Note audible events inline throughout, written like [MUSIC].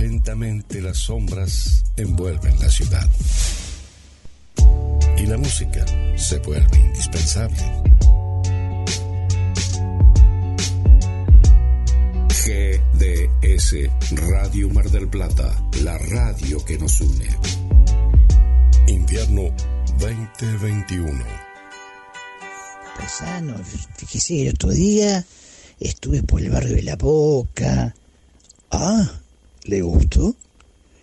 Lentamente las sombras envuelven la ciudad. Y la música se vuelve indispensable. GDS Radio Mar del Plata, la radio que nos une. Invierno 2021. Paisano, fíjese, el otro día estuve por el barrio de La Boca. Ah, ¿le gustó?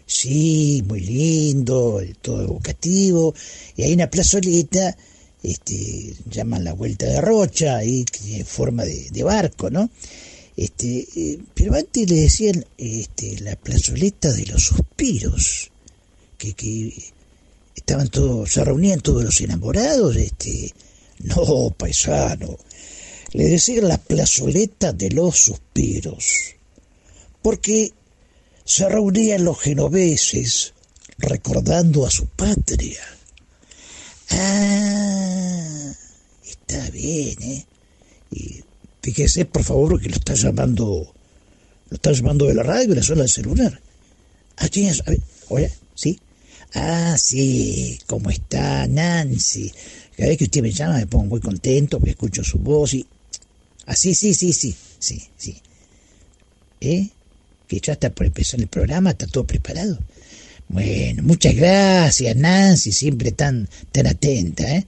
Sí, muy lindo, todo evocativo. Y hay una plazoleta, este, llaman la Vuelta de Rocha, ahí tiene forma de, barco, ¿no? Este, eh, pero antes le decían este, la plazoleta de los suspiros, que, que estaban todos, se reunían todos los enamorados, este, no, paisano, le decían la plazoleta de los suspiros, porque se reunían los genoveses recordando a su patria. Ah, está bien, ¿eh? Y fíjese, por favor, que lo está llamando, lo está llamando de la radio, de la zona del celular. Ah, tienes, a ver, oye, ¿sí? Ah, sí, ¿cómo está Nancy? Cada vez que usted me llama me pongo muy contento porque escucho su voz y... Ah, sí, sí, sí, sí, sí, sí. ¿Eh? Que ya está por empezar el programa, está todo preparado. Bueno, muchas gracias, Nancy, siempre tan, tan atenta, ¿eh?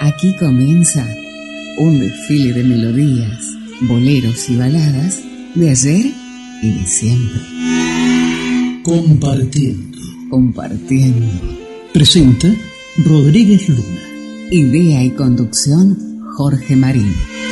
Aquí comienza un desfile de melodías, boleros y baladas de ayer y de siempre. Compartiendo. Compartiendo. Presenta Rodríguez Luna. Idea y conducción Jorge Marín.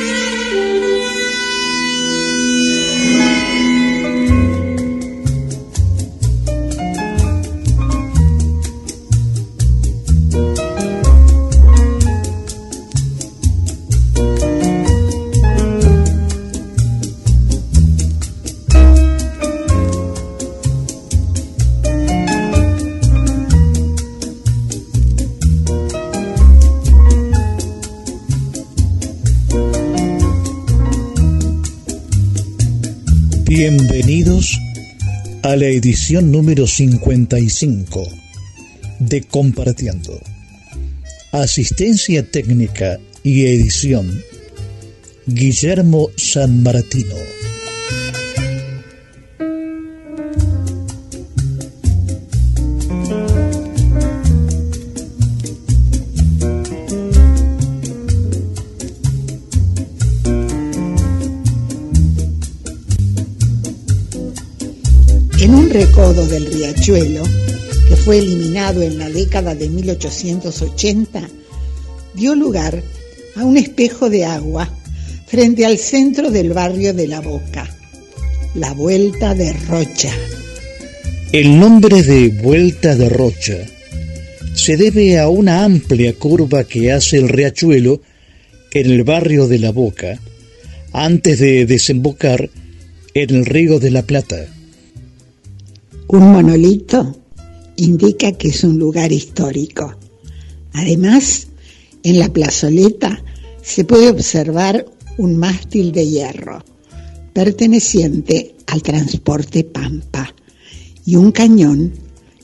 A la edición número 55 de Compartiendo. Asistencia técnica y edición Guillermo San Martino. Del riachuelo, que fue eliminado en la década de 1880, dio lugar a un espejo de agua frente al centro del barrio de La Boca, la Vuelta de Rocha. El nombre de Vuelta de Rocha se debe a una amplia curva que hace el riachuelo en el barrio de La Boca antes de desembocar en el río de la Plata. Un monolito indica que es un lugar histórico. Además, en la plazoleta se puede observar un mástil de hierro perteneciente al transporte Pampa y un cañón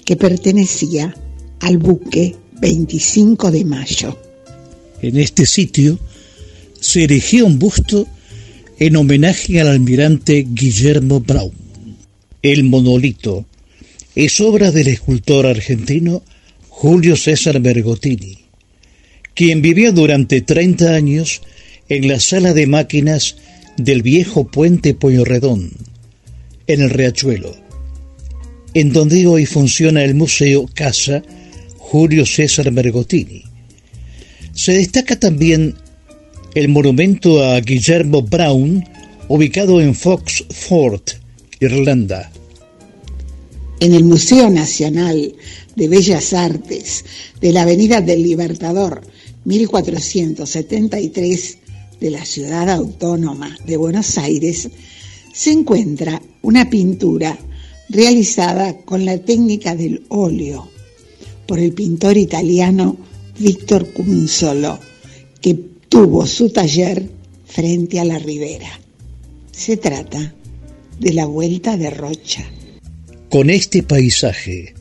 que pertenecía al buque 25 de mayo. En este sitio se erigió un busto en homenaje al almirante Guillermo Brown. El monolito es obra del escultor argentino Julio César Bergotini, quien vivió durante 30 años en la sala de máquinas del viejo puente Pueyrredón, en el Riachuelo, en donde hoy funciona el Museo Casa Julio César Bergotini. Se destaca también el monumento a Guillermo Brown, ubicado en Foxford, Irlanda en el Museo Nacional de Bellas Artes de la Avenida del Libertador 1473 de la Ciudad Autónoma de Buenos Aires, se encuentra una pintura realizada con la técnica del óleo por el pintor italiano Víctor Cumsolo, que tuvo su taller frente a la ribera. Se trata de la vuelta de Rocha. Con este paisaje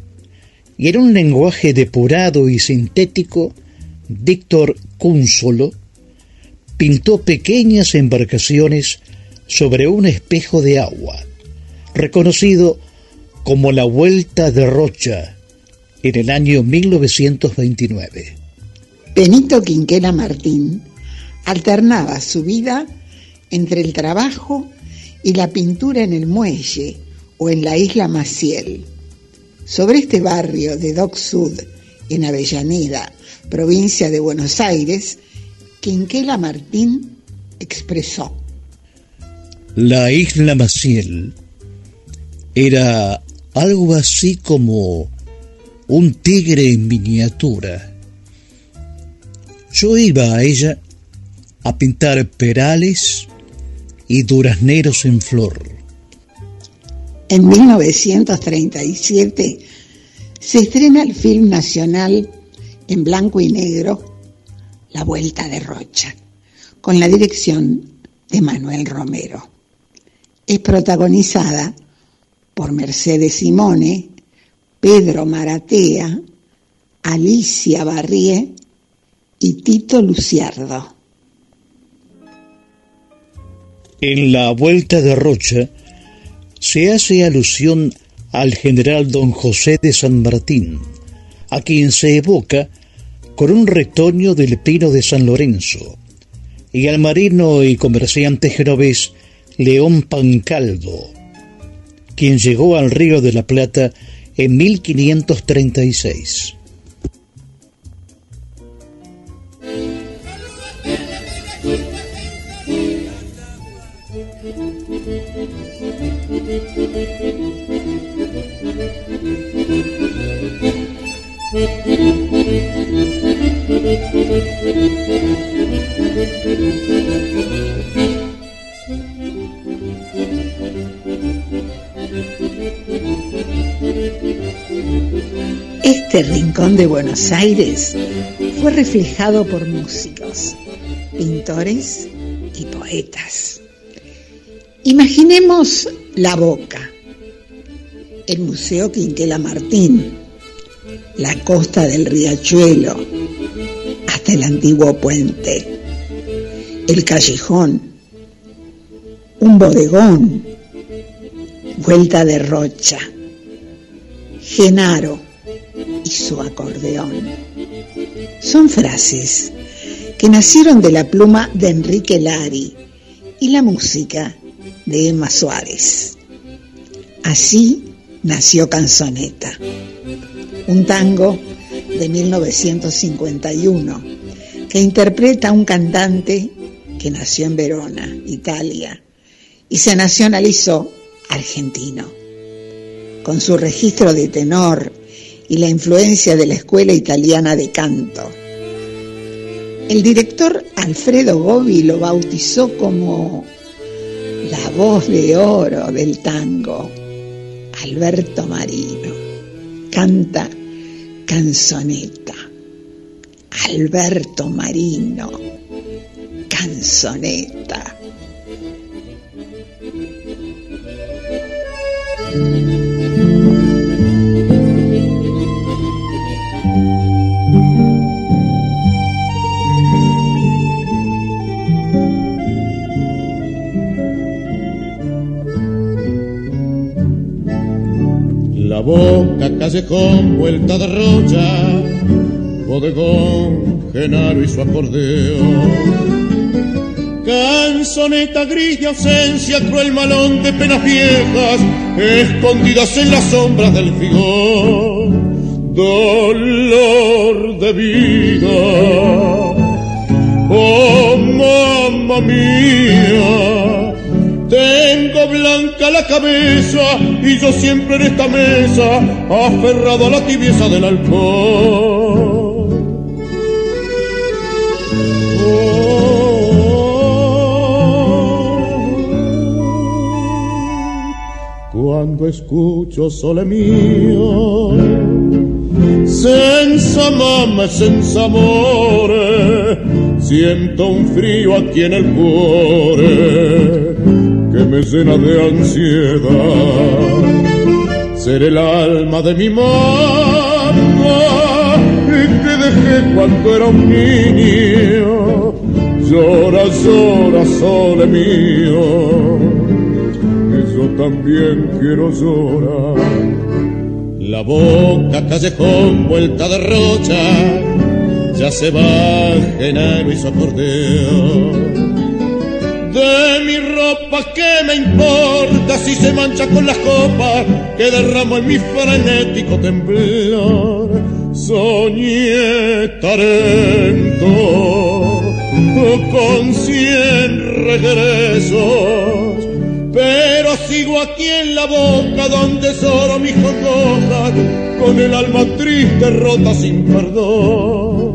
y en un lenguaje depurado y sintético, Víctor Cúnsolo pintó pequeñas embarcaciones sobre un espejo de agua, reconocido como la Vuelta de Rocha en el año 1929. Benito Quinquela Martín alternaba su vida entre el trabajo y la pintura en el muelle o en la isla Maciel. Sobre este barrio de Dock Sud, en Avellaneda, provincia de Buenos Aires, Quinquela Martín expresó. La isla Maciel era algo así como un tigre en miniatura. Yo iba a ella a pintar perales y durazneros en flor. En 1937 se estrena el film nacional en blanco y negro La Vuelta de Rocha, con la dirección de Manuel Romero. Es protagonizada por Mercedes Simone, Pedro Maratea, Alicia Barrié y Tito Luciardo. En la Vuelta de Rocha se hace alusión al general don José de San Martín, a quien se evoca con un retoño del pino de San Lorenzo, y al marino y comerciante genovés León Pancaldo, quien llegó al Río de la Plata en 1536. Este rincón de Buenos Aires fue reflejado por músicos, pintores y poetas. Imaginemos La Boca, el Museo Quinquela Martín, la costa del riachuelo, hasta el antiguo puente, el callejón, un bodegón, vuelta de rocha, Genaro y su acordeón. Son frases que nacieron de la pluma de Enrique Lari y la música de Emma Suárez. Así nació Canzoneta, un tango de 1951 que interpreta a un cantante que nació en Verona, Italia, y se nacionalizó argentino. Con su registro de tenor y la influencia de la Escuela Italiana de Canto. El director Alfredo Gobi lo bautizó como la voz de oro del tango, Alberto Marino. Canta canzoneta. Alberto Marino. Canzoneta. La boca, callejón, vuelta de rocha, bodegón, Genaro y su acordeón. Canzoneta gris de ausencia, cruel malón de penas viejas, escondidas en las sombras del figón. Dolor de vida, oh mamá mía, tengo blanca la cabeza y yo siempre en esta mesa, aferrado a la tibieza del alcohol. Cuando escucho sole mio, senza mamma e senza amore, Siento un frío aquí en el cuore que me llena de ansiedad. Ser el alma de mi mamá que dejé cuando era un niño. Llora, llora, sole mío, que yo también quiero llorar. La boca callejón vuelta de rocha ya se va Genaro y su acordeón. De mi ropa, ¿qué me importa si se mancha con las copas que derramo en mi frenético temblor? Soñé tarento con cien regresos, pero sigo aquí en la boca donde solo mi congojas con el alma triste rota sin perdón.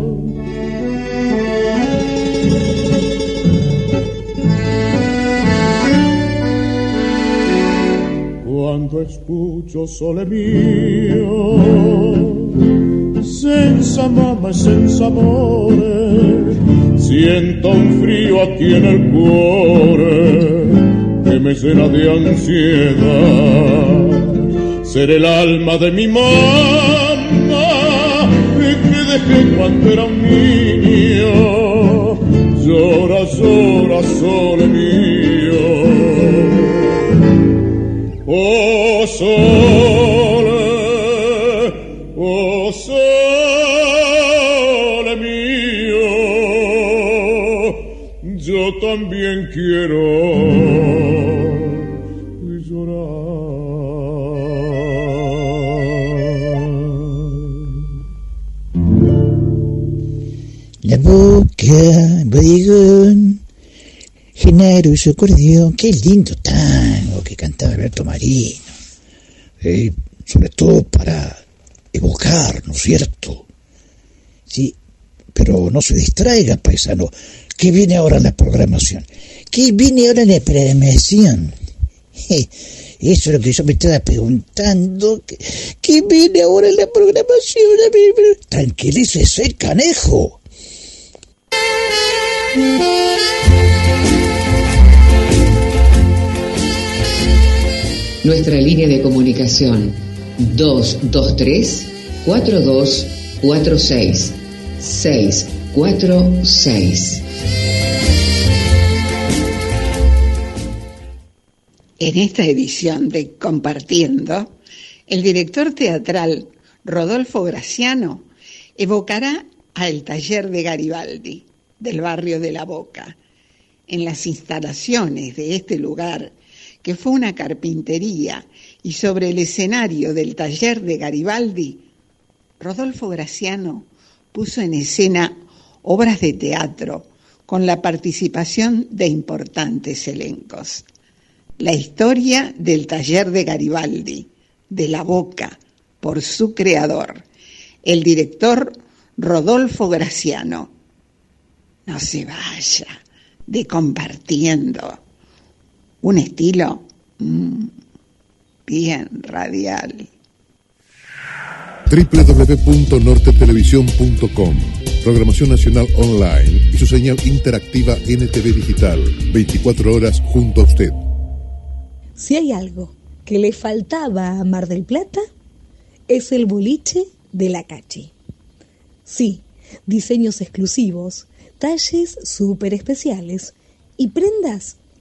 Cuando escucho sole mio senza mamma e senza amore siento un frío aquí en el cuore que me llena de ansiedad. Ser el alma de mi mamá que dejé cuando era un niño. Llora, llora, sole mío también quiero. La boca, bodigón, Genaro y su acordeón, qué lindo tango que cantaba Alberto Marino. Eh, sobre todo para evocar, ¿no es cierto? Sí, pero no se distraiga, paisano. ¿Qué viene ahora en la programación? ¿Qué viene ahora en la programación? Eso es lo que yo me estaba preguntando. ¿Qué, qué viene ahora en la programación? Tranquilícese, canejo. Nuestra línea de comunicación 223 4246 646. En esta edición de Compartiendo, el director teatral Rodolfo Graciano evocará al taller de Garibaldi del barrio de La Boca. En las instalaciones de este lugar, que fue una carpintería, y sobre el escenario del taller de Garibaldi, Rodolfo Graciano puso en escena obras de teatro con la participación de importantes elencos. La historia del taller de Garibaldi, de la Boca, por su creador, el director Rodolfo Graciano. No se vaya de compartiendo un estilo mm, bien radial. www.nortetelevisión.com Programación Nacional Online y su señal interactiva NTV Digital. 24 horas junto a usted. Si hay algo que le faltaba a Mar del Plata, es el boliche de la Cachi. Sí, diseños exclusivos, talles súper especiales y prendas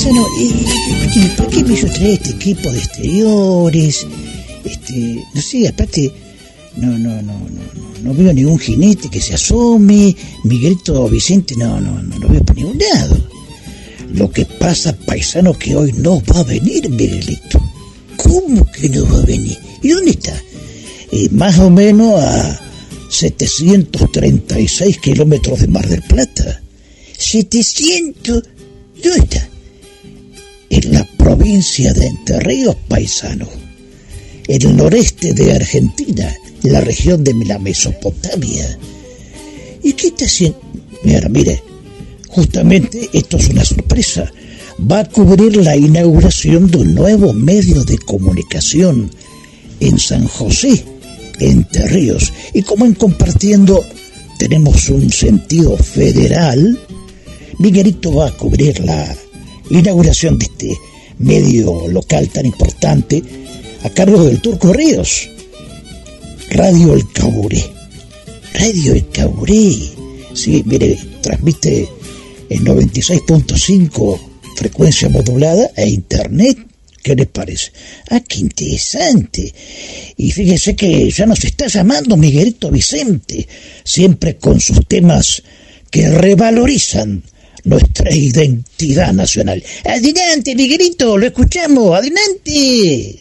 Paisano, ¿y, y por qué me hizo traer este equipo de exteriores? Este, no sé, aparte, no, no, no, no, no, no veo ningún jinete que se asome, Miguelito Vicente, no, no, no lo veo por ningún lado. Lo que pasa, paisano, que hoy no va a venir Miguelito. ¿Cómo que no va a venir? ¿Y dónde está? Eh, más o menos a 736 kilómetros de Mar del Plata. 700. ¿Dónde está? En la provincia de Entre Ríos, paisano. El noreste de Argentina, en la región de la Mesopotamia. ¿Y qué está haciendo? Mira, mire, justamente esto es una sorpresa. Va a cubrir la inauguración de un nuevo medio de comunicación en San José, entre ríos. Y como en compartiendo tenemos un sentido federal, Miguelito va a cubrir la inauguración de este medio local tan importante a cargo del Turco Ríos. Radio El Caburé. Radio El Caburé. Sí, mire, transmite en 96.5 frecuencia modulada e internet ¿Qué les parece? Ah, qué interesante. Y fíjese que ya nos está llamando Miguelito Vicente, siempre con sus temas que revalorizan nuestra identidad nacional. Adelante, Miguelito, lo escuchamos, adelante.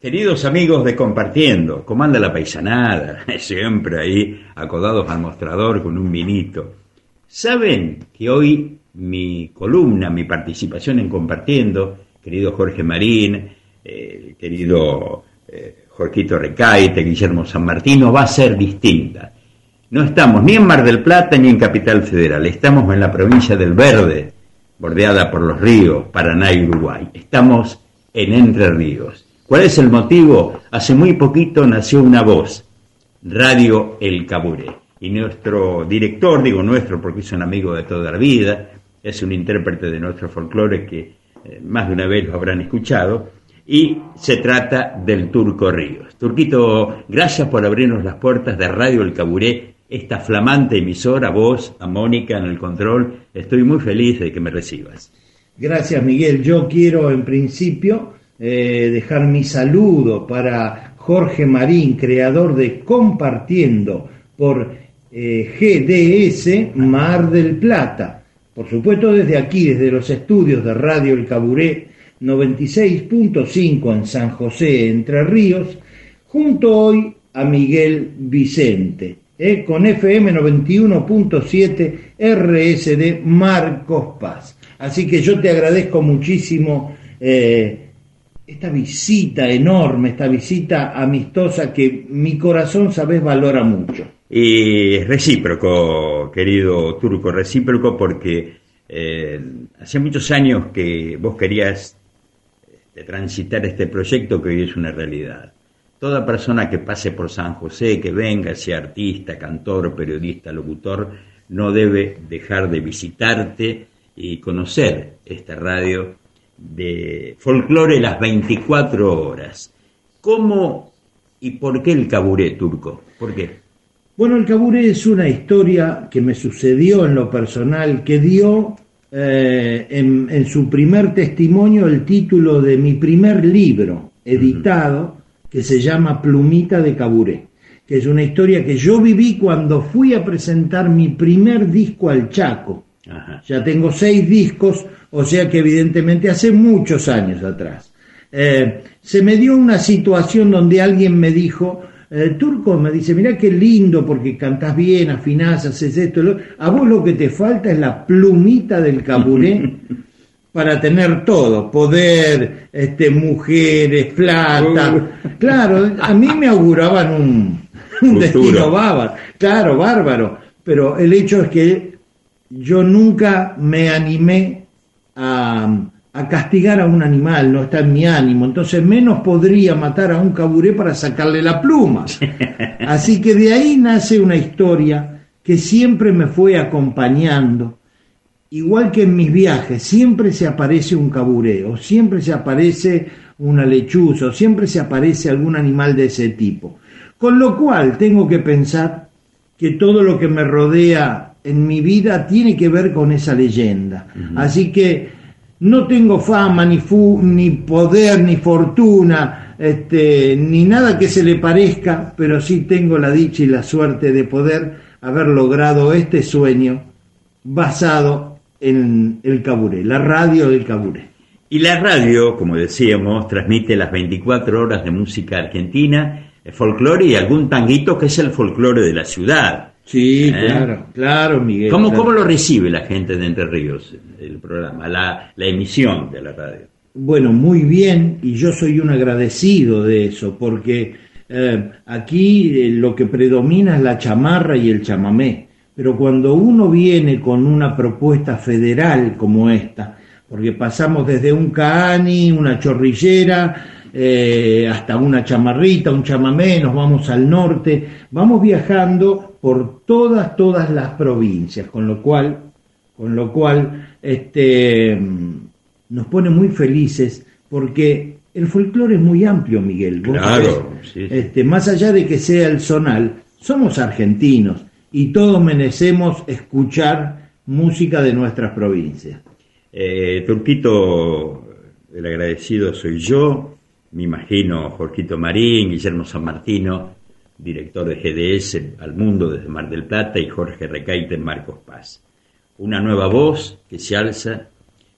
Queridos amigos de Compartiendo, comanda la paisanada, [LAUGHS] siempre ahí acodados al mostrador con un vinito. ¿Saben que hoy mi columna, mi participación en Compartiendo, querido Jorge Marín, querido eh, Jorquito Recaite, Guillermo San Martino, va a ser distinta. No estamos ni en Mar del Plata ni en Capital Federal, estamos en la provincia del Verde, bordeada por los ríos Paraná y Uruguay. Estamos en Entre Ríos. ¿Cuál es el motivo? Hace muy poquito nació una voz, Radio El Caburé. Y nuestro director, digo nuestro porque es un amigo de toda la vida, es un intérprete de nuestro folclore que eh, más de una vez lo habrán escuchado, y se trata del Turco Ríos. Turquito, gracias por abrirnos las puertas de Radio El Caburé, esta flamante emisora, vos, a Mónica en el control, estoy muy feliz de que me recibas. Gracias Miguel, yo quiero en principio eh, dejar mi saludo para Jorge Marín, creador de Compartiendo por eh, GDS Mar del Plata. Por supuesto desde aquí, desde los estudios de Radio El Caburé 96.5 en San José, Entre Ríos, junto hoy a Miguel Vicente, eh, con FM 91.7 RSD Marcos Paz. Así que yo te agradezco muchísimo eh, esta visita enorme, esta visita amistosa que mi corazón, sabes, valora mucho. Y recíproco, querido Turco, recíproco porque eh, hace muchos años que vos querías este, transitar este proyecto que hoy es una realidad. Toda persona que pase por San José, que venga, sea artista, cantor, periodista, locutor, no debe dejar de visitarte y conocer esta radio de folclore las 24 horas. ¿Cómo y por qué el caburé turco? ¿Por qué? Bueno, el Caburé es una historia que me sucedió en lo personal, que dio eh, en, su primer testimonio el título de mi primer libro editado, que se llama Plumita de Caburé, que es una historia que yo viví cuando fui a presentar mi primer disco al Chaco. Ya tengo seis discos, o sea que evidentemente hace muchos años atrás. Eh, se me dio una situación donde alguien me dijo, el turco me dice, mira qué lindo porque cantás bien, afinás, haces esto, a vos lo que te falta es la plumita del caburé [LAUGHS] para tener todo, poder, este, mujeres, plata. Claro, a mí me auguraban un, un destino bárbaro, claro, bárbaro, pero el hecho es que yo nunca me animé a a castigar a un animal, no está en mi ánimo, entonces menos podría matar a un caburé para sacarle la pluma. [LAUGHS] Así que de ahí nace una historia que siempre me fue acompañando, igual que en mis viajes, siempre se aparece un caburé, o siempre se aparece una lechuza, o siempre se aparece algún animal de ese tipo. Con lo cual tengo que pensar que todo lo que me rodea en mi vida tiene que ver con esa leyenda. Así que no tengo fama, ni, fu, ni poder, ni fortuna, este, ni nada que se le parezca, pero sí tengo la dicha y la suerte de poder haber logrado este sueño basado en el Caburé, la radio del Caburé. Y la radio, como decíamos, transmite las 24 horas de música argentina, folclore y algún tanguito que es el folclore de la ciudad. Sí, ¿Eh? claro, claro, Miguel. ¿Cómo, ¿Cómo lo recibe la gente de Entre Ríos, el programa, la, la emisión de la radio? Bueno, muy bien, y yo soy un agradecido de eso, porque eh, aquí eh, lo que predomina es la chamarra y el chamamé, pero cuando uno viene con una propuesta federal como esta, porque pasamos desde un caani, una chorrillera, eh, hasta una chamarrita, un chamamé, nos vamos al norte, vamos viajando por todas, todas las provincias, con lo cual, con lo cual, este, nos pone muy felices porque el folclore es muy amplio, Miguel. Claro, Este, más allá de que sea el zonal, somos argentinos y todos merecemos escuchar música de nuestras provincias. Eh, Turquito, el agradecido soy yo, me imagino Jorgito Marín, Guillermo San Martino, director de GDS al mundo desde Mar del Plata, y Jorge Recaite en Marcos Paz. Una nueva voz que se alza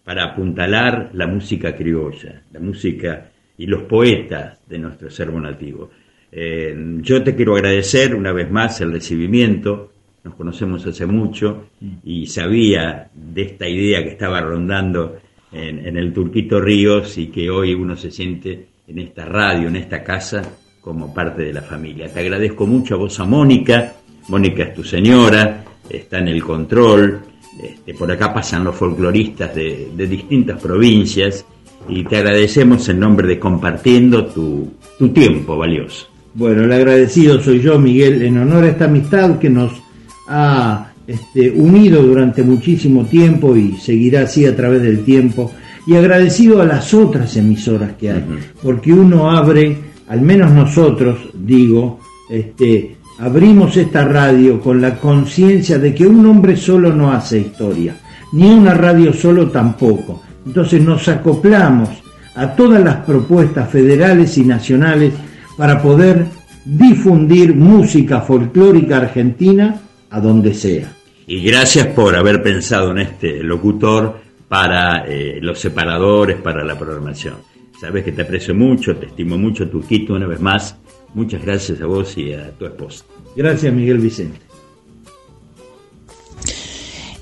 para apuntalar la música criolla, la música y los poetas de nuestro servo nativo. Eh, yo te quiero agradecer una vez más el recibimiento, nos conocemos hace mucho y sabía de esta idea que estaba rondando en, el Turquito Ríos y que hoy uno se siente en esta radio, en esta casa, como parte de la familia. Te agradezco mucho a vos, a Mónica. Mónica es tu señora, está en el control. Este, por acá pasan los folcloristas de, distintas provincias y te agradecemos en nombre de compartiendo tu, tu tiempo valioso. Bueno, el agradecido soy yo, Miguel, en honor a esta amistad que nos ha este, unido durante muchísimo tiempo y seguirá así a través del tiempo, y agradecido a las otras emisoras que hay, porque uno abre, al menos nosotros, digo, este, abrimos esta radio con la conciencia de que un hombre solo no hace historia, ni una radio solo tampoco. Entonces nos acoplamos a todas las propuestas federales y nacionales para poder difundir música folclórica argentina a donde sea. Y gracias por haber pensado en este locutor para eh, los separadores, para la programación. Sabes que te aprecio mucho, te estimo mucho, Turquito, una vez más. Muchas gracias a vos y a tu esposa. Gracias, Miguel Vicente.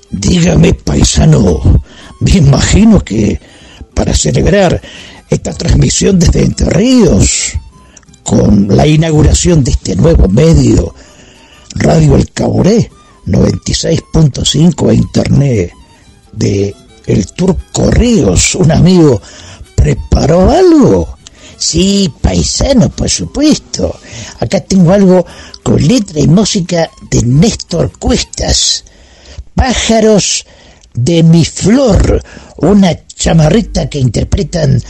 Dígame, paisano, me imagino que para celebrar esta transmisión desde Entre Ríos, con la inauguración de este nuevo medio, Radio El Caboré 96.5 a internet de El Turco Ríos, un amigo, ¿preparó algo? Sí, paisano, por supuesto. Acá tengo algo con letra y música de Néstor Cuestas. Pájaros de mi flor, una chamarrita que interpretan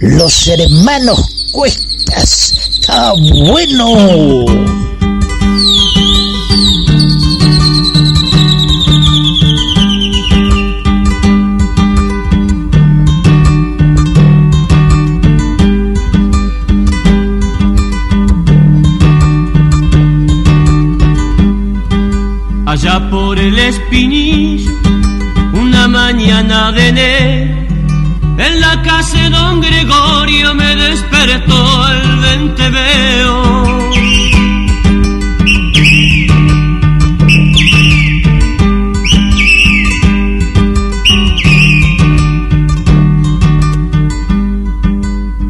los hermanos Cuestas. ¡Está bueno! allá por el espinillo, una mañana de enero, en la casa don Gregorio me despertó el venteveo.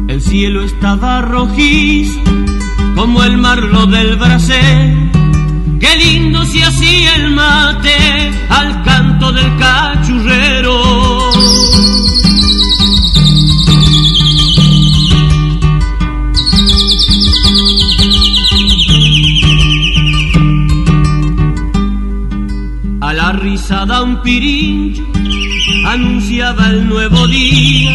El cielo estaba rojizo, como el marlo del brasero Qué lindo se hacía el mate al canto del cachurrero. A la risada un pirincho anunciaba el nuevo día.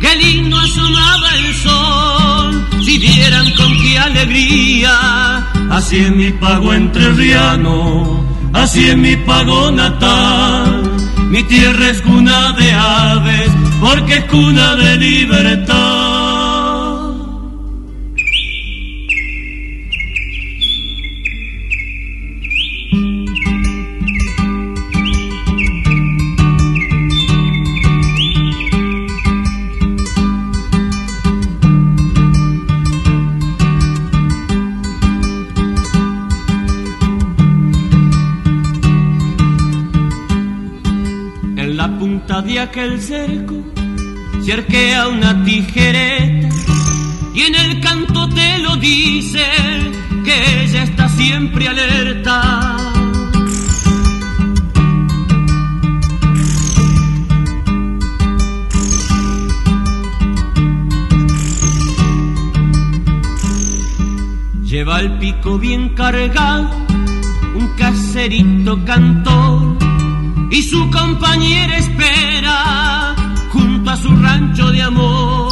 Qué lindo asomaba el sol, si vieran con qué alegría así es mi pago entrerriano, así es mi pago natal. Mi tierra es cuna de aves, porque es cuna de libertad. Aquel cerco se arquea una tijereta y en el canto te lo dice que ella está siempre alerta. Lleva el pico bien cargado, un caserito cantor, y su compañera espera junto a su rancho de amor.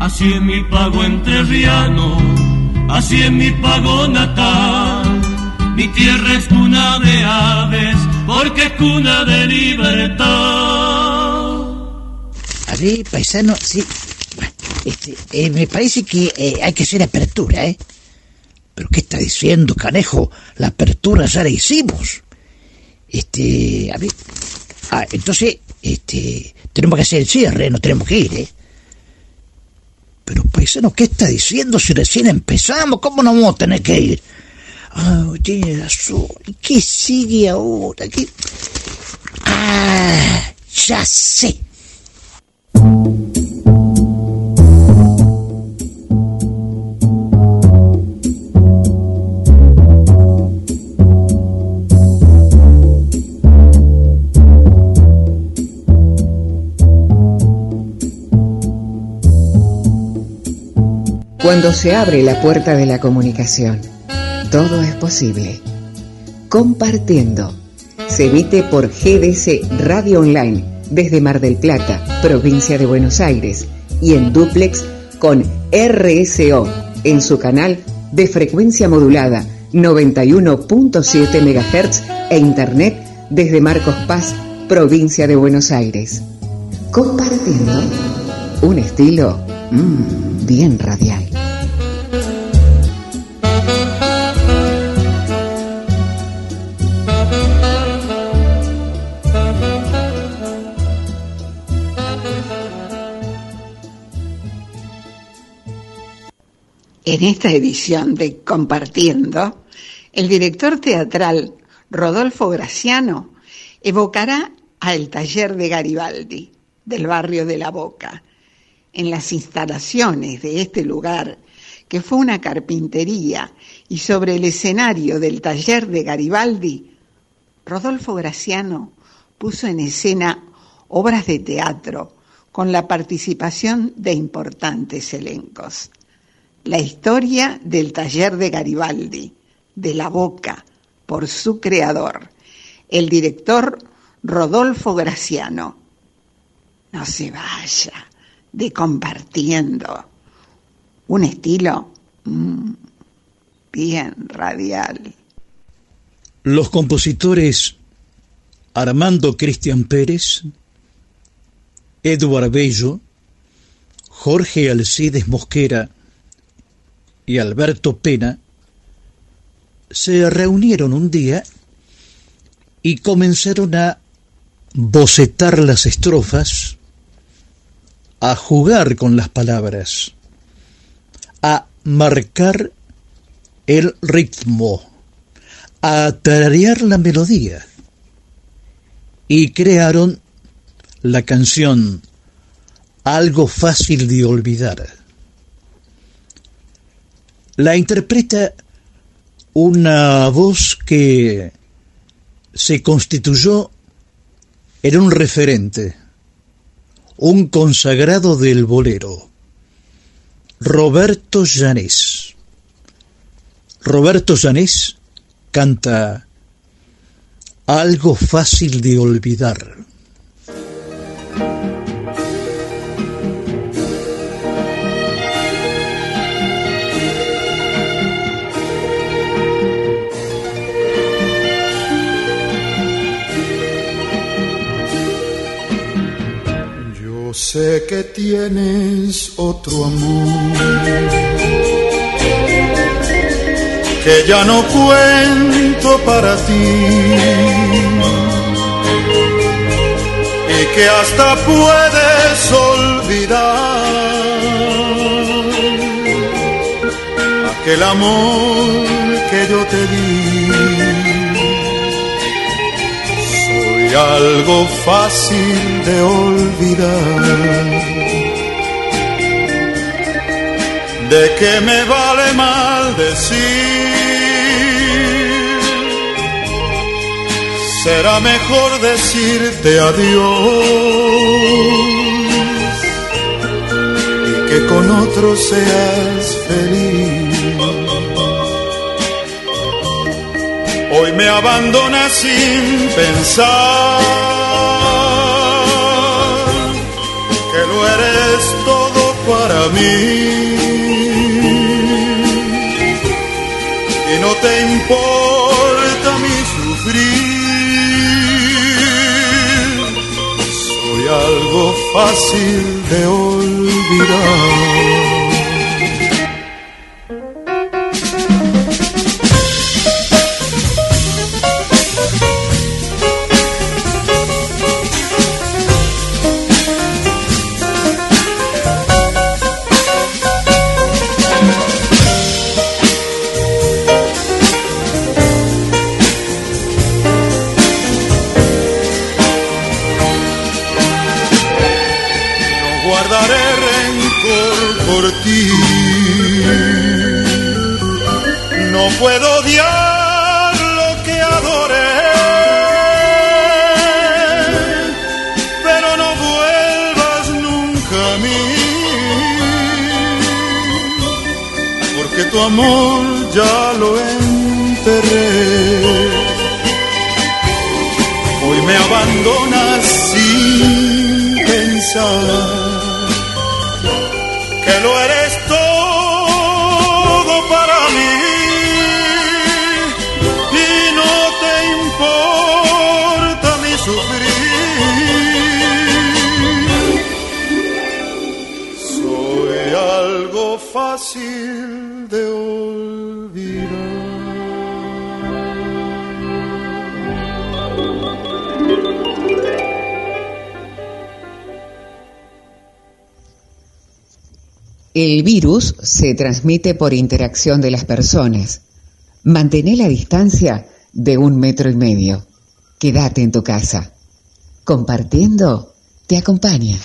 Así es mi pago entrerriano, así es mi pago natal. Mi tierra es cuna de aves, porque es cuna de libertad. A ver, paisano, sí. Este, eh, me parece que eh, hay que hacer apertura, ¿eh? ¿Pero qué está diciendo, canejo? La apertura ya la hicimos. Este, a ver. Ah, entonces, este, tenemos que hacer el cierre, no tenemos que ir, ¿eh? Pero, paisano, ¿qué está diciendo si recién empezamos? ¿Cómo no vamos a tener que ir? Ah, tiene razón. ¿Y qué sigue ahora? ¿Qué? Ah, ya sé. Cuando se abre la puerta de la comunicación, todo es posible. Compartiendo. Se emite por GDC Radio Online desde Mar del Plata, provincia de Buenos Aires, y en duplex con RSO en su canal de frecuencia modulada 91.7 MHz e internet desde Marcos Paz, provincia de Buenos Aires. Compartiendo un estilo mm, bien radial. En esta edición de Compartiendo, el director teatral Rodolfo Graciano evocará al taller de Garibaldi, del barrio de La Boca, en las instalaciones de este lugar, que fue una carpintería, y sobre el escenario del taller de Garibaldi, Rodolfo Graciano puso en escena obras de teatro con la participación de importantes elencos. La historia del taller de Garibaldi, de la Boca, por su creador, el director Rodolfo Graciano. No se vaya de compartiendo un estilo mm, bien radial. Los compositores Armando Cristian Pérez, Eduard Bello, Jorge Alcides Mosquera y Alberto Pena se reunieron un día y comenzaron a bocetar las estrofas, a jugar con las palabras, a marcar el ritmo, a tararear la melodía y crearon la canción Algo fácil de olvidar. La interpreta una voz que se constituyó en un referente, un consagrado del bolero, Roberto Janés. Roberto Janés canta Algo fácil de olvidar. Sé que tienes otro amor, que ya no cuento para ti, y que hasta puedes olvidar aquel amor que yo te di. Soy algo fácil de olvidar. ¿De qué me vale mal decir? Será mejor decirte adiós que con otro seas feliz. Hoy me abandonas sin pensar que lo eres todo para mí. Y no te importa mi sufrir. Soy algo fácil de olvidar. Se transmite por interacción de las personas. Mantén la distancia de un metro y medio. Quédate en tu casa. Compartiendo te acompaña.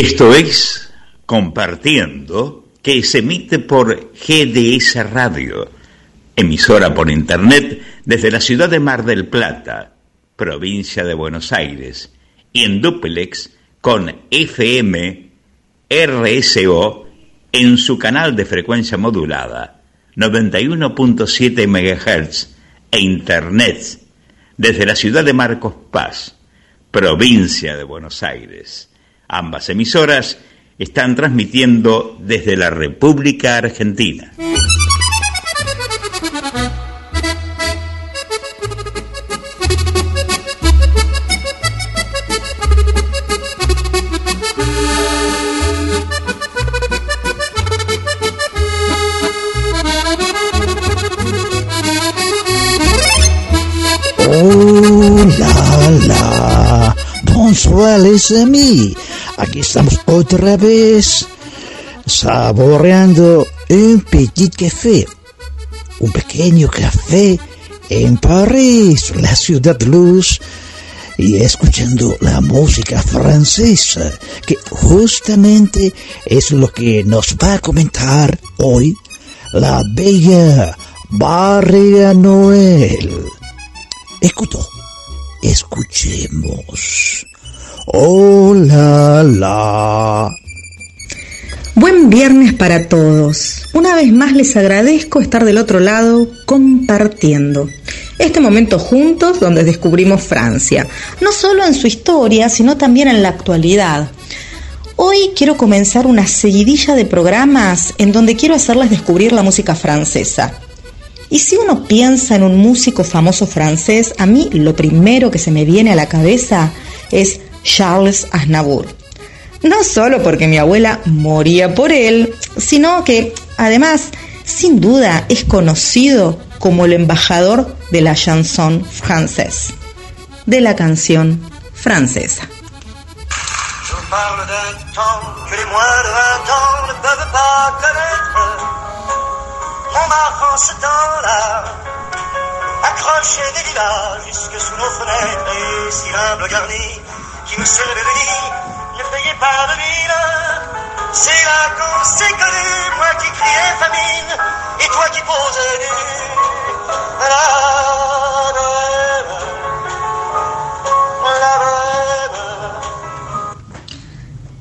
Esto es Compartiendo, que se emite por GDS Radio, emisora por Internet desde la ciudad de Mar del Plata, provincia de Buenos Aires, y en duplex con FM RSO en su canal de frecuencia modulada 91.7 MHz e Internet desde la ciudad de Marcos Paz, provincia de Buenos Aires. Ambas emisoras están transmitiendo desde la República Argentina. Oh la la, bonsoir. Aquí estamos otra vez saboreando un petit café, un pequeño café en París, la ciudad luz, y escuchando la música francesa, que justamente es lo que nos va a comentar hoy la bella Barria Noel. Escuto, escuchemos. Hola, la. Buen viernes para todos. Una vez más les agradezco estar del otro lado compartiendo este momento juntos donde descubrimos Francia, no solo en su historia, sino también en la actualidad. Hoy quiero comenzar una seguidilla de programas en donde quiero hacerles descubrir la música francesa. Y si uno piensa en un músico famoso francés, a mí lo primero que se me viene a la cabeza es Charles Aznavour. No solo porque mi abuela moría por él, sino que además, sin duda, es conocido como el embajador de la chanson française, de la canción francesa.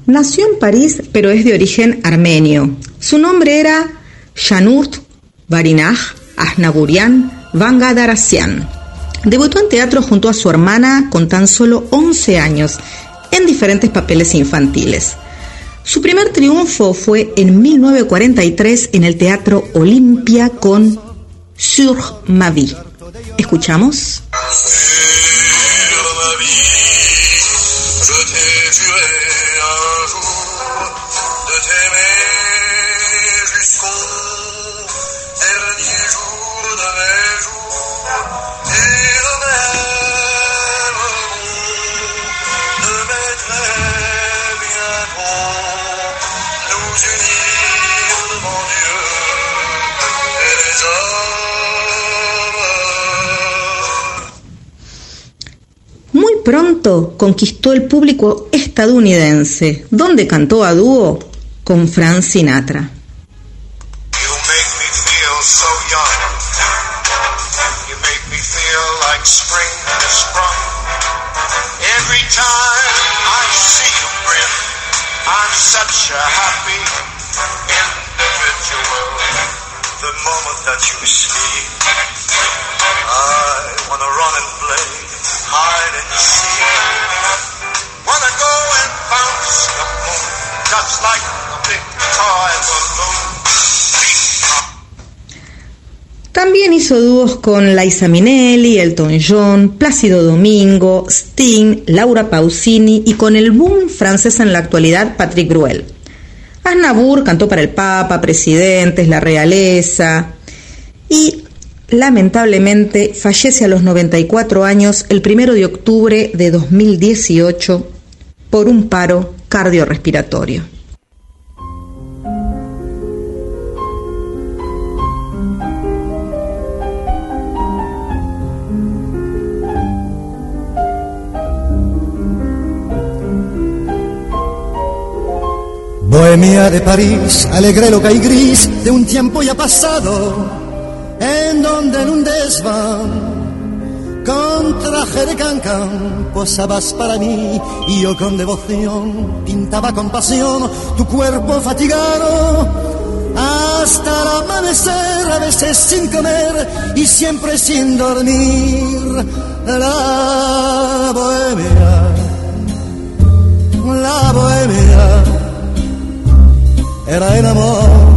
Nació en París, pero es de origen armenio. Su nombre era Janurt Barinaj Asnaburian Vangadarasian. Debutó en teatro junto a su hermana con tan solo 11 años, en diferentes papeles infantiles. Su primer triunfo fue en 1943 en el Teatro Olimpia con Sur ma vie. ¿Escuchamos? Pronto conquistó el público estadounidense, donde cantó a dúo con Frank Sinatra. You make me feel so young. You make me feel like spring has sprung. Every time I see you grin, I'm such a happy individual. The moment that you speak, I wanna run and play También hizo dúos con Liza Minnelli, Elton John, Plácido Domingo, Sting, Laura Pausini y con el boom francés en la actualidad Patrick Bruel. Aznavour cantó para el Papa, presidentes, la realeza y lamentablemente fallece a los 94 años el primero de octubre de 2018 por un paro cardiorrespiratorio. Bohemia de París, alegre loca y gris de un tiempo ya pasado, en donde en un desván, con traje de cancán, posabas para mí y yo con devoción pintaba con pasión tu cuerpo fatigado. Hasta el amanecer, a veces sin comer y siempre sin dormir. La bohemia, la bohemia era el amor,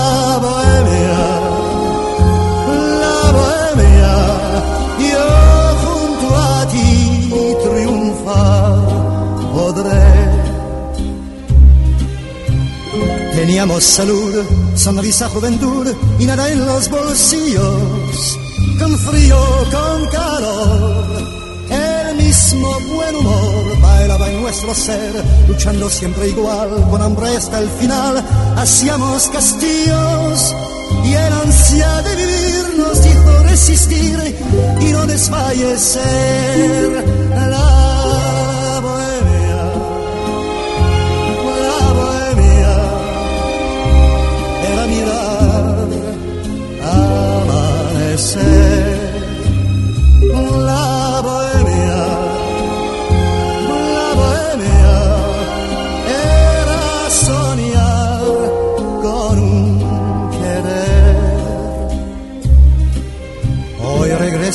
Soñamos salud, sonrisa, juventud y nada en los bolsillos. Con frío, con calor, el mismo buen humor bailaba en nuestro ser, luchando siempre igual, con hambre hasta el final. Hacíamos castillos y el ansia de vivir nos hizo resistir y no desfallecer. La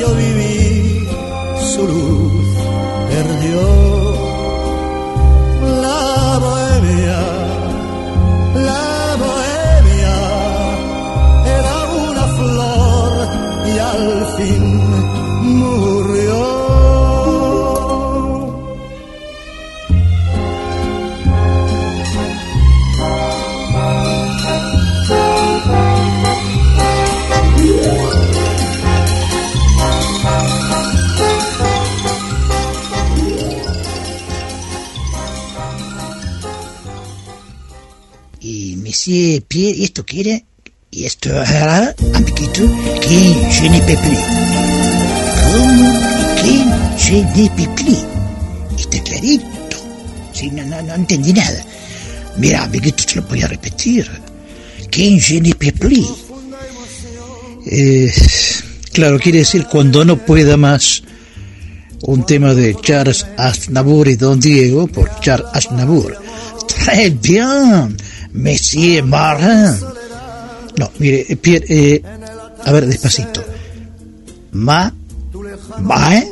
yo viví, Monsieur Pierre, ¿y esto quiere? Y esto hará, amiguito, que je ne peux plus. ¿Cómo? Que je ne peux plus. Está clarito. Sí, no, no, no entendí nada. Mira, amiguito, te lo voy a repetir. Que je ne peux plus. Eh, claro, quiere decir cuando no pueda más. Un tema de Charles Aznavour y Don Diego por Charles Aznavour. Très bien, Monsieur Marin. No, mire, eh, Pierre, eh, a ver, despacito. Ma, Mae,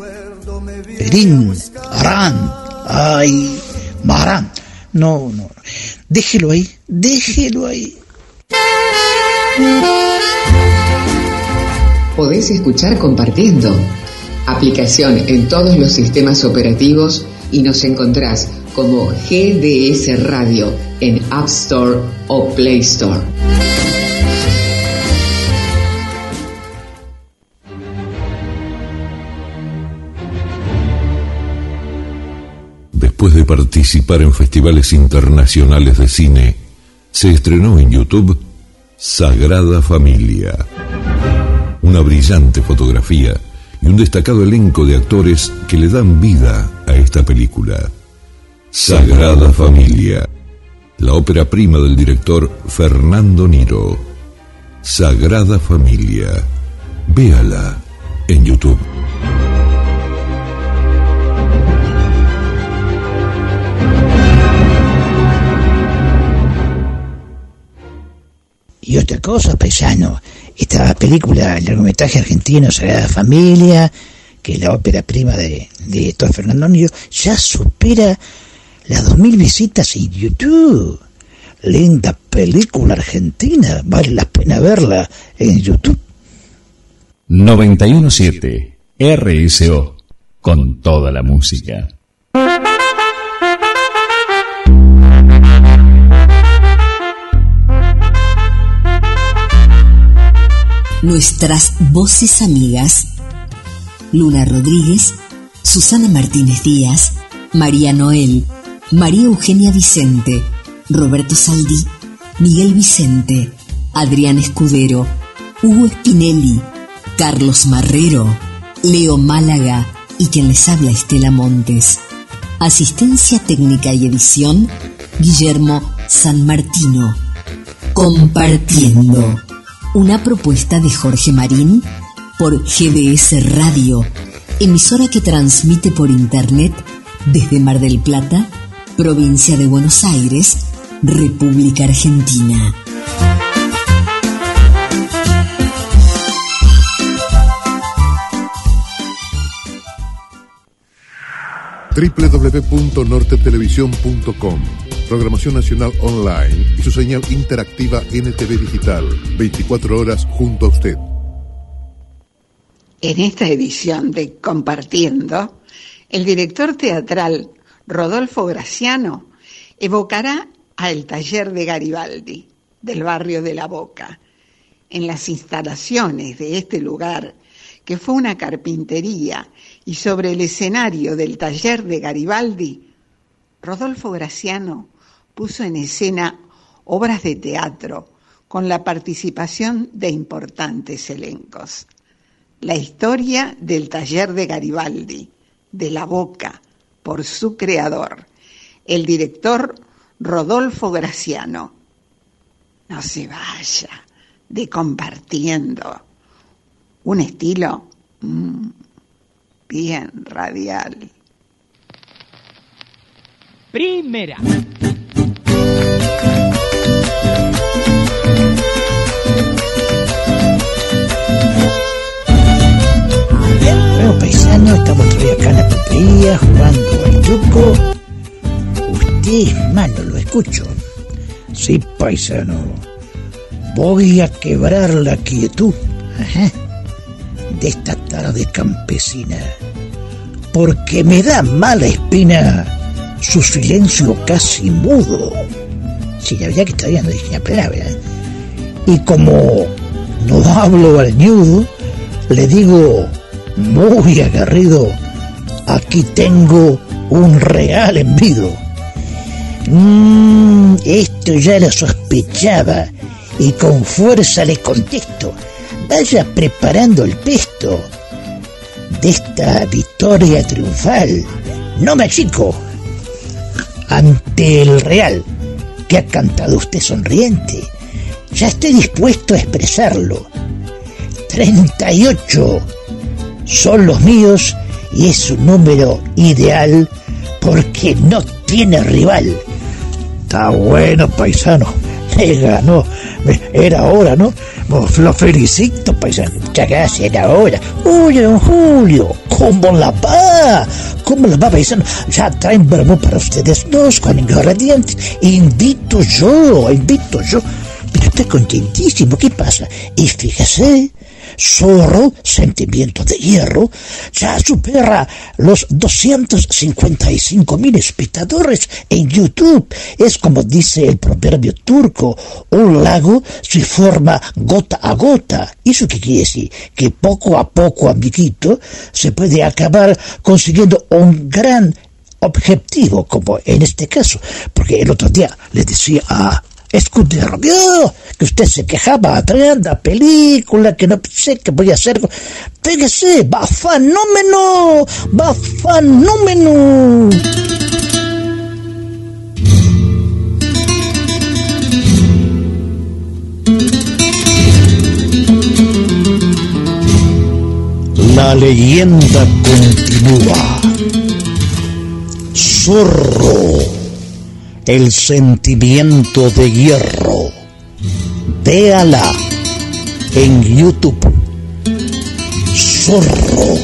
Rin, Aran, ay, Maran. No, no. Déjelo ahí, déjelo ahí. Podés escuchar compartiendo. Aplicación en todos los sistemas operativos y nos encontrás como GDS Radio en App Store o Play Store. Después de participar en festivales internacionales de cine, se estrenó en YouTube Sagrada Familia. Una brillante fotografía y un destacado elenco de actores que le dan vida a esta película. Sagrada Familia, la ópera prima del director Fernando Niro. Sagrada Familia, véala en YouTube. Y otra cosa, paisano, esta película, el largometraje argentino Sagrada Familia, que es la ópera prima de, de director Fernando Niro, ya supera las 2.000 visitas en YouTube. Linda película argentina, vale la pena verla en YouTube. 917 RSO con toda la música. Nuestras voces amigas. Luna Rodríguez, Susana Martínez Díaz, María Noel, María Eugenia Vicente, Roberto Saldí, Miguel Vicente, Adrián Escudero, Hugo Spinelli, Carlos Marrero, Leo Málaga y quien les habla Estela Montes. Asistencia técnica y edición, Guillermo San Martino. Compartiendo. Una propuesta de Jorge Marín por GDS Radio, emisora que transmite por internet desde Mar del Plata, provincia de Buenos Aires, República Argentina. www.nortetelevisión.com Programación Nacional Online y su señal interactiva NTV Digital, 24 horas junto a usted. En esta edición de Compartiendo, el director teatral Rodolfo Graciano evocará al taller de Garibaldi, del barrio de La Boca. En las instalaciones de este lugar, que fue una carpintería, y sobre el escenario del taller de Garibaldi, Rodolfo Graciano puso en escena obras de teatro con la participación de importantes elencos. La historia del taller de Garibaldi, de la boca, por su creador, el director Rodolfo Graciano. No se vaya de compartiendo un estilo mm, bien radial. Primera. Bueno, estamos todavía acá en la pulpería jugando al truco. Usted, mano, lo escucho. Sí, paisano. Voy a quebrar la quietud de esta tarde campesina. Porque me da mala espina su silencio casi mudo. Sí, la verdad que todavía no dije. Y como no hablo al ñudo, le digo muy agarrido, aquí tengo un real envido. Mm, esto ya lo sospechaba y con fuerza le contesto, vaya preparando el pesto de esta victoria triunfal. No me achico ante el real que ha cantado usted sonriente. Ya estoy dispuesto a expresarlo. 38 son los míos y es un número ideal porque no tiene rival. Está bueno, paisano. [LAUGHS] Me ganó. Era hora, ¿no? Lo felicito, paisano. Muchas gracias, era hora. Oye, don Julio, ¿cómo la va? ¿Cómo la va, paisano? Ya traen vermú para ustedes dos con ingredientes. Invito yo, invito yo. Pero estoy contentísimo. ¿Qué pasa? Y fíjese, Zorro, Sentimiento de Hierro, ya supera los 255 mil espectadores en YouTube. Es como dice el proverbio turco, un lago se forma gota a gota. ¿Eso qué quiere decir? Que poco a poco, amiguito, se puede acabar consiguiendo un gran objetivo, como en este caso, porque el otro día le decía a Escudero, vio que usted se quejaba, tremenda película, que no sé qué voy a hacer. Fíjese, va fenómeno, va fenómeno. La leyenda continúa. Zorro el sentimiento de hierro. Véala en YouTube. Zorro,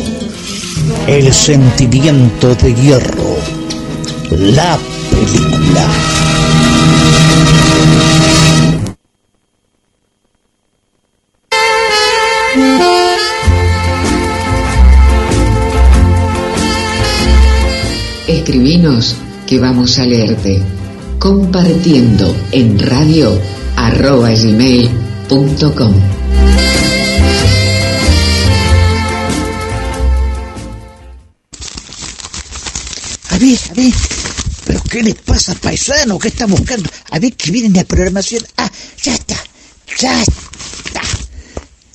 el sentimiento de hierro. La película. Escribinos que vamos a leerte compartiendo en radio arroba gmail.com. A ver, a ver. ¿Pero qué les pasa, paisano? ¿Qué está buscando? A ver, que viene la programación. Ah, ya está. Ya está.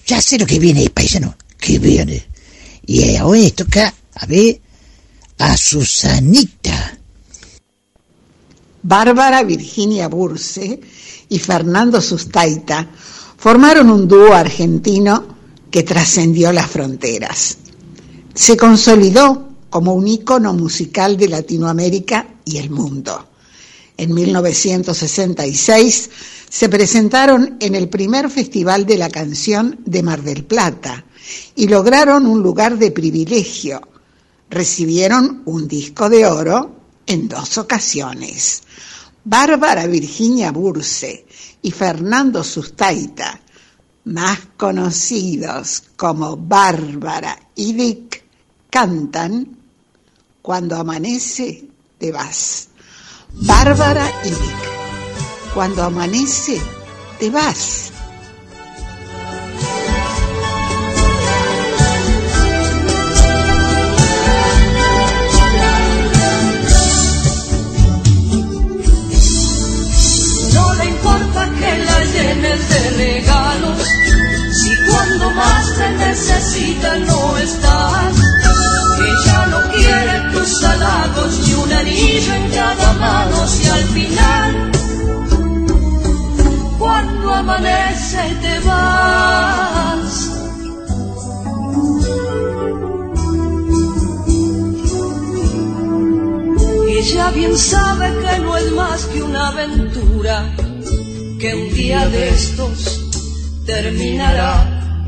Ya sé lo que viene, paisano. ¿Qué viene? Y ahora toca, a ver, a Susanita. Bárbara Virginia Burse y Fernando Sustaita formaron un dúo argentino que trascendió las fronteras. Se consolidó como un ícono musical de Latinoamérica y el mundo. En 1966 se presentaron en el primer Festival de la Canción de Mar del Plata y lograron un lugar de privilegio. Recibieron un disco de oro en dos ocasiones. Bárbara Virginia Burse y Fernando Sustaita, más conocidos como Bárbara y Dick, cantan Cuando amanece te vas. Bárbara y Dick, cuando amanece te vas. Regalos, si cuando más te necesita no estás. Ella no quiere tus halagos ni un anillo en cada mano, si al final, cuando amanece te vas. Ella bien sabe que no es más que una aventura, que un día de estos terminará.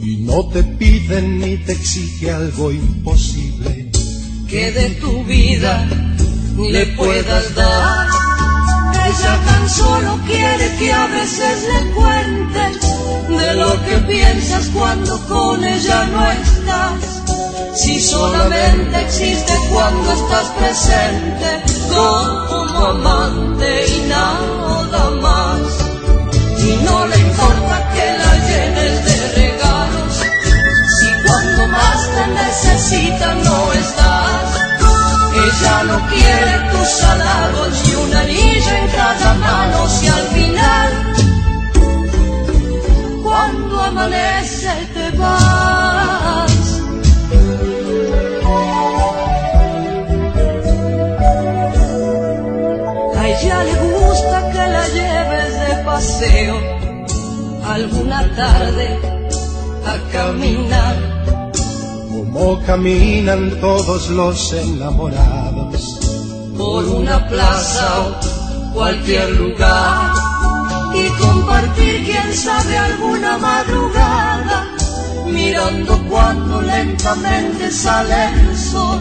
Y no te pide ni te exige algo imposible. Que de tu vida le puedas dar. Ella tan solo quiere que a veces le cuentes de lo que piensas cuando con ella no estás. Si solamente existe cuando estás presente como amante y nada más. Y no le importa que la llenes de regalos, si cuando más te necesita no estás. Ella no quiere tus halagos y un anillo en cada mano, si al final, cuando amanece te vas. Paseo alguna tarde a caminar. Como caminan todos los enamorados. por una plaza o cualquier lugar y compartir, quién sabe, alguna madrugada, mirando cuando lentamente sale el sol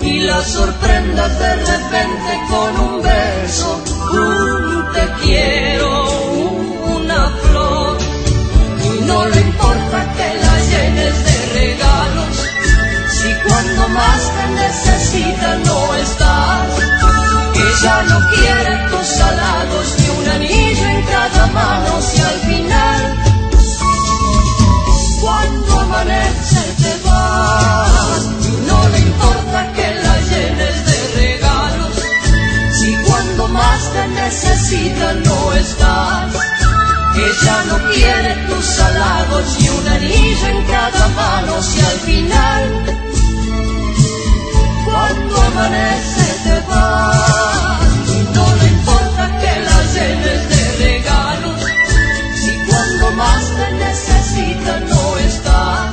y la sorprendas de repente con un beso, te quiero, una flor, y no le importa que la llenes de regalos, si cuando más te necesita no estás, ella no quiere tus halagos ni un anillo en cada mano, si al final, cuando amanece te vas, no le importa necesita no estás. Ella no quiere tus halagos y un anillo en cada mano si al final, cuando amanece te vas. Y no le importa que la llenes de regalos, si cuando más te necesita no estás.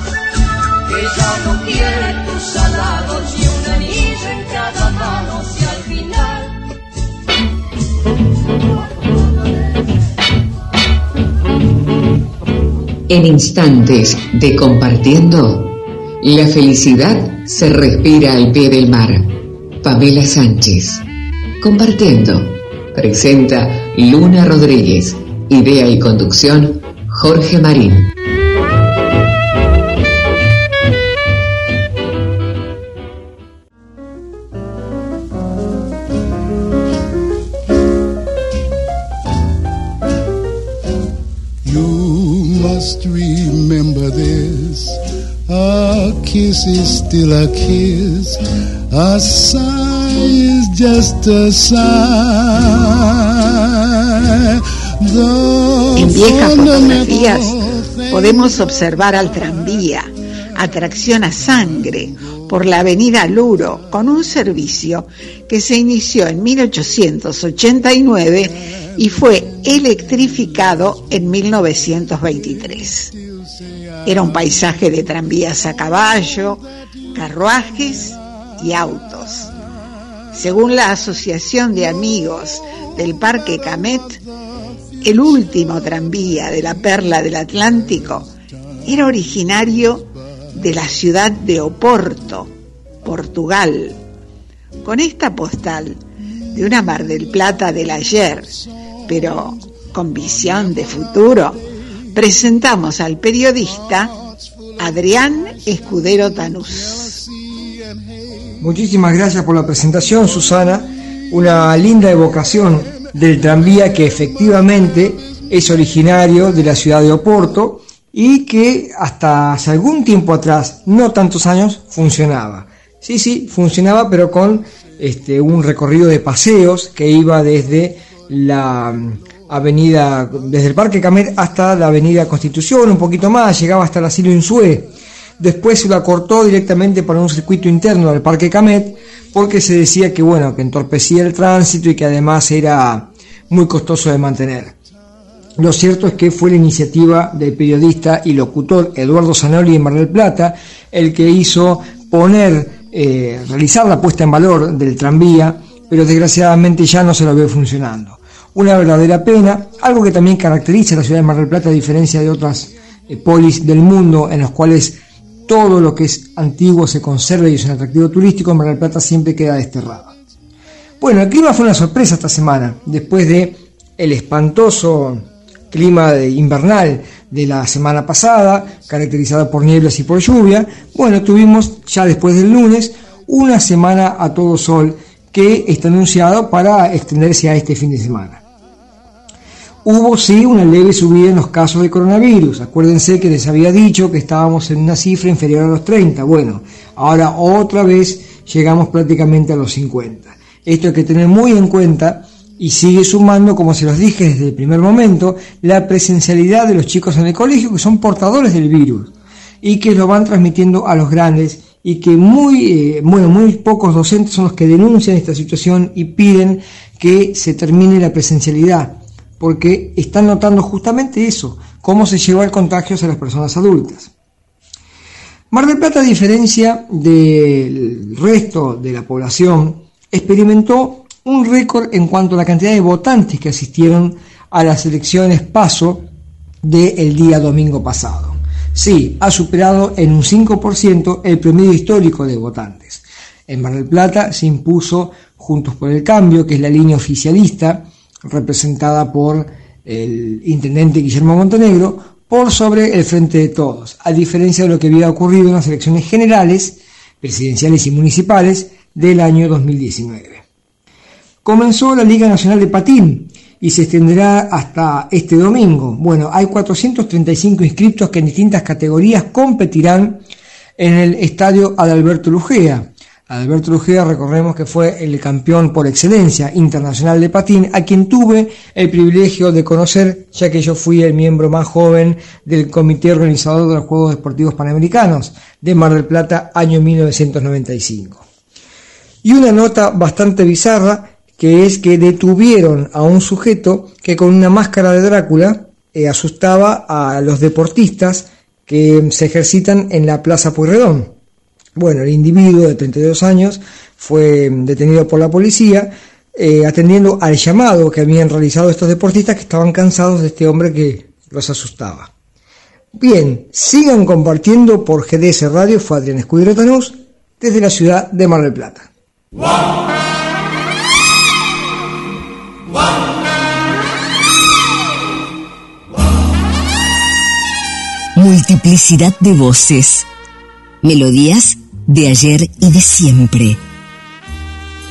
Ella no quiere tus halagos y un anillo en cada mano En instantes de compartiendo, la felicidad se respira al pie del mar. Pamela Sánchez. Compartiendo. Presenta Luna Rodríguez. Idea y conducción Jorge Marín. Must remember this. A kiss is still a kiss. A sigh is just a sigh. The En viejas fotografías podemos observar al tranvía, atracción a sangre, por la avenida Luro, con un servicio que se inició en 1889 y fue electrificado en 1923. Era un paisaje de tranvías a caballo, carruajes y autos. Según la Asociación de Amigos del Parque Camet, el último tranvía de la Perla del Atlántico era originario de la ciudad de Oporto, Portugal. Con esta postal de una Mar del Plata del ayer, pero con visión de futuro, presentamos al periodista Adrián Escudero Tanús. Muchísimas gracias por la presentación, Susana. Una linda evocación del tranvía que efectivamente es originario de la ciudad de Oporto y que hasta hace algún tiempo atrás, no tantos años, funcionaba. Sí, sí, funcionaba, pero con este, un recorrido de paseos que iba desde la mm, avenida, desde el Parque Camet hasta la avenida Constitución, un poquito más, llegaba hasta el asilo Insue. Después se lo acortó directamente para un circuito interno del Parque Camet, porque se decía que bueno, que entorpecía el tránsito y que además era muy costoso de mantener. Lo cierto es que fue la iniciativa del periodista y locutor Eduardo Zanoli de Mar del Plata el que hizo poner, eh, realizar la puesta en valor del tranvía, pero desgraciadamente ya no se lo ve funcionando. Una verdadera pena, algo que también caracteriza a la ciudad de Mar del Plata a diferencia de otras eh, polis del mundo en los cuales todo lo que es antiguo se conserva y es un atractivo turístico, Mar del Plata siempre queda desterrado. Bueno, el clima fue una sorpresa esta semana, después de el espantoso clima invernal de la semana pasada, caracterizado por nieblas y por lluvia. Bueno, tuvimos ya después del lunes una semana a todo sol que está anunciado para extenderse a este fin de semana. Hubo sí una leve subida en los casos de coronavirus. Acuérdense que les había dicho que estábamos en una cifra inferior a los 30. Bueno, ahora otra vez llegamos prácticamente a los 50. Esto hay que tener muy en cuenta y sigue sumando, como se los dije desde el primer momento, la presencialidad de los chicos en el colegio que son portadores del virus y que lo van transmitiendo a los grandes y que muy, eh, bueno, muy pocos docentes son los que denuncian esta situación y piden que se termine la presencialidad, porque están notando justamente eso, cómo se lleva el contagio a las personas adultas. Mar del Plata, a diferencia del resto de la población, experimentó un récord en cuanto a la cantidad de votantes que asistieron a las elecciones PASO del día domingo pasado. Sí, ha superado en un 5% el promedio histórico de votantes. En Mar del Plata se impuso Juntos por el Cambio, que es la línea oficialista representada por el intendente Guillermo Montenegro, por sobre el Frente de Todos, a diferencia de lo que había ocurrido en las elecciones generales, presidenciales y municipales, del año 2019. Comenzó la Liga Nacional de Patín y se extenderá hasta este domingo. Bueno, hay 435 inscriptos que en distintas categorías competirán en el estadio Adalberto Lujea. Adalberto Lujea, recordemos que fue el campeón por excelencia internacional de patín, a quien tuve el privilegio de conocer, ya que yo fui el miembro más joven del comité organizador de los Juegos Deportivos Panamericanos de Mar del Plata, año 1995. Y una nota bastante bizarra, que es que detuvieron a un sujeto que con una máscara de Drácula eh, asustaba a los deportistas que se ejercitan en la Plaza Pueyrredón. Bueno, el individuo de 32 años fue detenido por la policía eh, atendiendo al llamado que habían realizado estos deportistas que estaban cansados de este hombre que los asustaba. Bien, sigan compartiendo por GDS Radio, fue Adrián Escudero Tanús, desde la ciudad de Mar del Plata. Multiplicidad de voces, melodías de ayer y de siempre.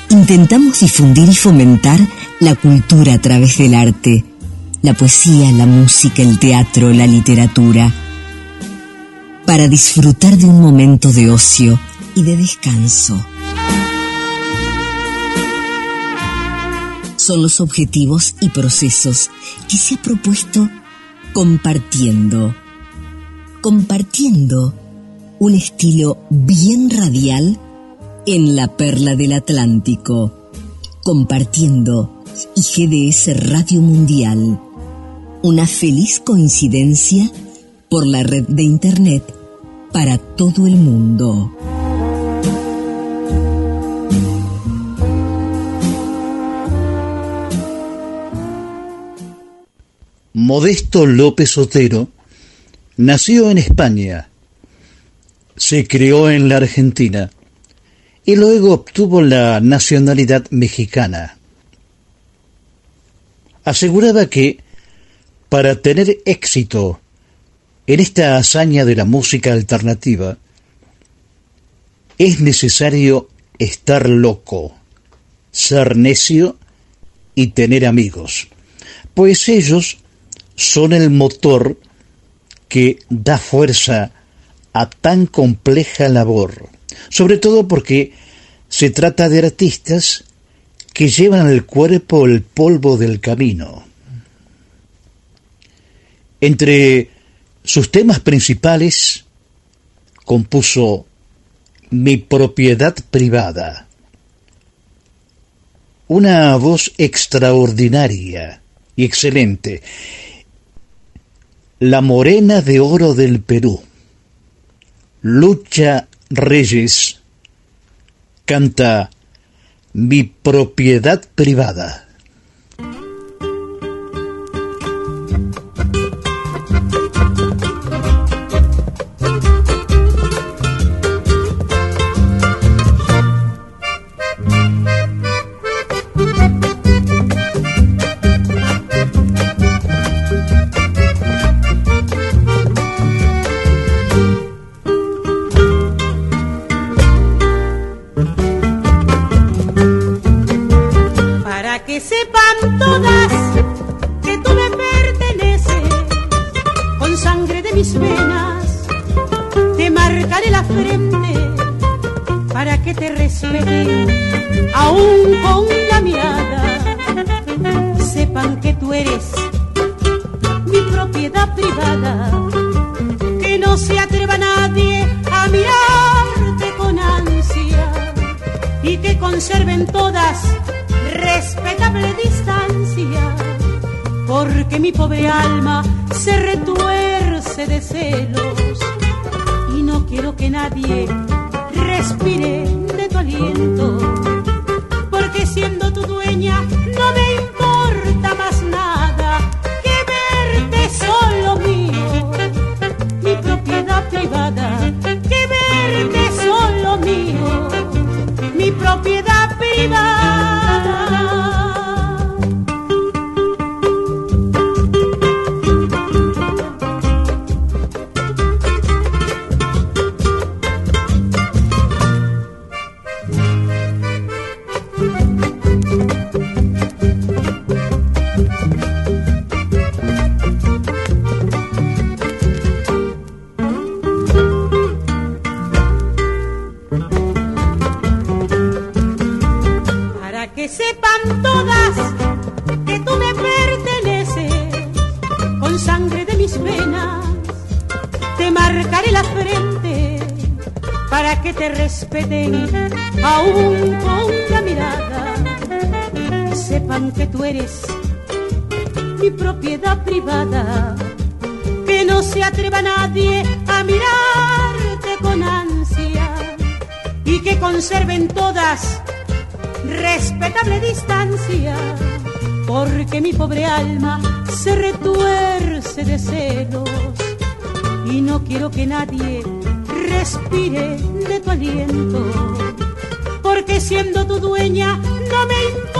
Intentamos difundir y fomentar la cultura a través del arte, la poesía, la música, el teatro, la literatura, para disfrutar de un momento de ocio y de descanso. son los objetivos y procesos que se ha propuesto compartiendo compartiendo un estilo bien radial en la perla del Atlántico, compartiendo IGDS Radio Mundial. Una feliz coincidencia por la red de Internet para todo el mundo. Modesto López Otero nació en España, se crió en la Argentina y luego obtuvo la nacionalidad mexicana. Aseguraba que para tener éxito en esta hazaña de la música alternativa, es necesario estar loco, ser necio y tener amigos, pues ellos son el motor que da fuerza a tan compleja labor, sobre todo porque se trata de artistas que llevan al cuerpo el polvo del camino. Entre sus temas principales compuso Mi propiedad privada, una voz extraordinaria y excelente, la morena de oro del Perú. Lucha Reyes canta Mi propiedad privada. que sepan todas que tú me perteneces. Con sangre de mis venas te marcaré la frente para que te respeten, aún con la mirada. Sepan que tú eres mi propiedad privada, que no se atreva nadie a mirarte con ansia y que conserven todas respetable distancia, porque mi pobre alma se retuerce de celos. Y no quiero que nadie respire de tu aliento, porque siendo tu dueña no me importa más nada que verte solo mío, mi propiedad privada, que verte solo mío, mi propiedad privada. eres mi propiedad privada. Que no se atreva nadie a mirarte con ansia y que conserven todas respetable distancia, porque mi pobre alma se retuerce de celos y no quiero que nadie respire de tu aliento, porque siendo tu dueña no me importa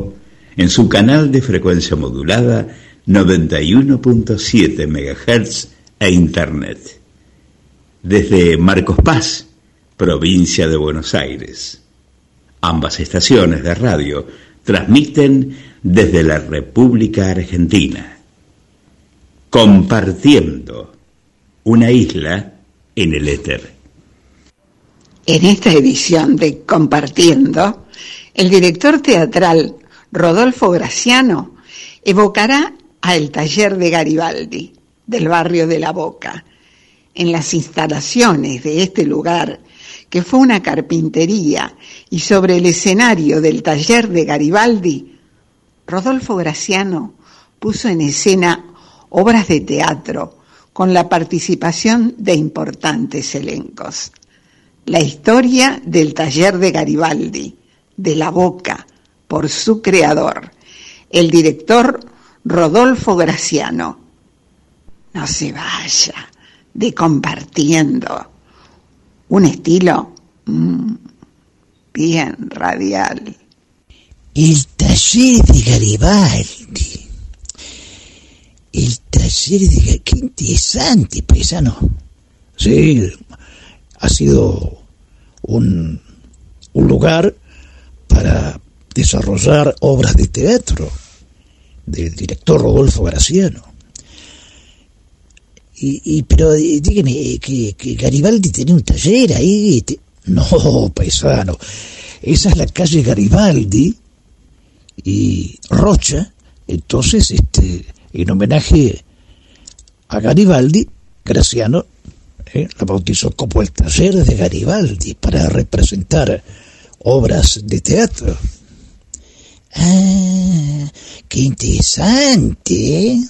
en su canal de frecuencia modulada 91.7 MHz e Internet. Desde Marcos Paz, provincia de Buenos Aires. Ambas estaciones de radio transmiten desde la República Argentina compartiendo una isla en el éter. En esta edición de Compartiendo, el director teatral Rodolfo Graciano evocará a el taller de Garibaldi, del barrio de La Boca. En las instalaciones de este lugar, que fue una carpintería, y sobre el escenario del taller de Garibaldi, Rodolfo Graciano puso en escena obras de teatro con la participación de importantes elencos. La historia del taller de Garibaldi, de la Boca, por su creador, el director Rodolfo Graciano. No se vaya de compartiendo un estilo mm, bien radial. El taller de Garibaldi. El taller de Garibaldi. Qué interesante, paisano. Sí, ha sido un, un lugar para desarrollar obras de teatro del director Rodolfo Graciano. Y, pero díganme que, Garibaldi tenía un taller ahí. No, paisano. Esa es la calle Garibaldi y Rocha. Entonces, este, en homenaje a Garibaldi, Graciano ¿eh? la bautizó como el taller de Garibaldi para representar obras de teatro. Ah, qué interesante.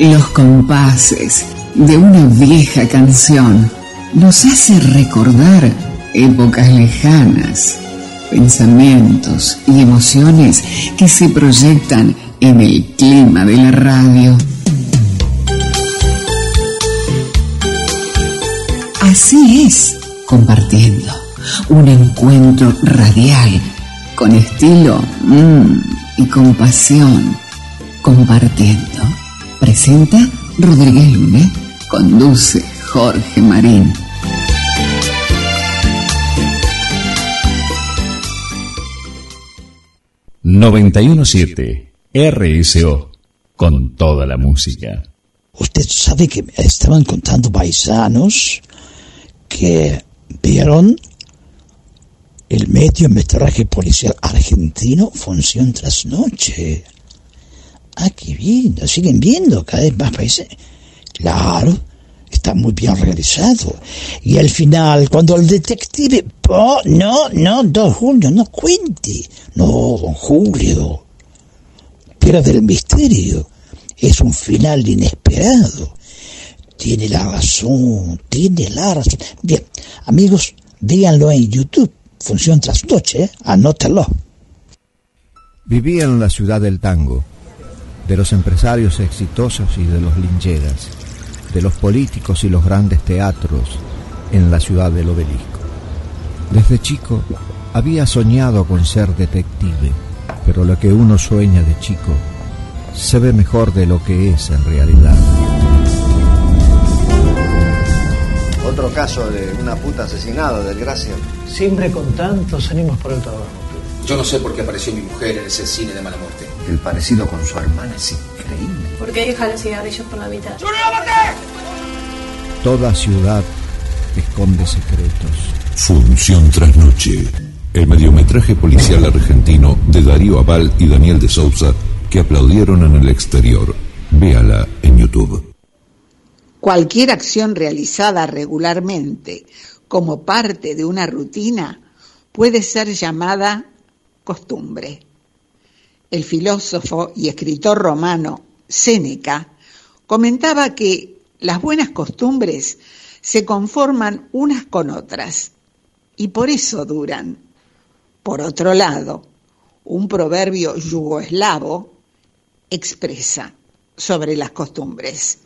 Los compases de una vieja canción nos hace recordar épocas lejanas, pensamientos y emociones que se proyectan en el clima de la radio. Así es, compartiendo un encuentro radial con estilo mm, y con pasión. Compartiendo. Presenta Rodríguez Lune. Conduce Jorge Marín. ...917... RSO... ...con toda la música. Usted sabe que me estaban contando paisanos... ...que vieron el mediometraje policial argentino función tras noche. Ah, qué bien, siguen viendo cada vez más países. Claro, está muy bien realizado. Y al final, cuando el detective... Oh, no, no, don Julio, no cuente. No, don Julio. Pierde el misterio. Es un final inesperado. Tiene la razón, tiene la razón. Bien, amigos, véanlo en YouTube función tras noche, ¿eh? anótalo. Vivía en la ciudad del tango, de los empresarios exitosos y de los lincheras, de los políticos y los grandes teatros en la ciudad del obelisco. Desde chico había soñado con ser detective, pero lo que uno sueña de chico se ve mejor de lo que es en realidad. Otro caso de una puta asesinada, desgracia. Siempre con tantos ánimos por el trabajo. Yo no sé por qué apareció mi mujer en ese cine de mala muerte. El parecido con su hermana es increíble. ¿Por qué deja los cigarrillos por la mitad? Toda ciudad esconde secretos. Función tras noche. El mediometraje policial argentino de Darío Aval y Daniel de Sousa que aplaudieron en el exterior. Véala en YouTube. Cualquier acción realizada regularmente como parte de una rutina puede ser llamada costumbre. El filósofo y escritor romano Séneca comentaba que las buenas costumbres se conforman unas con otras y por eso duran. Por otro lado, un proverbio yugoeslavo expresa sobre las costumbres.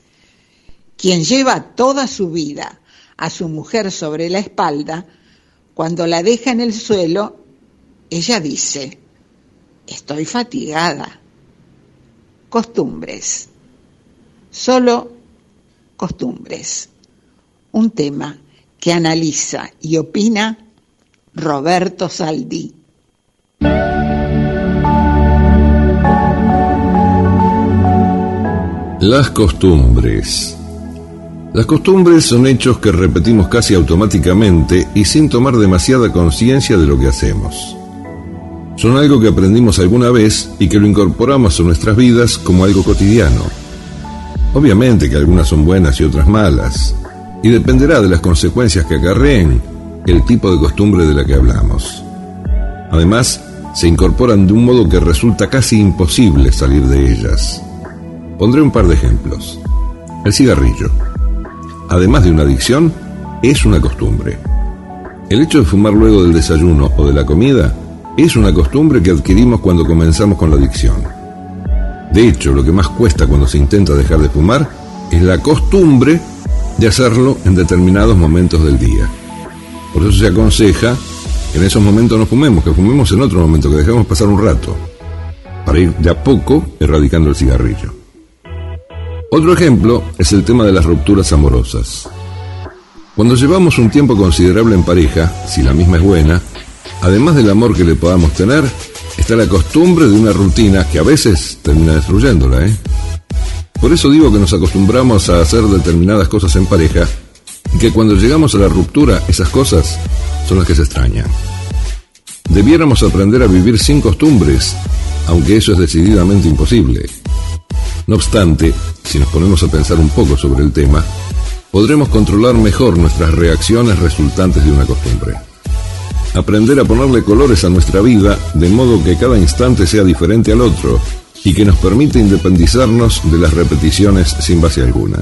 Quien lleva toda su vida a su mujer sobre la espalda, cuando la deja en el suelo, ella dice, estoy fatigada. Costumbres. Solo costumbres. Un tema que analiza y opina Roberto Saldí. Las costumbres. Las costumbres son hechos que repetimos casi automáticamente y sin tomar demasiada conciencia de lo que hacemos. Son algo que aprendimos alguna vez y que lo incorporamos a nuestras vidas como algo cotidiano. Obviamente que algunas son buenas y otras malas, y dependerá de las consecuencias que acarreen el tipo de costumbre de la que hablamos. Además, se incorporan de un modo que resulta casi imposible salir de ellas. Pondré un par de ejemplos. El cigarrillo, además de una adicción, es una costumbre. El hecho de fumar luego del desayuno o de la comida es una costumbre que adquirimos cuando comenzamos con la adicción. De hecho, lo que más cuesta cuando se intenta dejar de fumar es la costumbre de hacerlo en determinados momentos del día. Por eso se aconseja que en esos momentos no fumemos, que fumemos en otro momento, que dejemos pasar un rato, para ir de a poco erradicando el cigarrillo. Otro ejemplo es el tema de las rupturas amorosas. Cuando llevamos un tiempo considerable en pareja, si la misma es buena, además del amor que le podamos tener, está la costumbre de una rutina que a veces termina destruyéndola, ¿eh? Por eso digo que nos acostumbramos a hacer determinadas cosas en pareja y que cuando llegamos a la ruptura esas cosas son las que se extrañan. Debiéramos aprender a vivir sin costumbres, aunque eso es decididamente imposible. No obstante, si nos ponemos a pensar un poco sobre el tema, podremos controlar mejor nuestras reacciones resultantes de una costumbre. Aprender a ponerle colores a nuestra vida de modo que cada instante sea diferente al otro y que nos permite independizarnos de las repeticiones sin base alguna.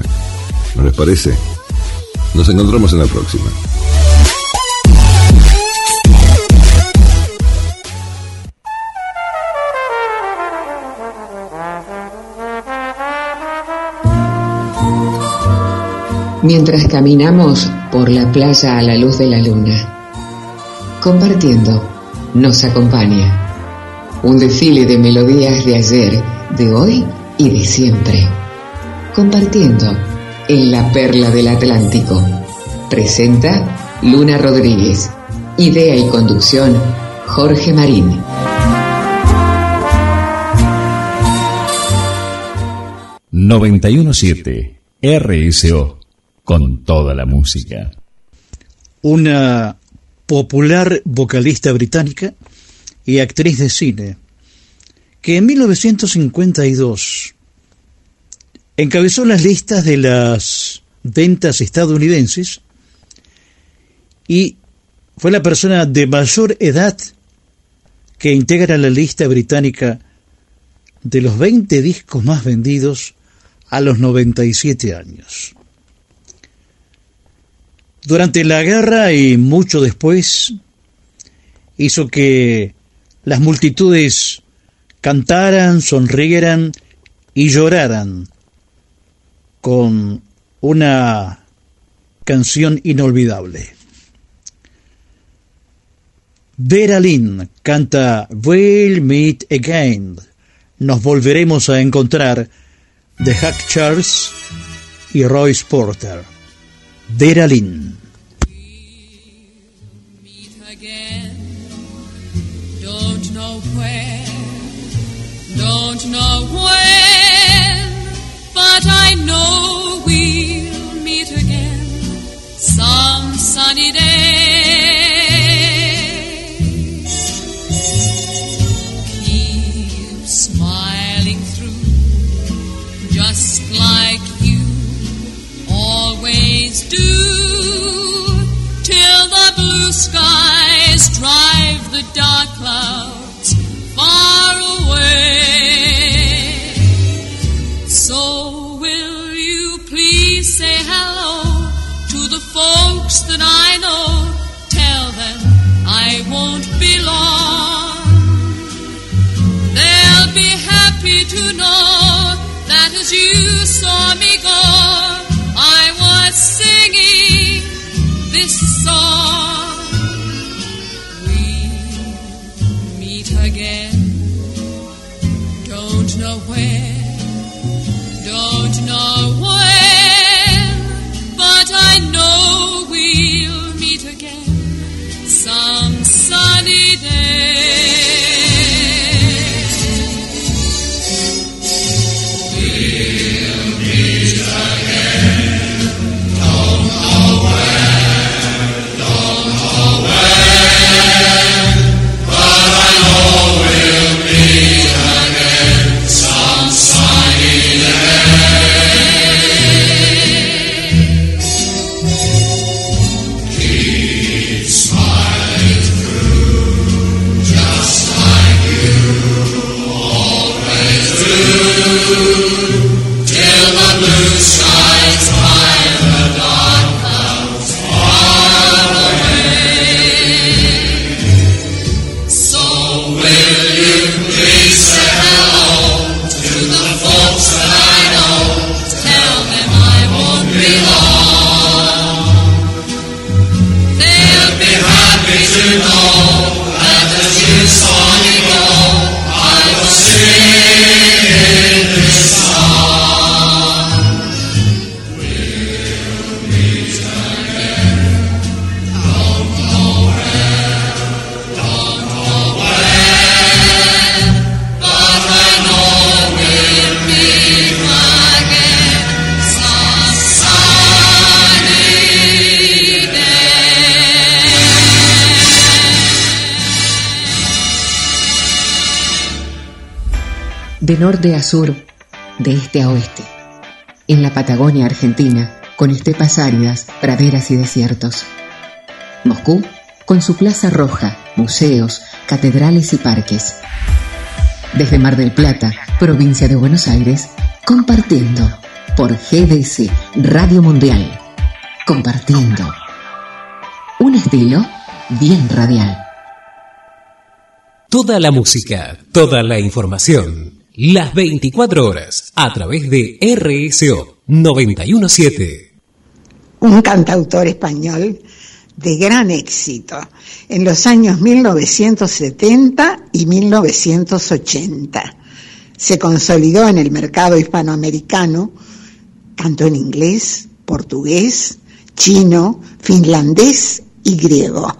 ¿No les parece? Nos encontramos en la próxima. Mientras caminamos por la playa a la luz de la luna, compartiendo, nos acompaña un desfile de melodías de ayer, de hoy y de siempre. Compartiendo en la perla del Atlántico. Presenta Luna Rodríguez. Idea y conducción Jorge Marín. ...917... RSO... ...con toda la música. Una popular vocalista británica y actriz de cine, que en 1952 encabezó las listas de las ventas estadounidenses y fue la persona de mayor edad que integra la lista británica de los 20 discos más vendidos a los 97 años. Durante la guerra y mucho después, hizo que las multitudes cantaran, sonrieran y lloraran con una canción inolvidable. Vera Lynn canta We'll Meet Again. Nos volveremos a encontrar de Hack Charles y Royce Porter. Vera Lynn. Don't know when, drive the dark clouds far away. So will you please say hello to the folks that I know? Tell them I won't be long. They'll be happy to know norte a sur, de este a oeste. En la Patagonia Argentina, con estepas áridas, praderas y desiertos. Moscú, con su Plaza Roja, museos, catedrales y parques. Desde Mar del Plata, provincia de Buenos Aires, compartiendo por GDS Radio Mundial. Compartiendo. Un estilo bien radial. Toda la música, toda la información, las 24 horas, a través de RSO 917. Un cantautor español de gran éxito en los años 1970 y 1980. Se consolidó en el mercado hispanoamericano, cantó en inglés, portugués, chino, finlandés y griego.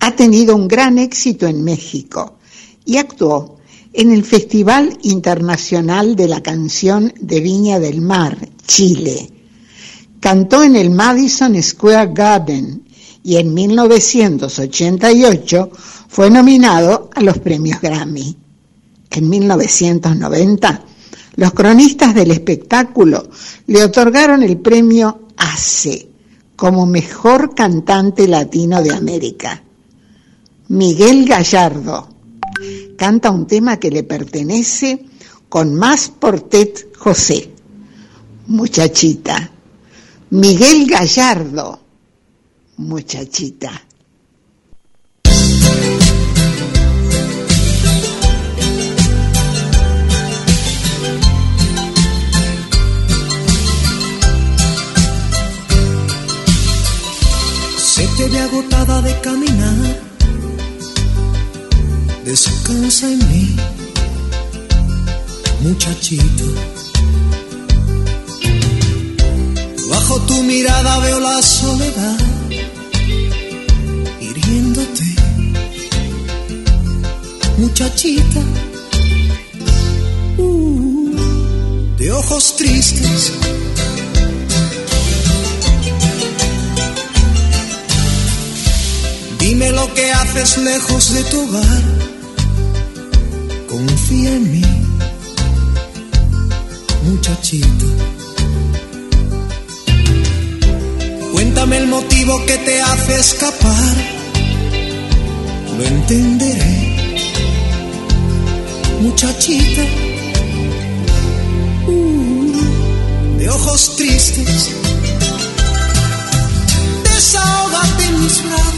Ha tenido un gran éxito en México y actuó en el Festival Internacional de la Canción de Viña del Mar, Chile. Cantó en el Madison Square Garden y en 1988 fue nominado a los premios Grammy. En 1990, los cronistas del espectáculo le otorgaron el premio ACE como mejor cantante latino de América. Miguel Gallardo canta un tema que le pertenece con más portet José. Muchachita. Miguel Gallardo muchachita. Se te ve agotada de caminar, descansa en mí, muchachito. Bajo tu mirada veo la soledad muchachita, uh, de ojos tristes. Dime lo que haces lejos de tu hogar, confía en mí, muchachito. Cuéntame el motivo que te hace escapar, lo entenderé muchachita, uh, de ojos tristes, desahógate en mis brazos,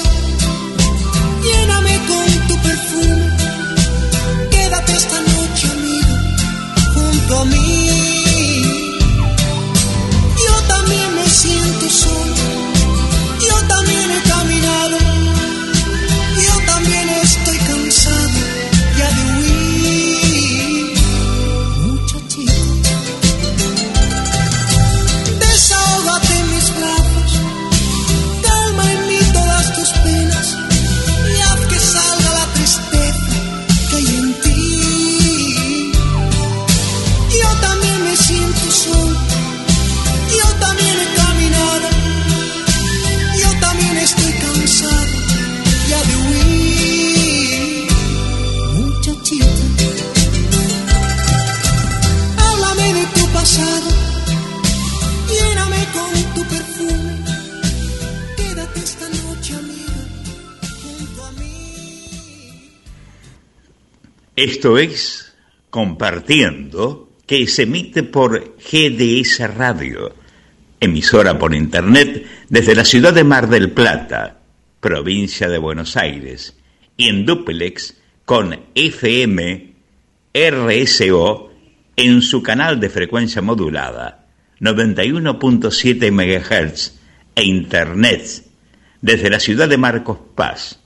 lléname con tu perfume. Quédate esta noche, amigo, junto a mí. Esto es Compartiendo, que se emite por GDS Radio, emisora por Internet desde la ciudad de Mar del Plata, provincia de Buenos Aires, y en duplex con FM RSO en su canal de frecuencia modulada 91.7 MHz e Internet desde la ciudad de Marcos Paz,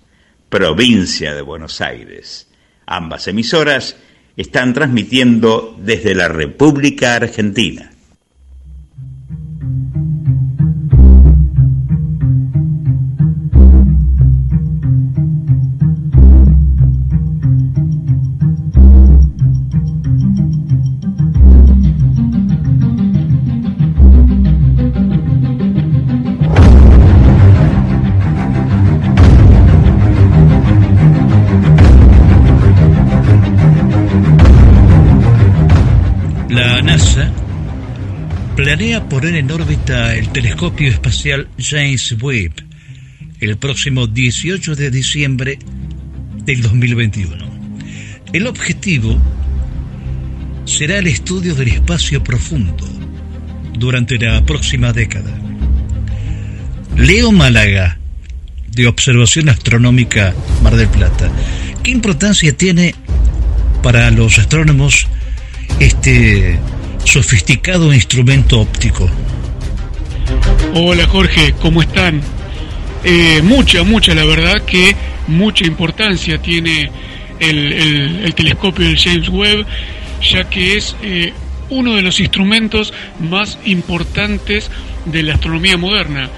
provincia de Buenos Aires. Ambas emisoras están transmitiendo desde la República Argentina. Planea poner en órbita el telescopio espacial James Webb el próximo 18 de diciembre del 2021. El objetivo será el estudio del espacio profundo durante la próxima década. Leo Málaga, de Observación Astronómica Mar del Plata. ¿Qué importancia tiene para los astrónomos este sofisticado instrumento óptico. Hola Jorge, ¿cómo están? Eh, mucha, mucha, la verdad que mucha importancia tiene el, telescopio del James Webb, ya que es eh, uno de los instrumentos más importantes de la astronomía moderna.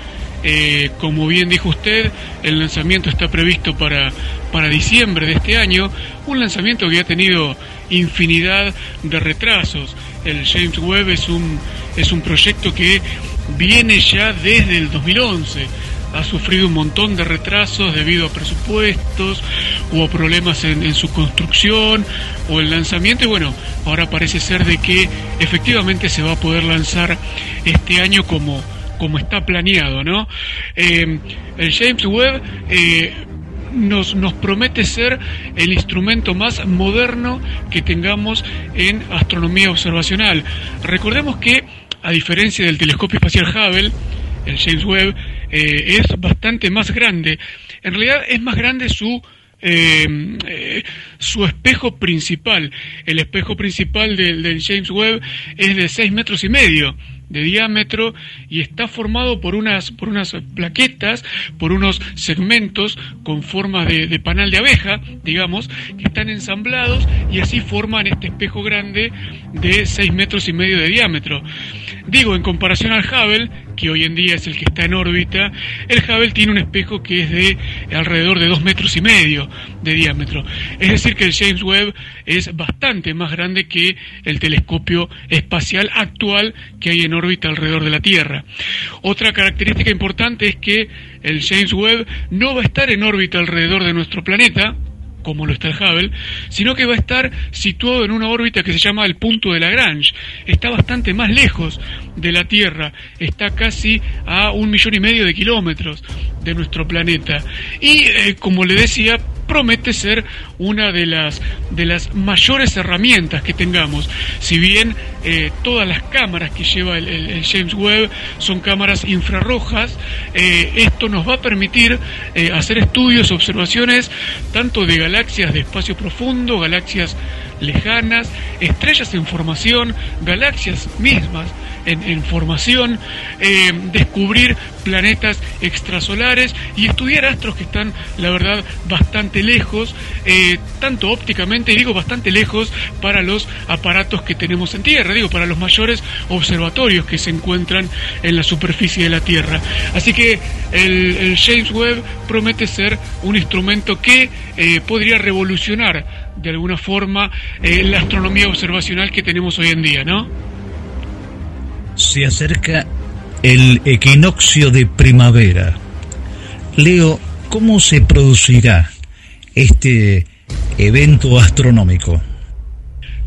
Eh, como bien dijo usted, el lanzamiento está previsto para, para diciembre de este año, un lanzamiento que ha tenido infinidad de retrasos. El James Webb es un, es un proyecto que viene ya desde el 2011 ha sufrido un montón de retrasos debido a presupuestos o a problemas en, en, su construcción o el lanzamiento y bueno, ahora parece ser de que efectivamente se va a poder lanzar este año como, como está planeado, ¿no? Eh, el James Webb eh, nos, nos promete ser el instrumento más moderno que tengamos en astronomía observacional. Recordemos que, a diferencia del telescopio espacial Hubble, el James Webb eh, es bastante más grande. En realidad es más grande su su espejo principal. El espejo principal del, del, James Webb es de 6 metros y medio de diámetro y está formado por unas, por unas plaquetas, por unos segmentos con forma de, panal de abeja, digamos, que están ensamblados y así forman este espejo grande de 6 metros y medio de diámetro. Digo, en comparación al Hubble, que hoy en día es el que está en órbita, el Hubble tiene un espejo que es de alrededor de 2 metros y medio de diámetro. Es decir, que el James Webb es bastante más grande que el telescopio espacial actual que hay en órbita alrededor de la Tierra. Otra característica importante es que el James Webb no va a estar en órbita alrededor de nuestro planeta, como lo está el Hubble, sino que va a estar situado en una órbita que se llama el punto de Lagrange. Está bastante más lejos de la Tierra, está casi a un millón y medio de kilómetros de nuestro planeta. Y eh, como le decía, promete ser una de las, de las mayores herramientas que tengamos. Si bien eh, todas las cámaras que lleva el, James Webb son cámaras infrarrojas, eh, esto nos va a permitir eh, hacer estudios, observaciones, tanto de galaxias de espacio profundo, galaxias lejanas, estrellas en formación, galaxias mismas en, formación, eh, descubrir planetas extrasolares y estudiar astros que están, la verdad, bastante lejos, eh, tanto ópticamente, digo bastante lejos para los aparatos que tenemos en Tierra, digo, para los mayores observatorios que se encuentran en la superficie de la Tierra. Así que el, James Webb promete ser un instrumento que eh, podría revolucionar de alguna forma la astronomía observacional que tenemos hoy en día, ¿no? Se acerca el equinoccio de primavera. Leo, ¿cómo se producirá este evento astronómico?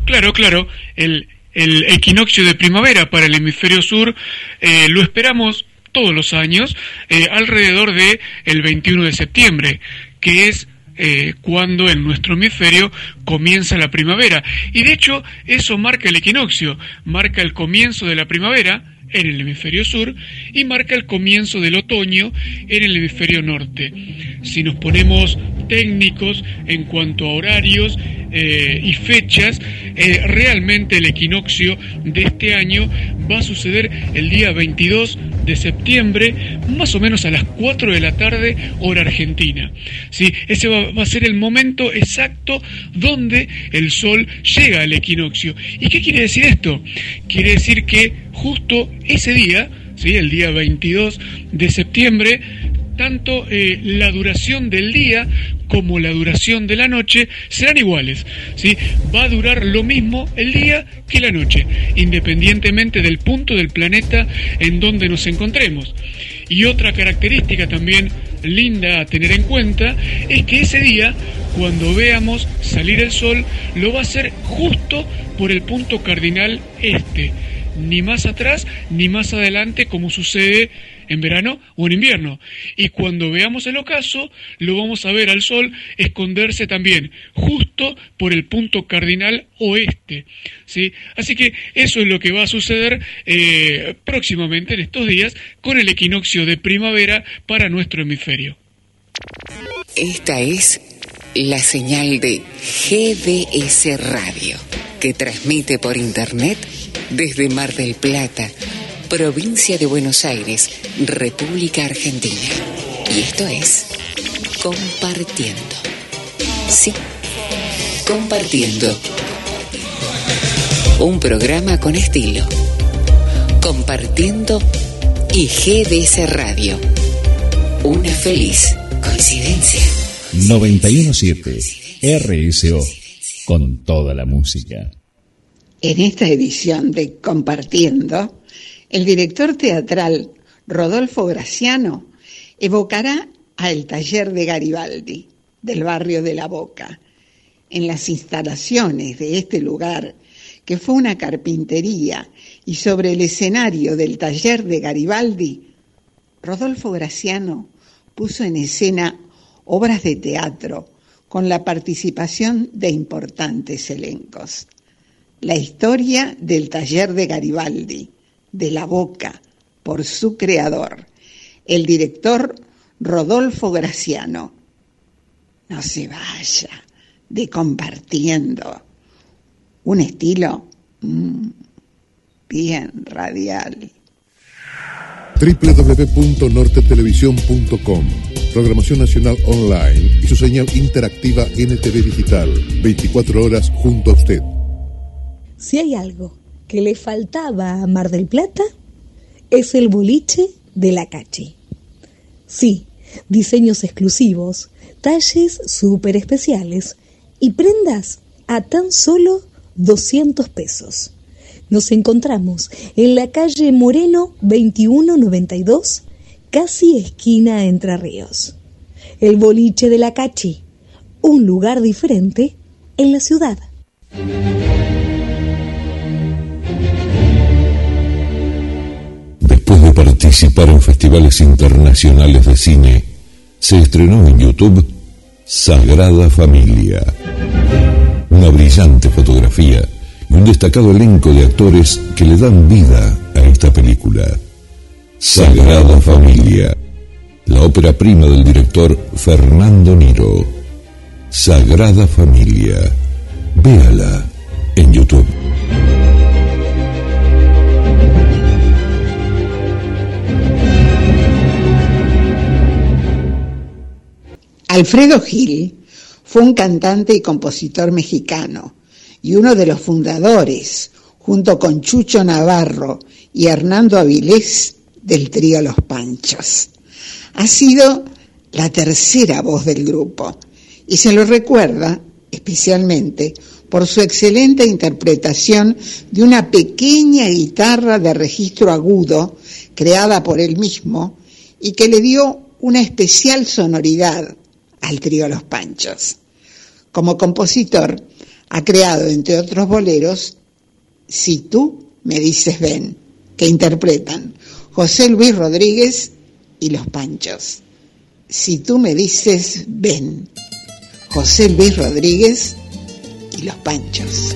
Claro, claro, el, equinoccio de primavera para el hemisferio sur eh, lo esperamos todos los años eh, alrededor de el 21 de septiembre, que es eh, cuando en nuestro hemisferio comienza la primavera. Y de hecho eso marca el equinoccio, marca el comienzo de la primavera en el hemisferio sur y marca el comienzo del otoño en el hemisferio norte. Si nos ponemos técnicos en cuanto a horarios eh, y fechas, eh, realmente el equinoccio de este año va a suceder el día 22 de septiembre, más o menos a las 4 de la tarde, hora argentina. ¿Sí? Ese va, va, a ser el momento exacto donde el Sol llega al equinoccio. ¿Y qué quiere decir esto? Quiere decir que justo ese día, ¿sí? el día 22 de septiembre, tanto eh, la duración del día como la duración de la noche serán iguales. ¿sí? Va a durar lo mismo el día que la noche, independientemente del punto del planeta en donde nos encontremos. Y otra característica también linda a tener en cuenta es que ese día, cuando veamos salir el sol, lo va a hacer justo por el punto cardinal este, ni más atrás ni más adelante como sucede en verano o en invierno. Y cuando veamos el ocaso, lo vamos a ver al Sol esconderse también justo por el punto cardinal oeste. ¿sí? Así que eso es lo que va a suceder eh, próximamente en estos días con el equinoccio de primavera para nuestro hemisferio. Esta es la señal de GDS Radio, que transmite por Internet desde Mar del Plata provincia de Buenos Aires, República Argentina. Y esto es Compartiendo. Sí, Compartiendo. Un programa con estilo. Compartiendo y GDS Radio. Una feliz coincidencia. 917 RSO. Con toda la música. En esta edición de Compartiendo, el director teatral Rodolfo Graciano evocará al taller de Garibaldi del barrio de La Boca. En las instalaciones de este lugar, que fue una carpintería, y sobre el escenario del taller de Garibaldi, Rodolfo Graciano puso en escena obras de teatro con la participación de importantes elencos. La historia del taller de Garibaldi, de la boca por su creador, el director Rodolfo Graciano. No se vaya de compartiendo un estilo mmm, bien radial www.nortetelevisión.com Programación Nacional Online y su señal interactiva NTV Digital, 24 horas junto a usted. Si hay algo que le faltaba a Mar del Plata es el boliche de la Cachi. Sí, diseños exclusivos, talles súper especiales y prendas a tan solo 200 pesos. Nos encontramos en la calle Moreno 2192, casi esquina Entre Ríos. El boliche de la Cachi, un lugar diferente en la ciudad. Después de participar en festivales internacionales de cine, se estrenó en YouTube Sagrada Familia. Una brillante fotografía y un destacado elenco de actores que le dan vida a esta película. Sagrada Familia, la ópera prima del director Fernando Niro. Sagrada Familia, véala en YouTube. Alfredo Gil fue un cantante y compositor mexicano y uno de los fundadores, junto con Chucho Navarro y Hernando Avilés, del trío Los Panchos. Ha sido la tercera voz del grupo y se lo recuerda especialmente por su excelente interpretación de una pequeña guitarra de registro agudo creada por él mismo y que le dio una especial sonoridad al trío Los Panchos. Como compositor, ha creado, entre otros boleros, Si tú me dices ven, que interpretan José Luis Rodríguez y Los Panchos. Si tú me dices ven, José Luis Rodríguez y los Panchos.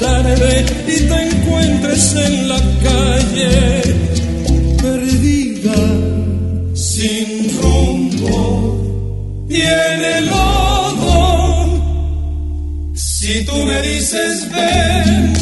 y te encuentres en la calle perdida, sin rumbo y en el lodo. Si tú me dices ven,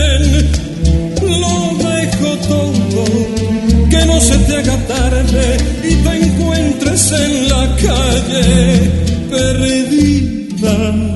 se te haga tarde y te encuentres en la calle perdida,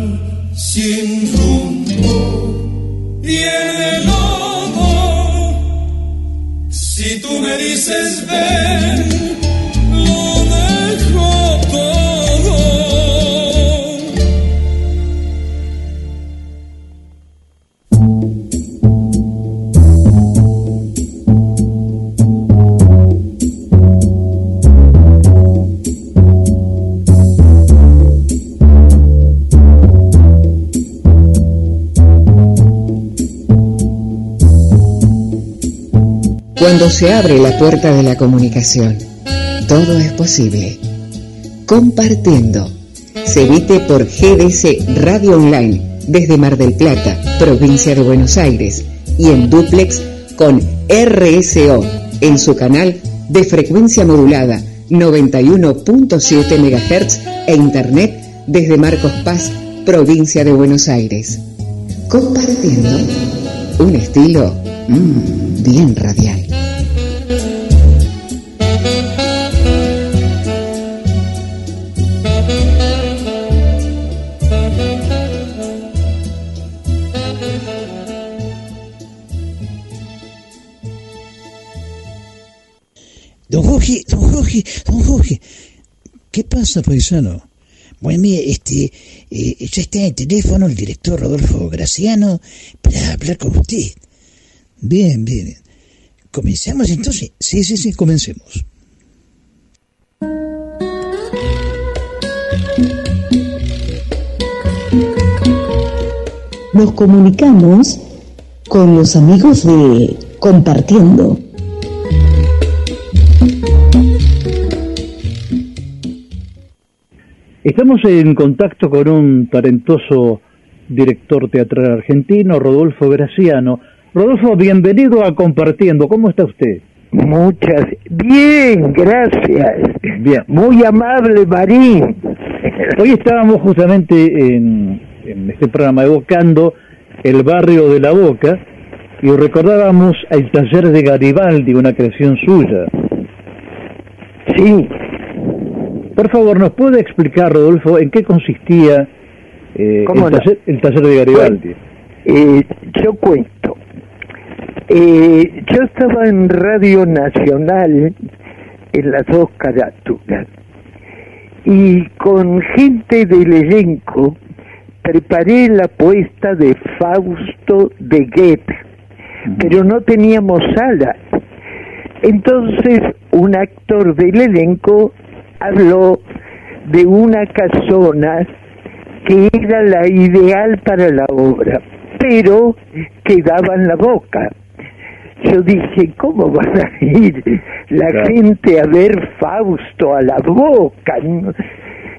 se abre la puerta de la comunicación, todo es posible. Compartiendo. Se emite por GDC Radio Online desde Mar del Plata, provincia de Buenos Aires, y en duplex con RSO en su canal de frecuencia modulada 91.7 MHz e internet desde Marcos Paz, provincia de Buenos Aires. Compartiendo un estilo mm, bien radial. ¿Qué pasa, paisano? Bueno, mire, este, eh, ya está en el teléfono el director Rodolfo Graciano para hablar con usted. Bien, bien. ¿Comenzamos entonces? Sí, sí, sí, comencemos. Nos comunicamos con los amigos de Compartiendo. Estamos en contacto con un talentoso director teatral argentino, Rodolfo Graciano. Rodolfo, bienvenido a Compartiendo. ¿Cómo está usted? Muchas. Bien, gracias. Bien. Muy amable, Marín. Hoy estábamos justamente en, en este programa evocando el barrio de La Boca y recordábamos el taller de Garibaldi, una creación suya. Sí. Por favor, ¿nos puede explicar, Rodolfo, en qué consistía eh, el, ¿Cómo no? taller, el taller de Garibaldi? Eh, yo cuento. Eh, yo estaba en Radio Nacional en las dos carátulas y con gente del elenco preparé la puesta de Fausto de Goethe, pero no teníamos sala. Entonces un actor del elenco habló de una casona que era la ideal para la obra, pero quedaba en la boca. Yo dije, ¿cómo van a ir la Claro. gente a ver Fausto a la boca?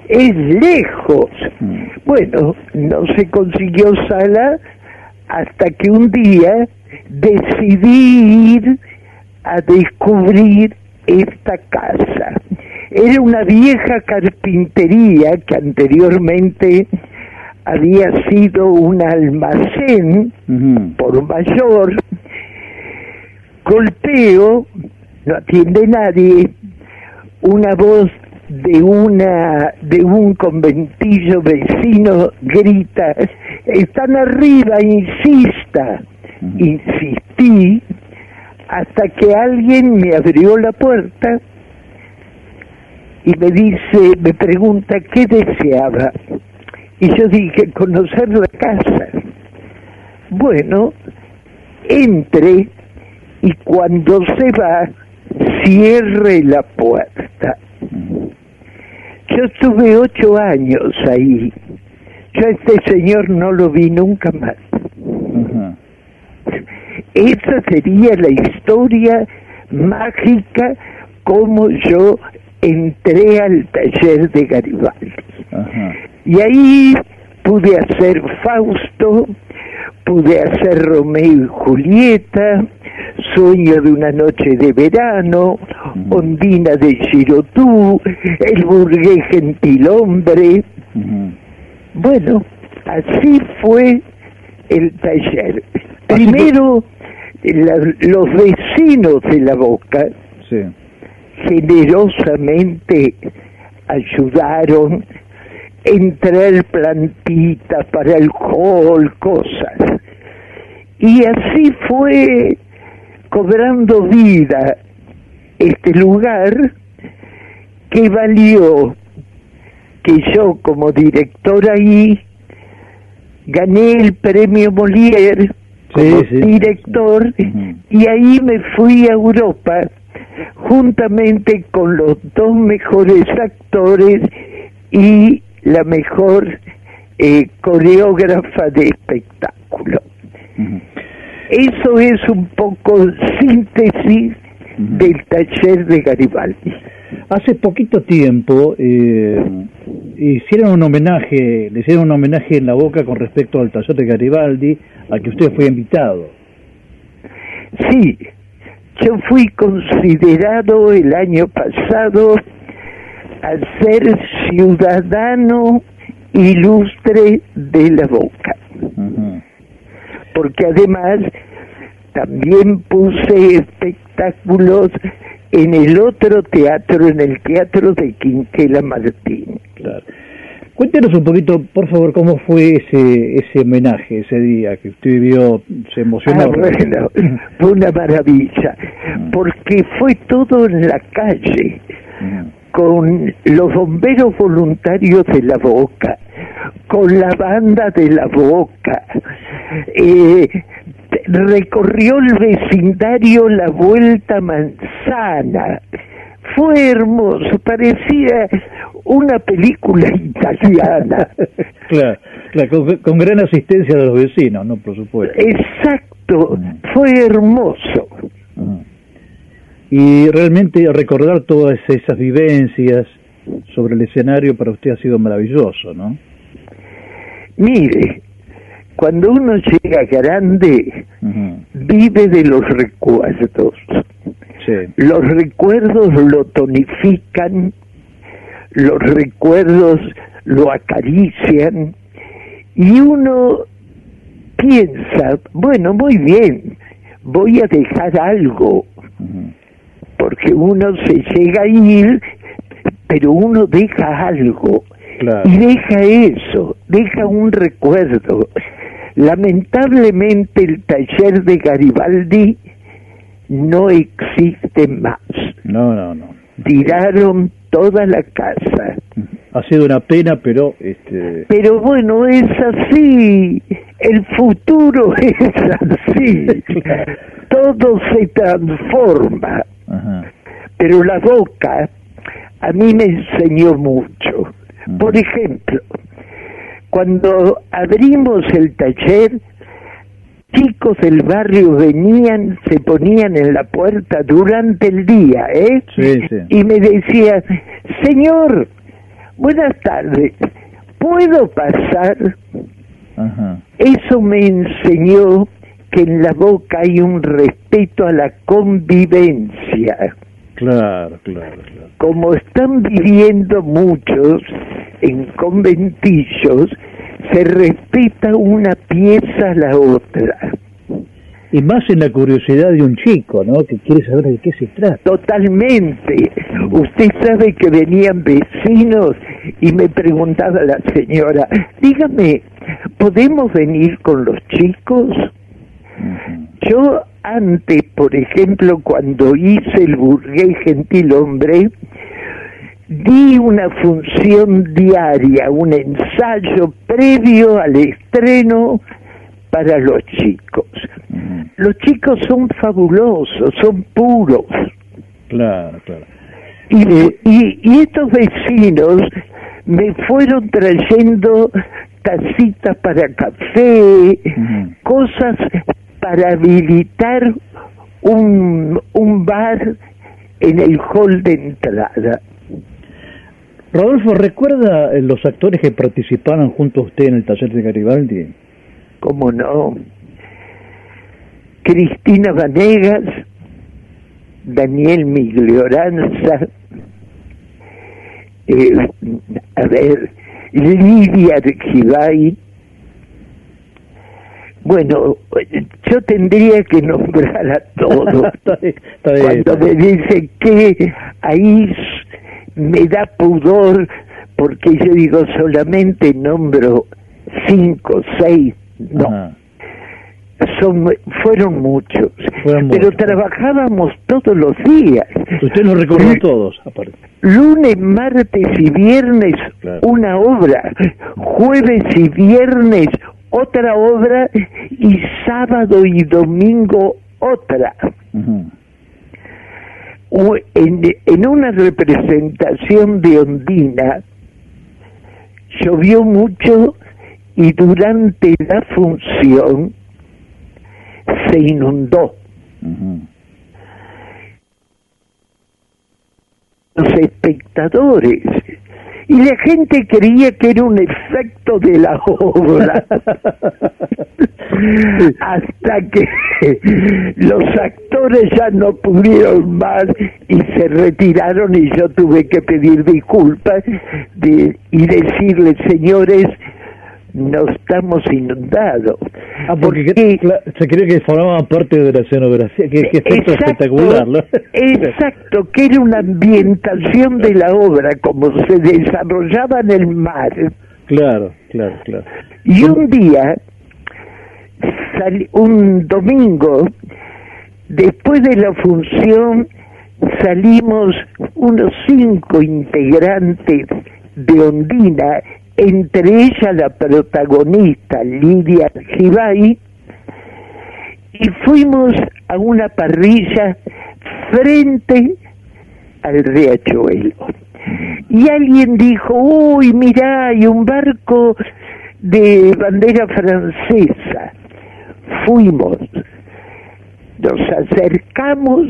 Es lejos. Bueno, no se consiguió sala hasta que un día decidí ir a descubrir esta casa. Era una vieja carpintería que anteriormente había sido un almacén por mayor. Golpeo, no atiende nadie, una voz de una de un conventillo vecino grita están arriba insista insistí hasta que alguien me abrió la puerta y me dice me pregunta qué deseaba y yo dije conocer la casa bueno entre y cuando se va cierre la puerta yo estuve ocho años ahí. Yo a este señor no lo vi nunca más. Esa sería la historia mágica como yo entré al taller de Garibaldi. Y ahí pude hacer Fausto, pude hacer Romeo y Julieta, Sueño de una noche de verano, Ondina de Girotú, El burgués gentilhombre. Bueno, así fue el taller. Primero, la- los vecinos de la Boca generosamente ayudaron entrar plantita para el hall, cosas. Y así fue cobrando vida este lugar que valió que yo como director ahí gané el premio Molière como director y ahí me fui a Europa juntamente con los dos mejores actores y la mejor eh, coreógrafa de espectáculo. Eso es un poco síntesis del taller de Garibaldi. Hace poquito tiempo eh, hicieron un homenaje, le hicieron un homenaje en la boca con respecto al taller de Garibaldi, al que usted fue invitado. Sí, yo fui considerado el año pasado a ser ciudadano ilustre de la boca. Porque además también puse espectáculos en el otro teatro, en el teatro de Quinquela Martín. Cuéntenos un poquito, por favor, cómo fue ese ese homenaje, ese día que usted vivió, se emocionó. Ah, bueno, [CLEARS THROAT] fue una maravilla, porque fue todo en la calle, con los bomberos voluntarios de la Boca, con la banda de la Boca. Eh, recorrió el vecindario la vuelta manzana. Fue hermoso, parecía una película italiana. Claro, claro, con, con gran asistencia de los vecinos, ¿no? Por supuesto. Exacto, fue hermoso. Y realmente recordar todas esas vivencias sobre el escenario para usted ha sido maravilloso, ¿no? Mire, cuando uno llega grande, vive de los recuerdos. Los recuerdos lo tonifican los recuerdos lo acarician y uno piensa, bueno, muy bien, voy a dejar algo, porque uno se llega a ir, pero uno deja algo, y deja eso, deja un recuerdo. Lamentablemente el taller de Garibaldi no existe más. No, no, no. Tiraron toda la casa. Ha sido una pena, pero este Pero bueno, es así. El futuro [LAUGHS] es así. [LAUGHS] Todo se transforma. Pero la boca a mí me enseñó mucho. Por ejemplo, cuando abrimos el taller, chicos del barrio venían, se ponían en la puerta durante el día, ¿eh? Y me decían, señor, buenas tardes, ¿puedo pasar? Eso me enseñó que en la boca hay un respeto a la convivencia. Claro, claro, claro. Como están viviendo muchos en conventillos, se respeta una pieza a la otra. Y más en la curiosidad de un chico, ¿no? Que quiere saber de qué se trata. Totalmente. Usted sabe que venían vecinos y me preguntaba la señora, dígame, ¿podemos venir con los chicos? Yo antes, por ejemplo, cuando hice el burgués gentilhombre, di una función diaria, un ensayo previo al estreno para los chicos. Los chicos son fabulosos, son puros. Claro, claro. Y, y, y estos vecinos me fueron trayendo tacitas para café, cosas para habilitar un, un bar en el hall de entrada. Rodolfo, ¿recuerda los actores que participaron junto a usted en el taller de Garibaldi? ¿Cómo no? Cristina Vanegas, Daniel Miglioranza, eh, a ver, Lidia Argibay. Bueno, yo tendría que nombrar a [LAUGHS] todos. Cuando me dicen que ahí me da pudor porque yo digo solamente nombro cinco, seis, no. Son, fueron muchos, pero trabajábamos todos los días. Usted nos recordó todos, aparte. Lunes, martes y viernes una obra, jueves y viernes otra obra. Y sábado y domingo otra en, en una representación de Ondina llovió mucho y durante la función se inundó. Los espectadores y la gente creía que era un efecto de la obra. [LAUGHS] Hasta que los actores ya no pudieron más y se retiraron y yo tuve que pedir disculpas y decirles señores no estamos inundados. Ah, porque, se cree que formaba parte de la escenografía, que, que efecto espectacular. ¿no? Exacto, que era una ambientación de la obra, como se desarrollaba en el mar. Claro, claro, claro. Y un día, un domingo, después de la función, salimos unos cinco integrantes de Ondina entre ella la protagonista Lidia Gibay, y fuimos a una parrilla frente al riachuelo. Y alguien dijo, uy, mira, hay un barco de bandera francesa. Fuimos, nos acercamos,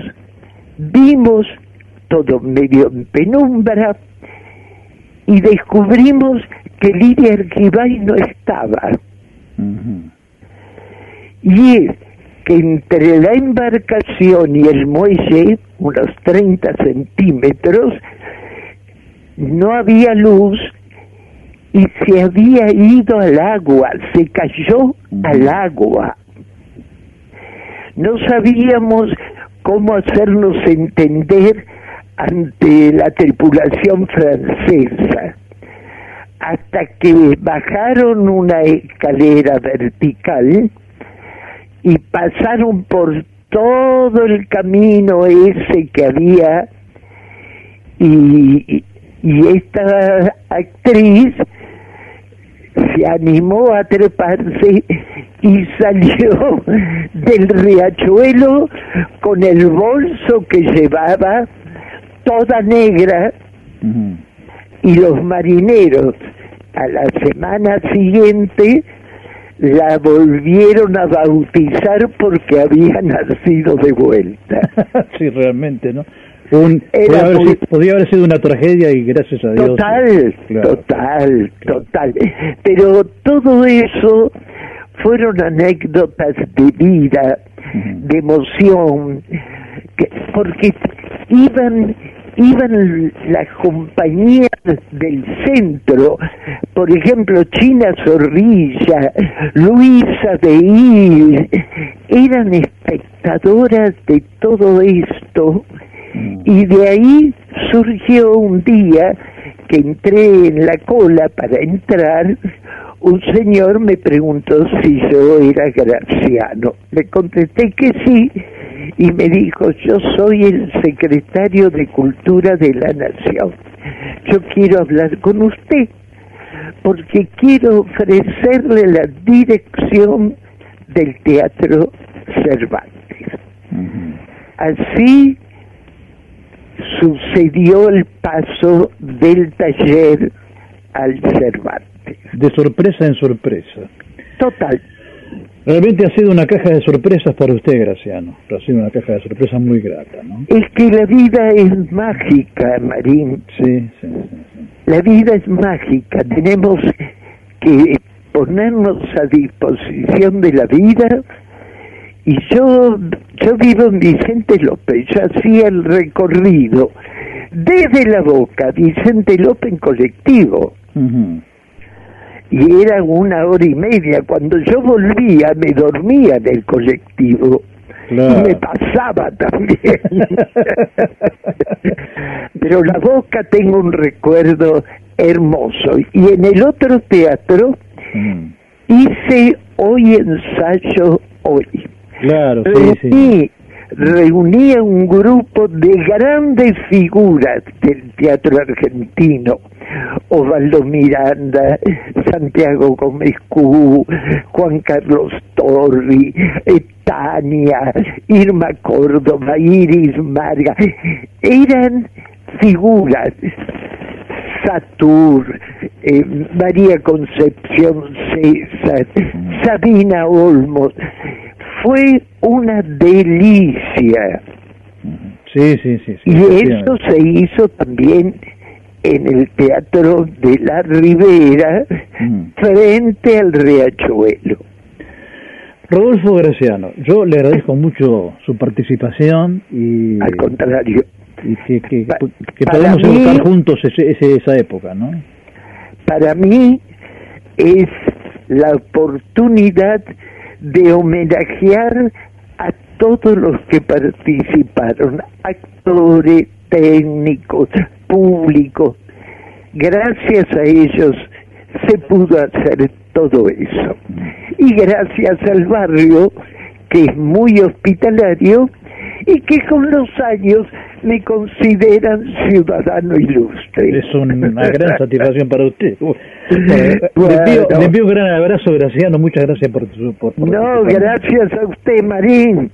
vimos todo medio en penumbra y descubrimos que Lidia Arquibay no estaba. Y es que entre la embarcación y el muelle, unos 30 centímetros, no había luz y se había ido al agua, se cayó al agua. No sabíamos cómo hacernos entender ante la tripulación francesa hasta que bajaron una escalera vertical y pasaron por todo el camino ese que había y, esta actriz se animó a treparse y salió [LAUGHS] del riachuelo con el bolso que llevaba toda negra y los marineros a la semana siguiente la volvieron a bautizar porque había nacido de vuelta. [LAUGHS] sí, realmente, ¿no? Un, podía, haber, sido, podía, haber, sido una tragedia y gracias a Dios. Total, claro, total, claro. total. Pero todo eso fueron anécdotas de vida, de emoción, que, porque iban iban las compañías del centro, por ejemplo, China Zorrilla, Luisa de Ir, eran espectadoras de todo esto y de ahí surgió un día que entré en la cola para entrar, un señor me preguntó si yo era graciano. Le contesté que sí y me dijo, yo soy el secretario de Cultura de la Nación. Yo quiero hablar con usted porque quiero ofrecerle la dirección del Teatro Cervantes. Uh -huh. Así sucedió el paso del taller al Cervantes. De sorpresa en sorpresa. Total. Realmente ha sido una caja de sorpresas para usted, Graciano. Ha sido una caja de sorpresas muy grata, ¿no? Es que la vida es mágica, Marín. Sí, sí, sí, sí. La vida es mágica. Tenemos que ponernos a disposición de la vida. Y yo, yo vivo en Vicente López. Yo hacía el recorrido desde la boca, Vicente López en colectivo. Uh -huh y era una hora y media. Cuando yo volvía me dormía en el colectivo. Claro. Y me pasaba también. [LAUGHS] Pero la boca tengo un recuerdo hermoso. Y en el otro teatro mm. hice hoy ensayo hoy. Claro, sí, sí. reuní a un grupo de grandes figuras del teatro argentino Osvaldo Miranda, Santiago Gómez Cú, Juan Carlos Torri, Tania, Irma Córdoba, Iris Marga, eran figuras. Satur, eh, María Concepción César, Sabina Olmos. Fue una delicia. Sí, sí, sí. sí y eso se hizo también en el Teatro de la Ribera, mm. frente al Riachuelo. Rodolfo Graciano, yo le agradezco mucho su participación y... Al contrario. Y que, que, pa que podamos mí, juntos ese, ese, esa época, ¿no? Para mí es la oportunidad de homenajear a todos los que participaron, actores, técnicos, público. Gracias a ellos se pudo hacer todo eso. Y gracias al barrio, que es muy hospitalario y que con los años me consideran ciudadano ilustre. Es una gran satisfacción para usted. [LAUGHS] Bueno, le, envío, le, envío, un gran abrazo, Graciano. Muchas gracias por por, por No, gracias a usted, Marín.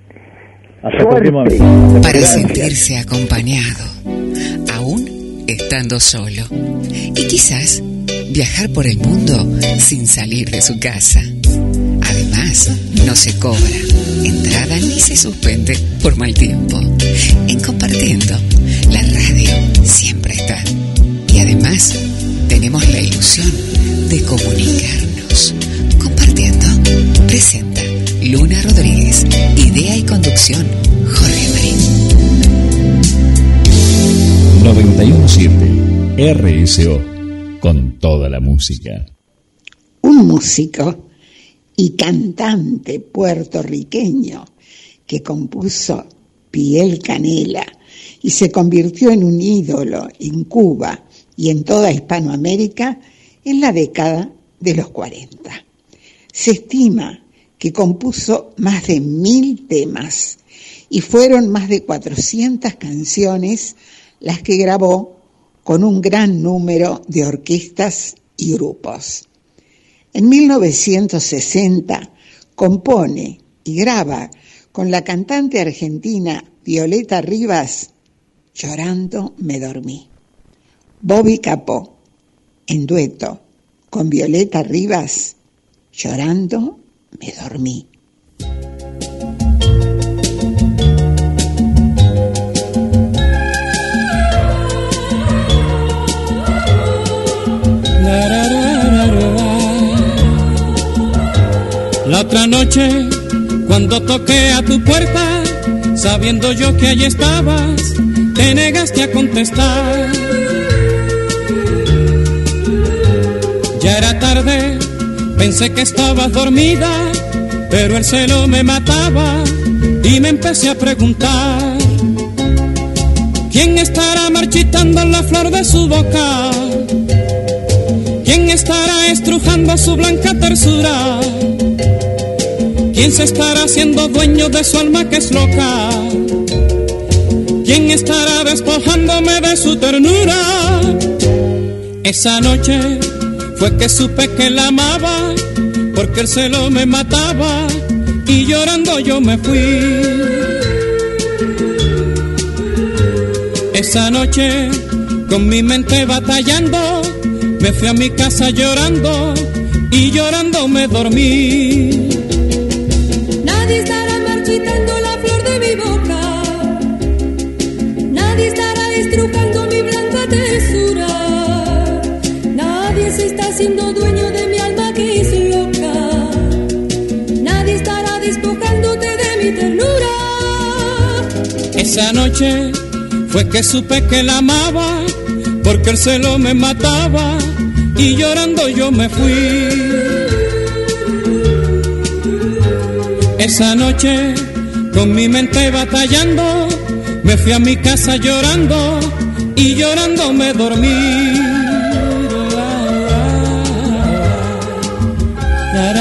Hasta Suerte. Para sentirse acompañado, aún estando solo. Y quizás viajar por el mundo sin salir de su casa. Además, no se cobra entrada ni se suspende por mal tiempo. En compartiendo, la radio siempre está. Y además, tenemos la ilusión de comunicarnos. Compartiendo, presenta Luna Rodríguez. Idea y conducción, Jorge Marín. 917 RSO, con toda la música. Un músico y cantante puertorriqueño que compuso Piel Canela y se convirtió en un ídolo en Cuba y en toda Hispanoamérica en la década de los 40. Se estima que compuso más de mil temas y fueron más de 400 canciones las que grabó con un gran número de orquestas y grupos. En 1960 compone y graba con la cantante argentina Violeta Rivas, Llorando me dormí. Bobby Capó, en dueto con Violeta Rivas, Llorando me dormí. La otra noche, cuando toqué a tu puerta, sabiendo yo que allí estabas, te negaste a contestar. Ya era tarde, pensé que estabas dormida, pero el celo me mataba y me empecé a preguntar. ¿Quién estará marchitando la flor de su boca? ¿Quién estará estrujando su blanca tersura? ¿Quién se estará haciendo dueño de su alma que es loca? ¿Quién estará despojándome de su ternura? Esa noche fue que supe que la amaba, porque el celo me mataba y llorando yo me fui. Esa noche, con mi mente batallando, me fui a mi casa llorando y llorando me dormí. Nadie estará marchitando la flor de mi boca. Nadie estará estrujando mi blanca tesura. Nadie se está haciendo dueño de mi alma que es loca. Nadie estará despojándote de mi ternura. Esa noche fue que supe que la amaba, porque el celo me mataba y llorando yo me fui. Esa noche, con mi mente batallando, me fui a mi casa llorando y llorando me dormí. A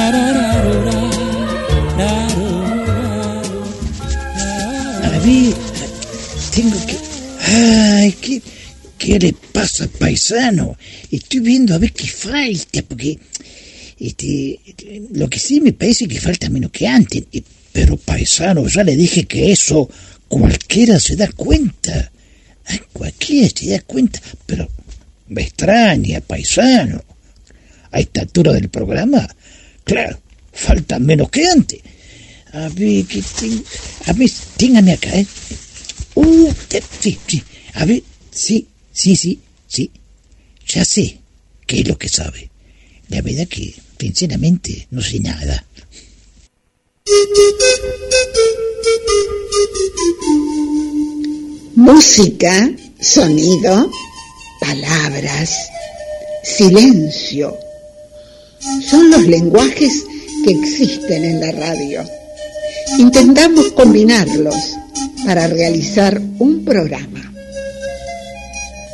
tengo que... Ay, ¿qué, ¿qué le pasa, paisano? Estoy viendo a ver qué falta, porque este, lo que sí me parece que falta menos que antes. Eh, Pero, paisano, ya le dije que eso cualquiera se da cuenta. Cualquiera se da cuenta, pero me extraña, paisano. A esta altura del programa, claro, falta menos que antes. A ver, que ten- a ver, téngame acá, ¿eh? Uh, sí, sí. A ver, sí, sí, sí, sí. Ya sé qué es lo que sabe. La verdad que, sinceramente, no sé nada. Música, sonido, palabras, silencio. Son los lenguajes que existen en la radio. Intentamos combinarlos para realizar un programa.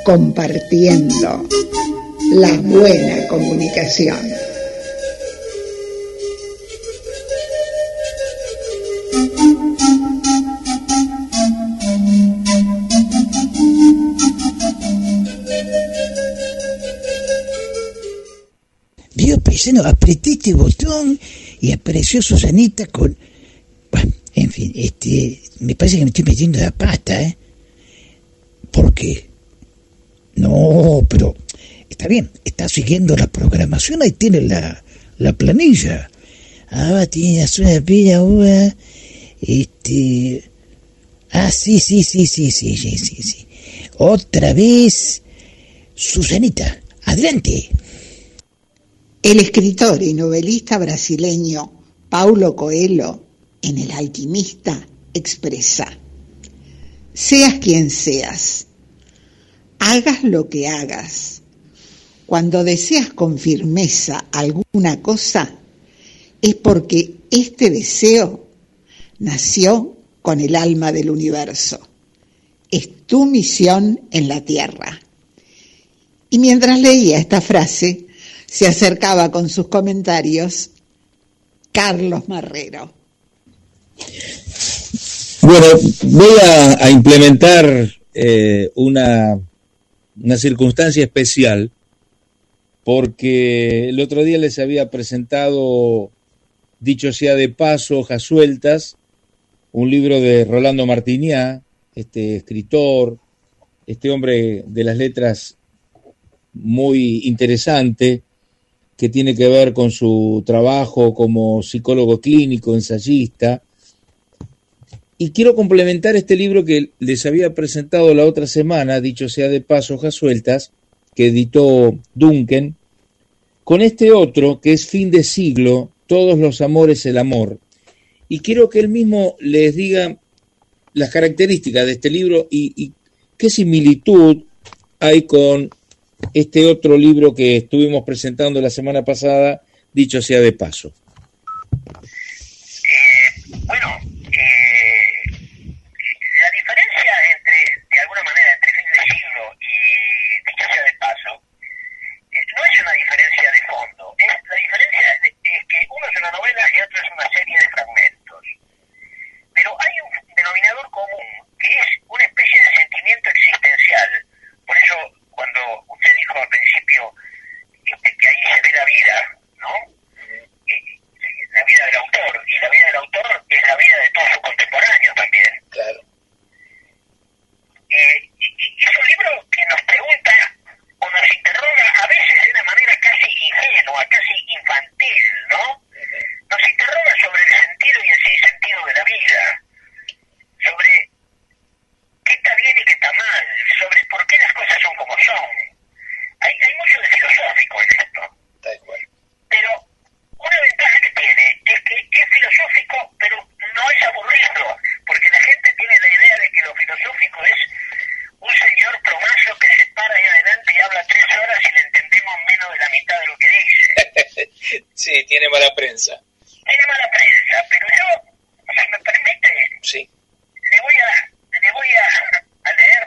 Compartiendo la buena comunicación. Vio, paisano, apreté este botón y apareció Susanita con... Bueno, en fin, este, me parece que me estoy metiendo la pata, ¿eh? ¿Por qué? No, pero está bien, está siguiendo la programación, ahí tiene la, la planilla. Ahora tiene una pila este... Ah, sí, sí, sí, sí, sí, sí, sí, sí. Otra vez, Susanita, adelante. El escritor y novelista brasileño Paulo Coelho, en El alquimista, expresa, seas quien seas, hagas lo que hagas. Cuando deseas con firmeza alguna cosa, es porque este deseo nació con el alma del universo. Es tu misión en la tierra. Y mientras leía esta frase, se acercaba con sus comentarios Carlos Marrero. Bueno, voy a, implementar eh, una, una circunstancia especial porque el otro día les había presentado, dicho sea de paso, hojas sueltas, un libro de Rolando Martiniá, este escritor, este hombre de las letras muy interesante, que tiene que ver con su trabajo como psicólogo clínico, ensayista. Y quiero complementar este libro que les había presentado la otra semana, dicho sea de paso, hojas sueltas, que editó Duncan, con este otro que es fin de siglo, todos los amores el amor. Y quiero que él mismo les diga las características de este libro y, y qué similitud hay con este otro libro que estuvimos presentando la semana pasada, dicho sea de paso. bueno, eh, la diferencia entre, de alguna manera, entre fin de siglo y dicho sea de paso, eh, no es una diferencia de fondo. Es, la diferencia es, es que uno es una novela y otro es una serie de fragmentos. Pero hay un denominador común, que es una especie de sentimiento existencial. Por eso, cuando usted dijo al principio este, que ahí se ve la vida, ¿no? Eh, la vida del autor, y la vida del autor es la vida de todos sus contemporáneos también. Claro. Eh, y, y es un libro que nos pregunta o nos interroga a veces de una manera casi ingenua, casi infantil, ¿no? Nos interroga sobre el sentido y el sinsentido de la vida, sobre qué está bien y qué está mal, sobre por qué las cosas son como son. Hay, hay mucho de filosófico en esto. Pero una ventaja que tiene es que es filosófico, pero no es aburrido, porque la gente tiene la idea de que lo filosófico es un señor promazo que se para ahí adelante y habla tres horas y le entendemos menos de la mitad de lo que dice. Sí, tiene mala prensa. Tiene mala prensa, pero yo, si me permite, Sí. le voy a, le voy a, a leer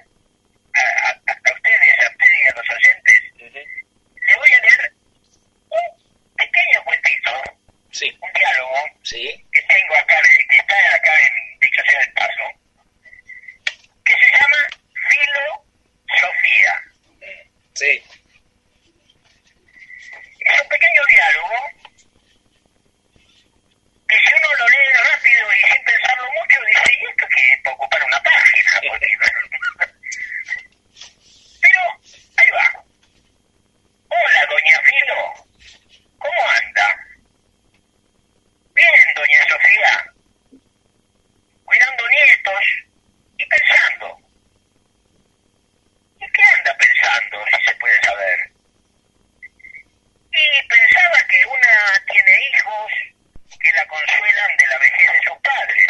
a, a, a ustedes, a ustedes y a los oyentes, le voy a leer un pequeño cuentito, Sí. un diálogo Sí. que tengo acá, en- que está acá en Dicho sea del Paso, que se llama Filosofía. Sí. Es un pequeño diálogo que si uno lo lee rápido y sin pensarlo mucho, dice, ¿y esto qué es? Para ocupar una página. Porque- Pero, ahí va. Hola, doña Filo. ¿Cómo anda? Bien, doña Sofía. Cuidando nietos y pensando. ¿Y qué anda pensando, si se puede saber? Y pensaba que una tiene hijos que la consuelan de la vejez de sus padres.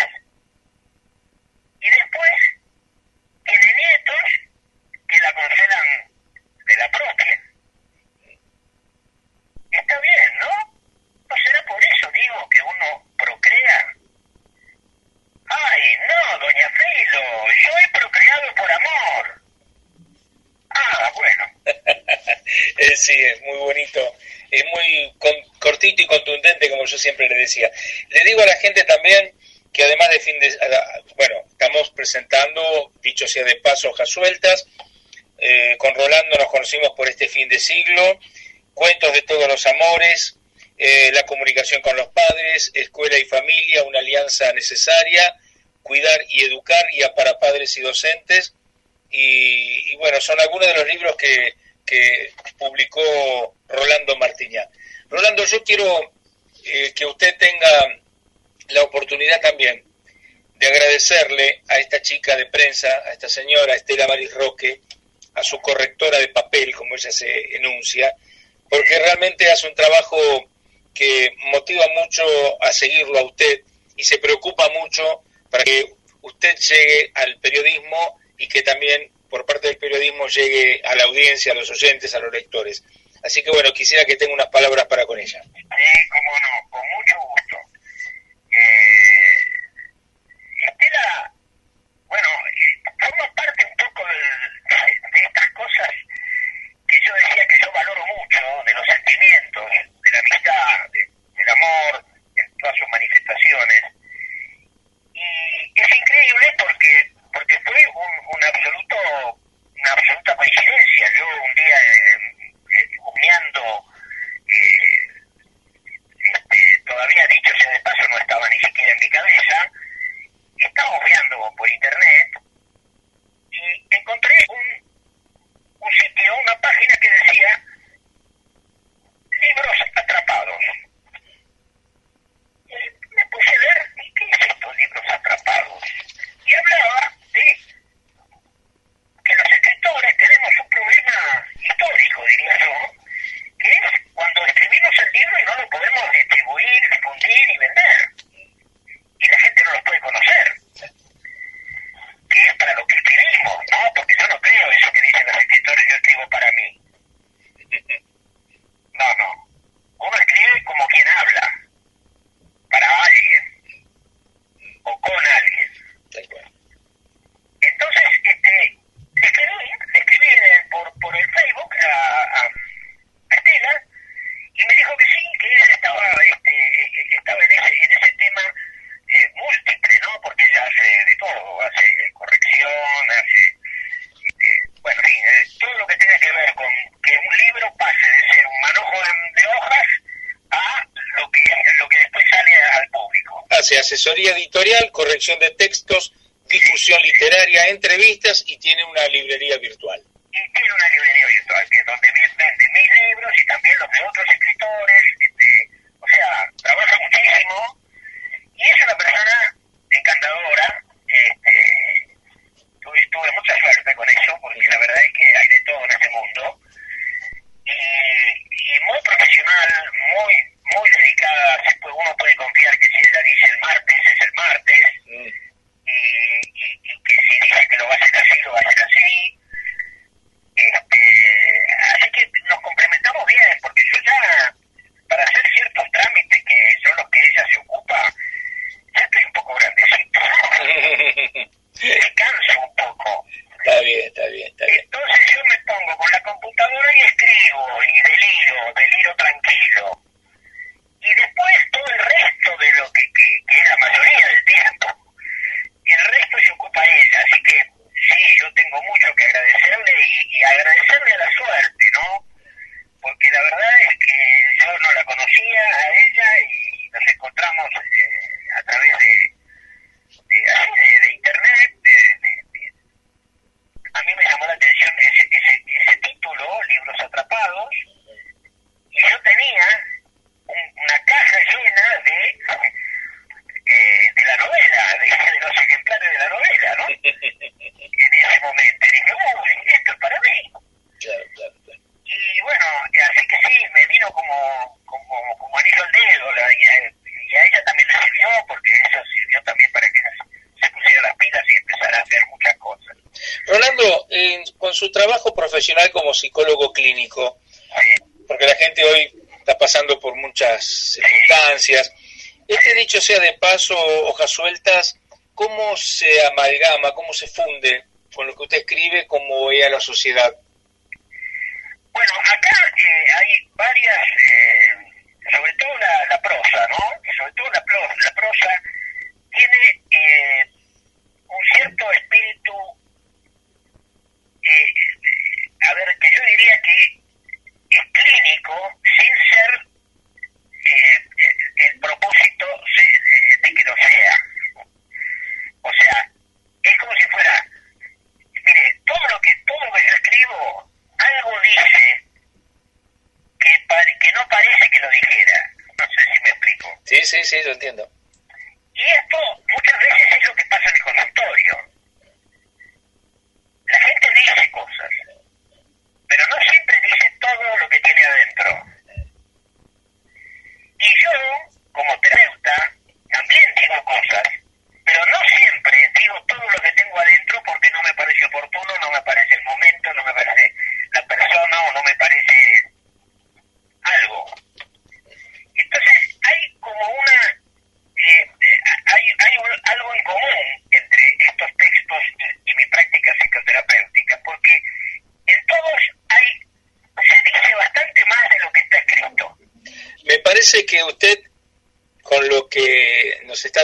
Y después tiene nietos que la consuelan de la propia. Está bien, ¿no? ¿No será por eso, digo, que uno procrea? Ay, no, doña Filo, yo he procreado por amor. Ah, bueno. Eh, sí, es muy bonito, es muy con- cortito y contundente, como yo siempre le decía. Le digo a la gente también que además de fin de... Bueno, estamos presentando, dicho sea de paso, hojas sueltas. Eh, con Rolando nos conocimos por este fin de siglo, cuentos de todos los amores, eh, la comunicación con los padres, escuela y familia, una alianza necesaria, cuidar y educar, guía para padres y docentes. Y, bueno, son algunos de los libros que, que publicó Rolando Martiñá. Rolando, yo quiero que usted tenga la oportunidad también de agradecerle a esta chica de prensa, a esta señora Estela Maris Roque, a su correctora de papel, como ella se enuncia, porque realmente hace un trabajo que motiva mucho a seguirlo a usted y se preocupa mucho para que usted llegue al periodismo y que también por parte del periodismo llegue a la audiencia, a los oyentes, a los lectores. Así que bueno, quisiera que tenga unas palabras para con ella. asesoría editorial, corrección de textos, difusión literaria, entrevistas y tiene una librería virtual. Este dicho sea de paso, hojas sueltas, ¿cómo se amalgama, cómo se funde con lo que usted escribe, cómo vea la sociedad?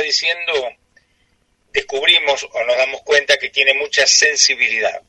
diciendo, descubrimos o nos damos cuenta que tiene mucha sensibilidad.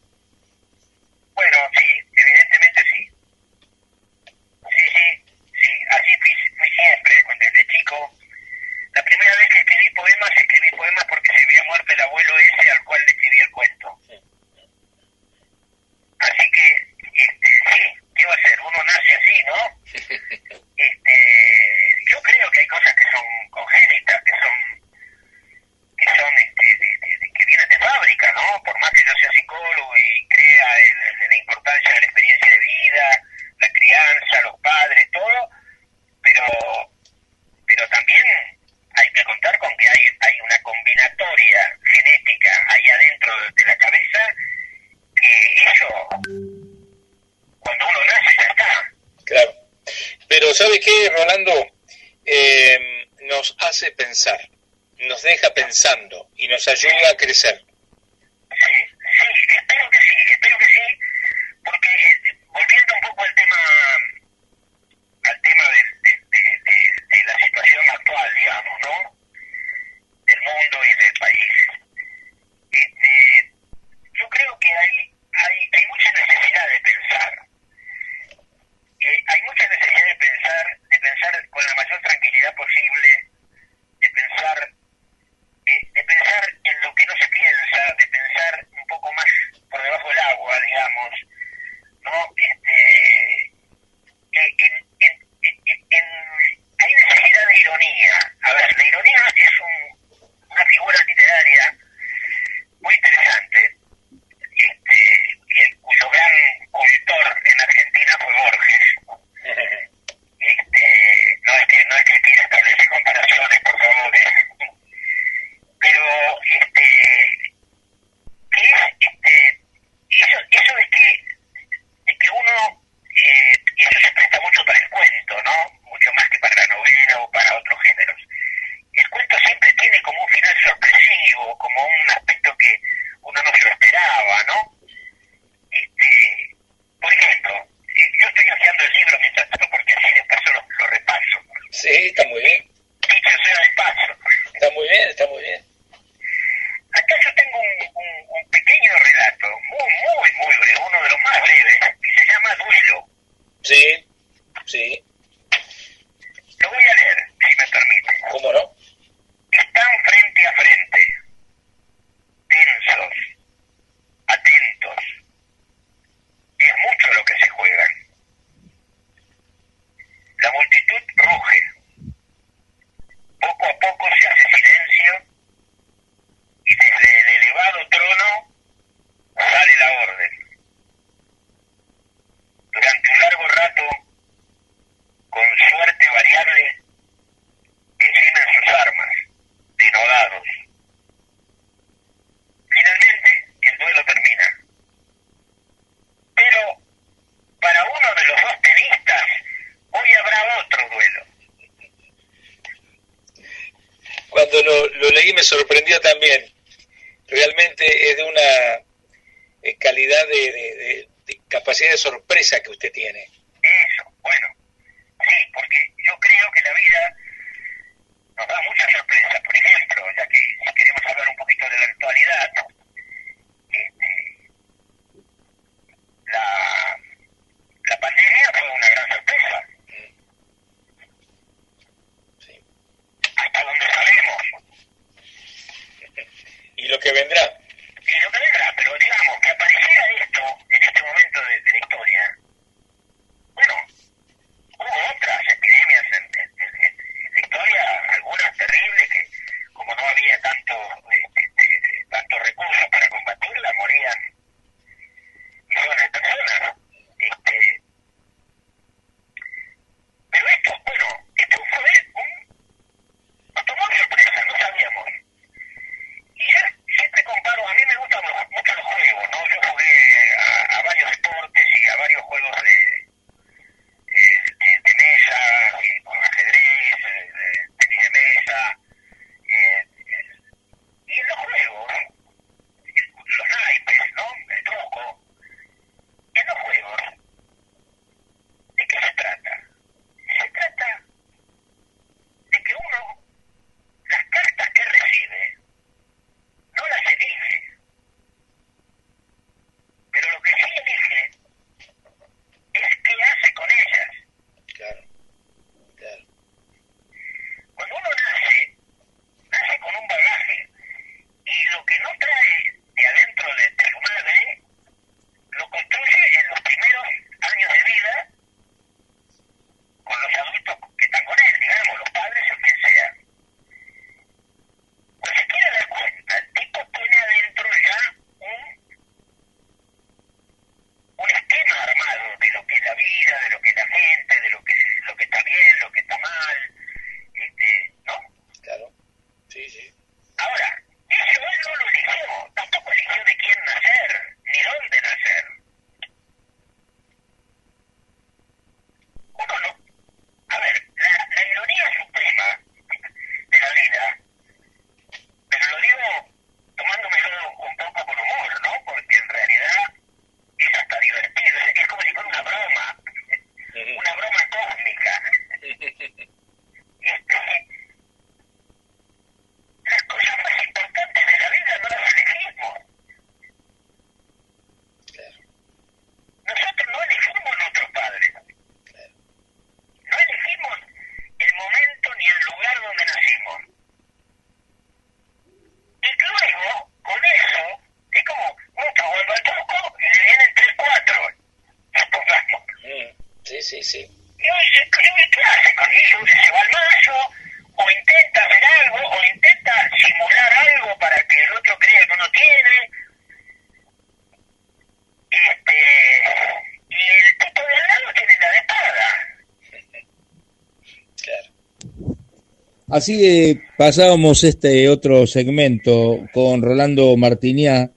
Pasábamos este otro segmento con Rolando Martiniá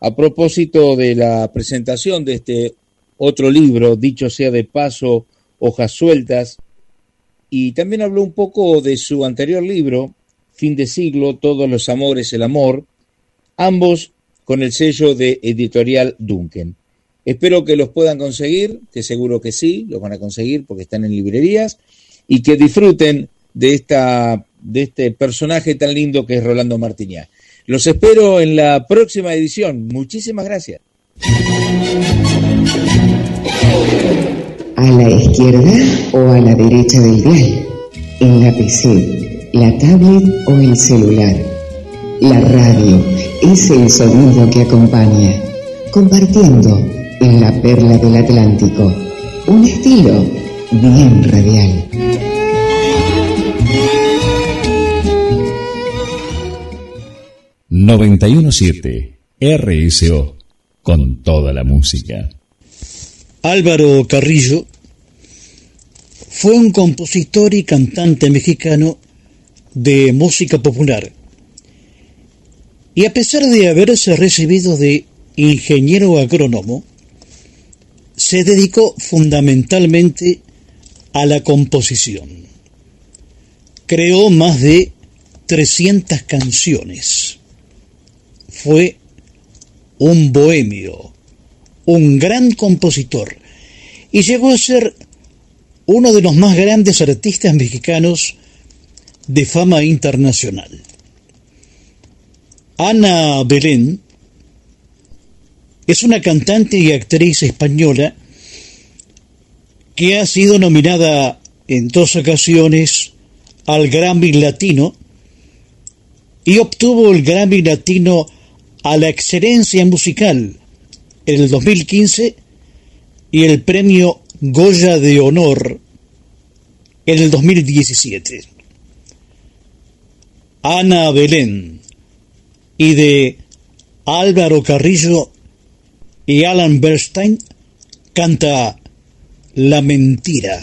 a propósito de la presentación de este otro libro, dicho sea de paso, Hojas Sueltas, y también habló un poco de su anterior libro, Fin de siglo, Todos los Amores, el Amor, ambos con el sello de editorial Duncan. Espero que los puedan conseguir, que seguro que sí, los van a conseguir porque están en librerías, y que disfruten de, esta, de este personaje tan lindo que es Rolando Martiñá. Los espero en la próxima edición. Muchísimas gracias. A la izquierda o a la derecha del dial. En la PC, la tablet o el celular. La radio es el sonido que acompaña. Compartiendo en la perla del Atlántico. Un estilo bien radial. 917 RSO con toda la música. Álvaro Carrillo fue un compositor y cantante mexicano de música popular. Y a pesar de haberse recibido de ingeniero agrónomo, se dedicó fundamentalmente a la composición. Creó más de 300 canciones. Fue un bohemio, un gran compositor, y llegó a ser uno de los más grandes artistas mexicanos de fama internacional. Ana Belén es una cantante y actriz española que ha sido nominada en dos ocasiones al Grammy Latino y obtuvo el Grammy Latino a la excelencia musical en el 2015 y el premio Goya de Honor en el 2017. Ana Belén y de Álvaro Carrillo y Alan Bernstein canta La mentira.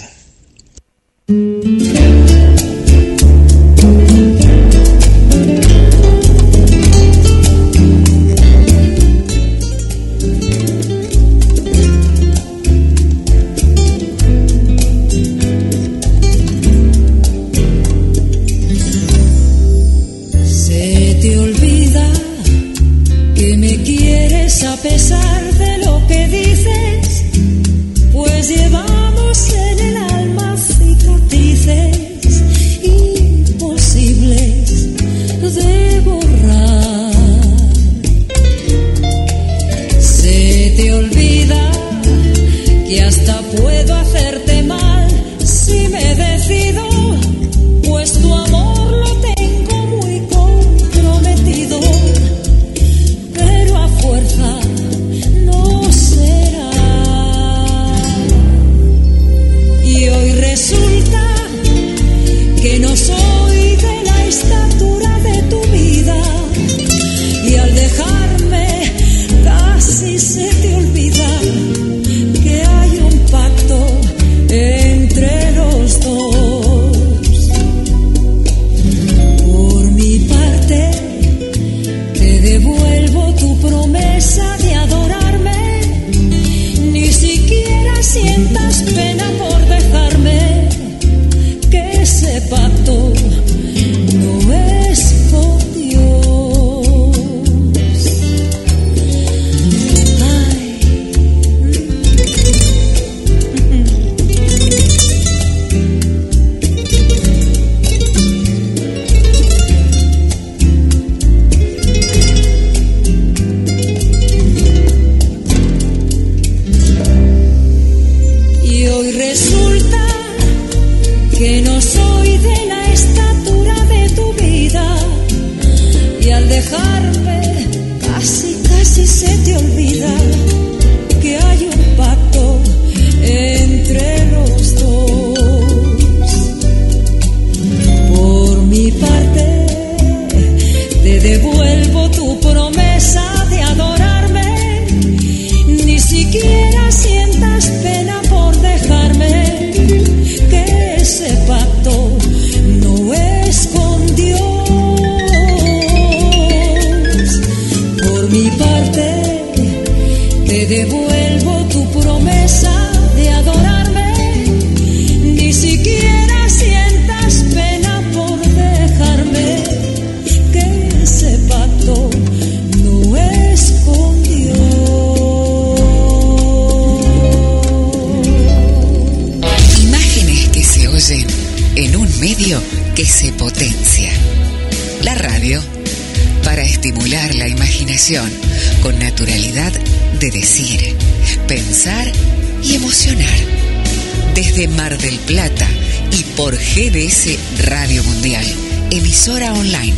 Y por GDS Radio Mundial, emisora online,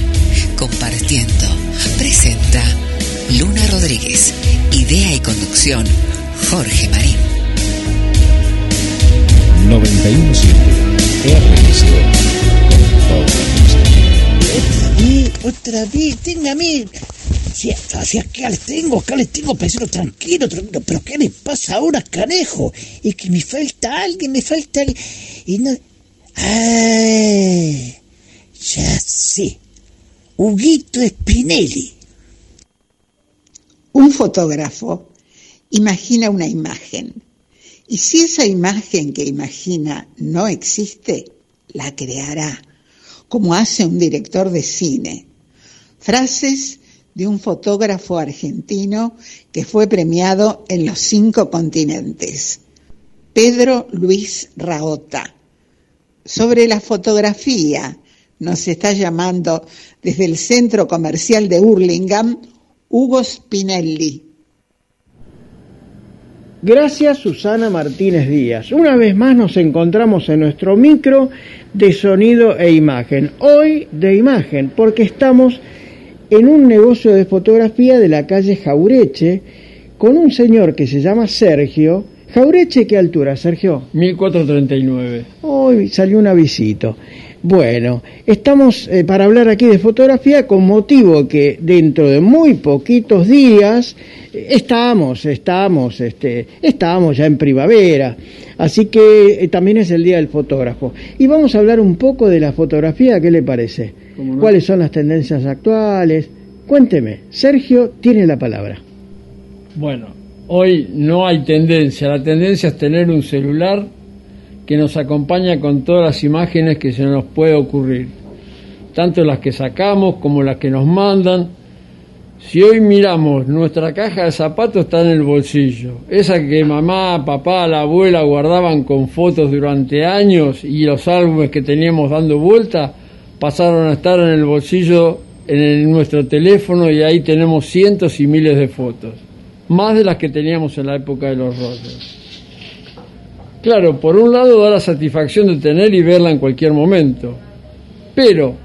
compartiendo, presenta Luna Rodríguez, idea y conducción, Jorge Marín. 917 RSO con toda la música. Otra vez, otra vez, téngame. Si, si acá les tengo, acá les tengo, pero tranquilo, tranquilo. Pero ¿qué les pasa ahora, canejo? Es que me falta alguien, me falta alguien. Y no. ¡Ay! Ya sé. Huguito Spinelli. Un fotógrafo imagina una imagen y si esa imagen que imagina no existe, la creará, como hace un director de cine. Frases de un fotógrafo argentino que fue premiado en los cinco continentes, Pedro Luis Raota. Sobre la fotografía nos está llamando desde el centro comercial de Hurlingham Hugo Spinelli. Gracias Susana Martínez Díaz. Una vez más nos encontramos en nuestro micro de sonido e imagen. Hoy de imagen, porque estamos en un negocio de fotografía de la calle Jaureche con un señor que se llama Sergio. Jaureche, ¿qué altura, Sergio? 1439. Hoy salió un avisito. Bueno, estamos eh, para hablar aquí de fotografía con motivo que dentro de muy poquitos días eh, estamos, estamos, este, estamos ya en primavera, así que eh, también es el día del fotógrafo. Y vamos a hablar un poco de la fotografía, ¿qué le parece? no? ¿Cuáles son las tendencias actuales? Cuénteme, Sergio tiene la palabra. Bueno, hoy no hay tendencia, la tendencia es tener un celular que nos acompaña con todas las imágenes que se nos puede ocurrir, tanto las que sacamos como las que nos mandan. Si hoy miramos, nuestra caja de zapatos está en el bolsillo, esa que mamá, papá, la abuela guardaban con fotos durante años y los álbumes que teníamos dando vuelta pasaron a estar en el bolsillo en nuestro teléfono y ahí tenemos cientos y miles de fotos, más de las que teníamos en la época de los rollos. Claro, por un lado da la satisfacción de tener y verla en cualquier momento, pero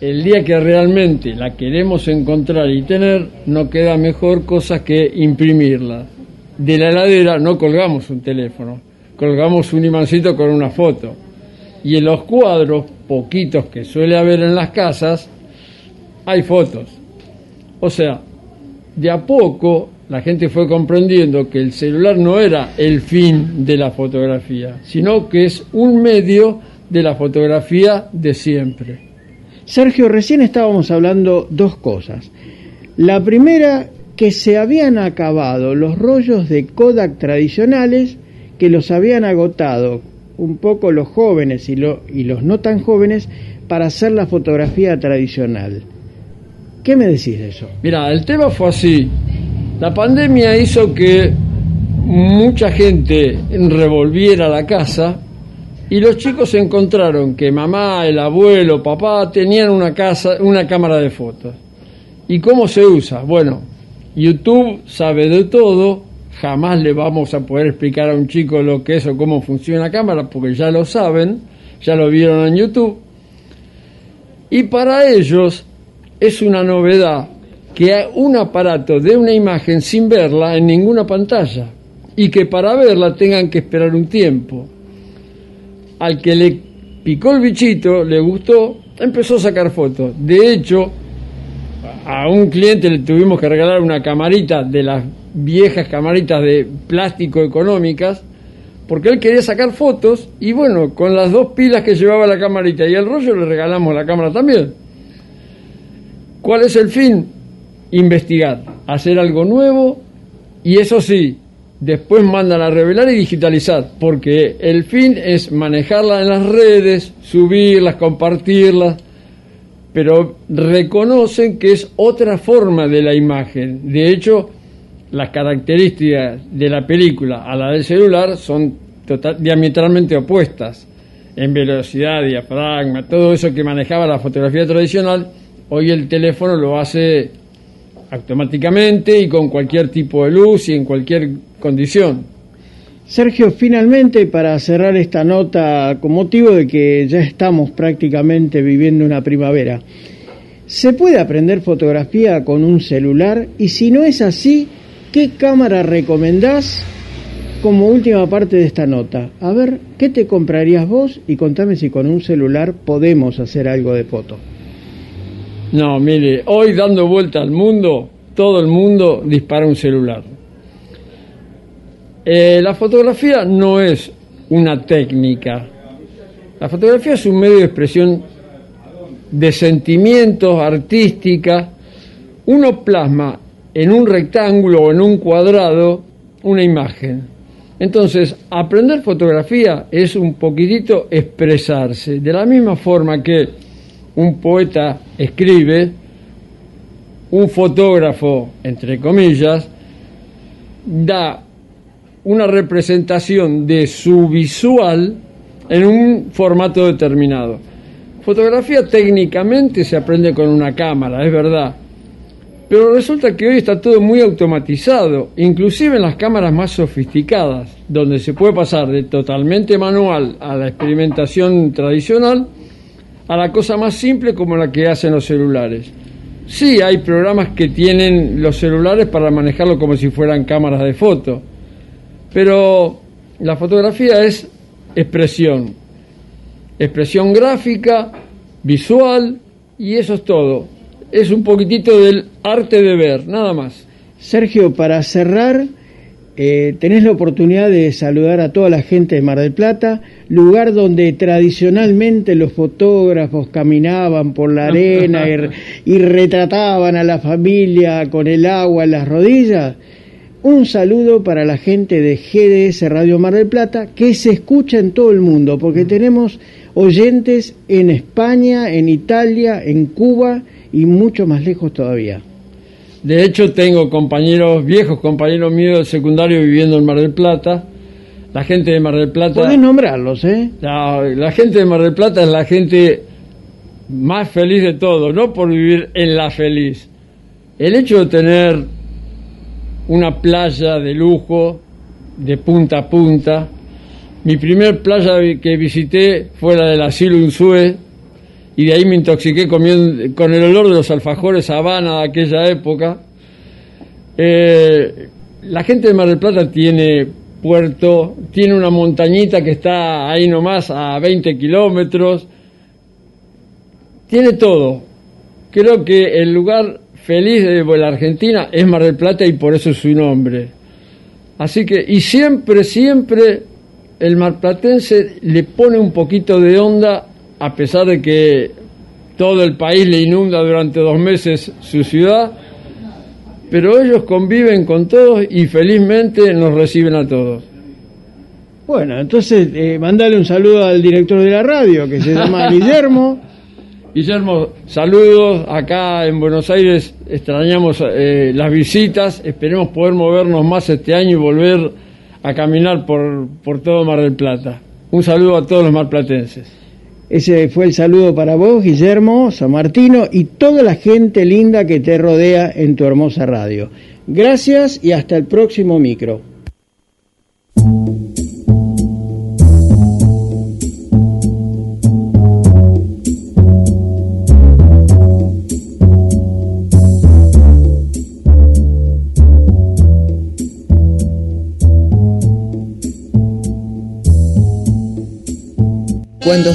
el día que realmente la queremos encontrar y tener, no queda mejor cosa que imprimirla. De la heladera no colgamos un teléfono, colgamos un imancito con una foto. Y en los cuadros, poquitos que suele haber en las casas, hay fotos. O sea, de a poco la gente fue comprendiendo que el celular no era el fin de la fotografía, sino que es un medio de la fotografía de siempre. Sergio, recién estábamos hablando dos cosas. La primera, que se habían acabado los rollos de Kodak tradicionales, que los habían agotado un poco los jóvenes y, lo- y los no tan jóvenes para hacer la fotografía tradicional. ¿Qué me decís de eso? Mira, el tema fue así. La pandemia hizo que mucha gente revolviera la casa y los chicos encontraron que mamá, el abuelo, papá tenían una casa, una cámara de fotos. ¿Y cómo se usa? Bueno, YouTube sabe de todo, jamás le vamos a poder explicar a un chico lo que es o cómo funciona la cámara porque ya lo saben, ya lo vieron en YouTube. Y para ellos es una novedad que un aparato dé una imagen sin verla en ninguna pantalla y que para verla tengan que esperar un tiempo. Al que le picó el bichito, le gustó, empezó a sacar fotos. De hecho, a un cliente le tuvimos que regalar una camarita de las viejas camaritas de plástico económicas, porque él quería sacar fotos y bueno, con las dos pilas que llevaba la camarita y el rollo le regalamos la cámara también. ¿Cuál es el fin? Investigar, hacer algo nuevo y eso sí, después mandan a revelar y digitalizar, porque el fin es manejarla en las redes, subirlas, compartirlas, pero reconocen que es otra forma de la imagen. De hecho, las características de la película a la del celular son total- diametralmente opuestas. en velocidad, diafragma, todo eso que manejaba la fotografía tradicional, hoy el teléfono lo hace automáticamente y con cualquier tipo de luz y en cualquier condición. Sergio, finalmente para cerrar esta nota con motivo de que ya estamos prácticamente viviendo una primavera, ¿se puede aprender fotografía con un celular? Y si no es así, ¿qué cámara recomendás como última parte de esta nota? A ver, ¿qué te comprarías vos? Y contame si con un celular podemos hacer algo de foto. No, mire, hoy dando vuelta al mundo, todo el mundo dispara un celular. Eh, la fotografía no es una técnica. La fotografía es un medio de expresión de sentimientos, artística. Uno plasma en un rectángulo o en un cuadrado una imagen. Entonces, aprender fotografía es un poquitito expresarse. De la misma forma que un poeta escribe, un fotógrafo, entre comillas, da una representación de su visual en un formato determinado. Fotografía técnicamente se aprende con una cámara, es verdad, pero resulta que hoy está todo muy automatizado, inclusive en las cámaras más sofisticadas, donde se puede pasar de totalmente manual a la experimentación tradicional, a la cosa más simple como la que hacen los celulares. Sí, hay programas que tienen los celulares para manejarlo como si fueran cámaras de foto, pero la fotografía es expresión, expresión gráfica, visual, y eso es todo. Es un poquitito del arte de ver, nada más. Sergio, para cerrar, eh, tenés la oportunidad de saludar a toda la gente de Mar del Plata, lugar donde tradicionalmente los fotógrafos caminaban por la arena y, [LAUGHS] y retrataban a la familia con el agua en las rodillas. Un saludo para la gente de GDS Radio Mar del Plata que se escucha en todo el mundo, porque tenemos oyentes en España, en Italia, en Cuba y mucho más lejos todavía. De hecho, tengo compañeros, viejos compañeros míos del secundario viviendo en Mar del Plata. La gente de Mar del Plata. Puedes nombrarlos, ¿eh? La, la gente de Mar del Plata es la gente más feliz de todo, no por vivir en la feliz. El hecho de tener una playa de lujo, de punta a punta. Mi primer playa que visité fue la del asilo Unzue y de ahí me intoxiqué comiendo, con el olor de los alfajores Habana de aquella época. Eh, la gente de Mar del Plata tiene puerto, tiene una montañita que está ahí nomás a 20 kilómetros, tiene todo. Creo que el lugar feliz de la Argentina es Mar del Plata y por eso es su nombre. Así que, y siempre, siempre el marplatense le pone un poquito de onda, a pesar de que todo el país le inunda durante dos meses su ciudad, pero ellos conviven con todos y felizmente nos reciben a todos. Bueno, entonces eh, mandale un saludo al director de la radio, que se llama [LAUGHS] Guillermo. Guillermo, saludos. Acá en Buenos Aires extrañamos eh, las visitas. Esperemos poder movernos más este año y volver a caminar por, por todo Mar del Plata. Un saludo a todos los marplatenses. Ese fue el saludo para vos, Guillermo, San Martino y toda la gente linda que te rodea en tu hermosa radio. Gracias y hasta el próximo micro.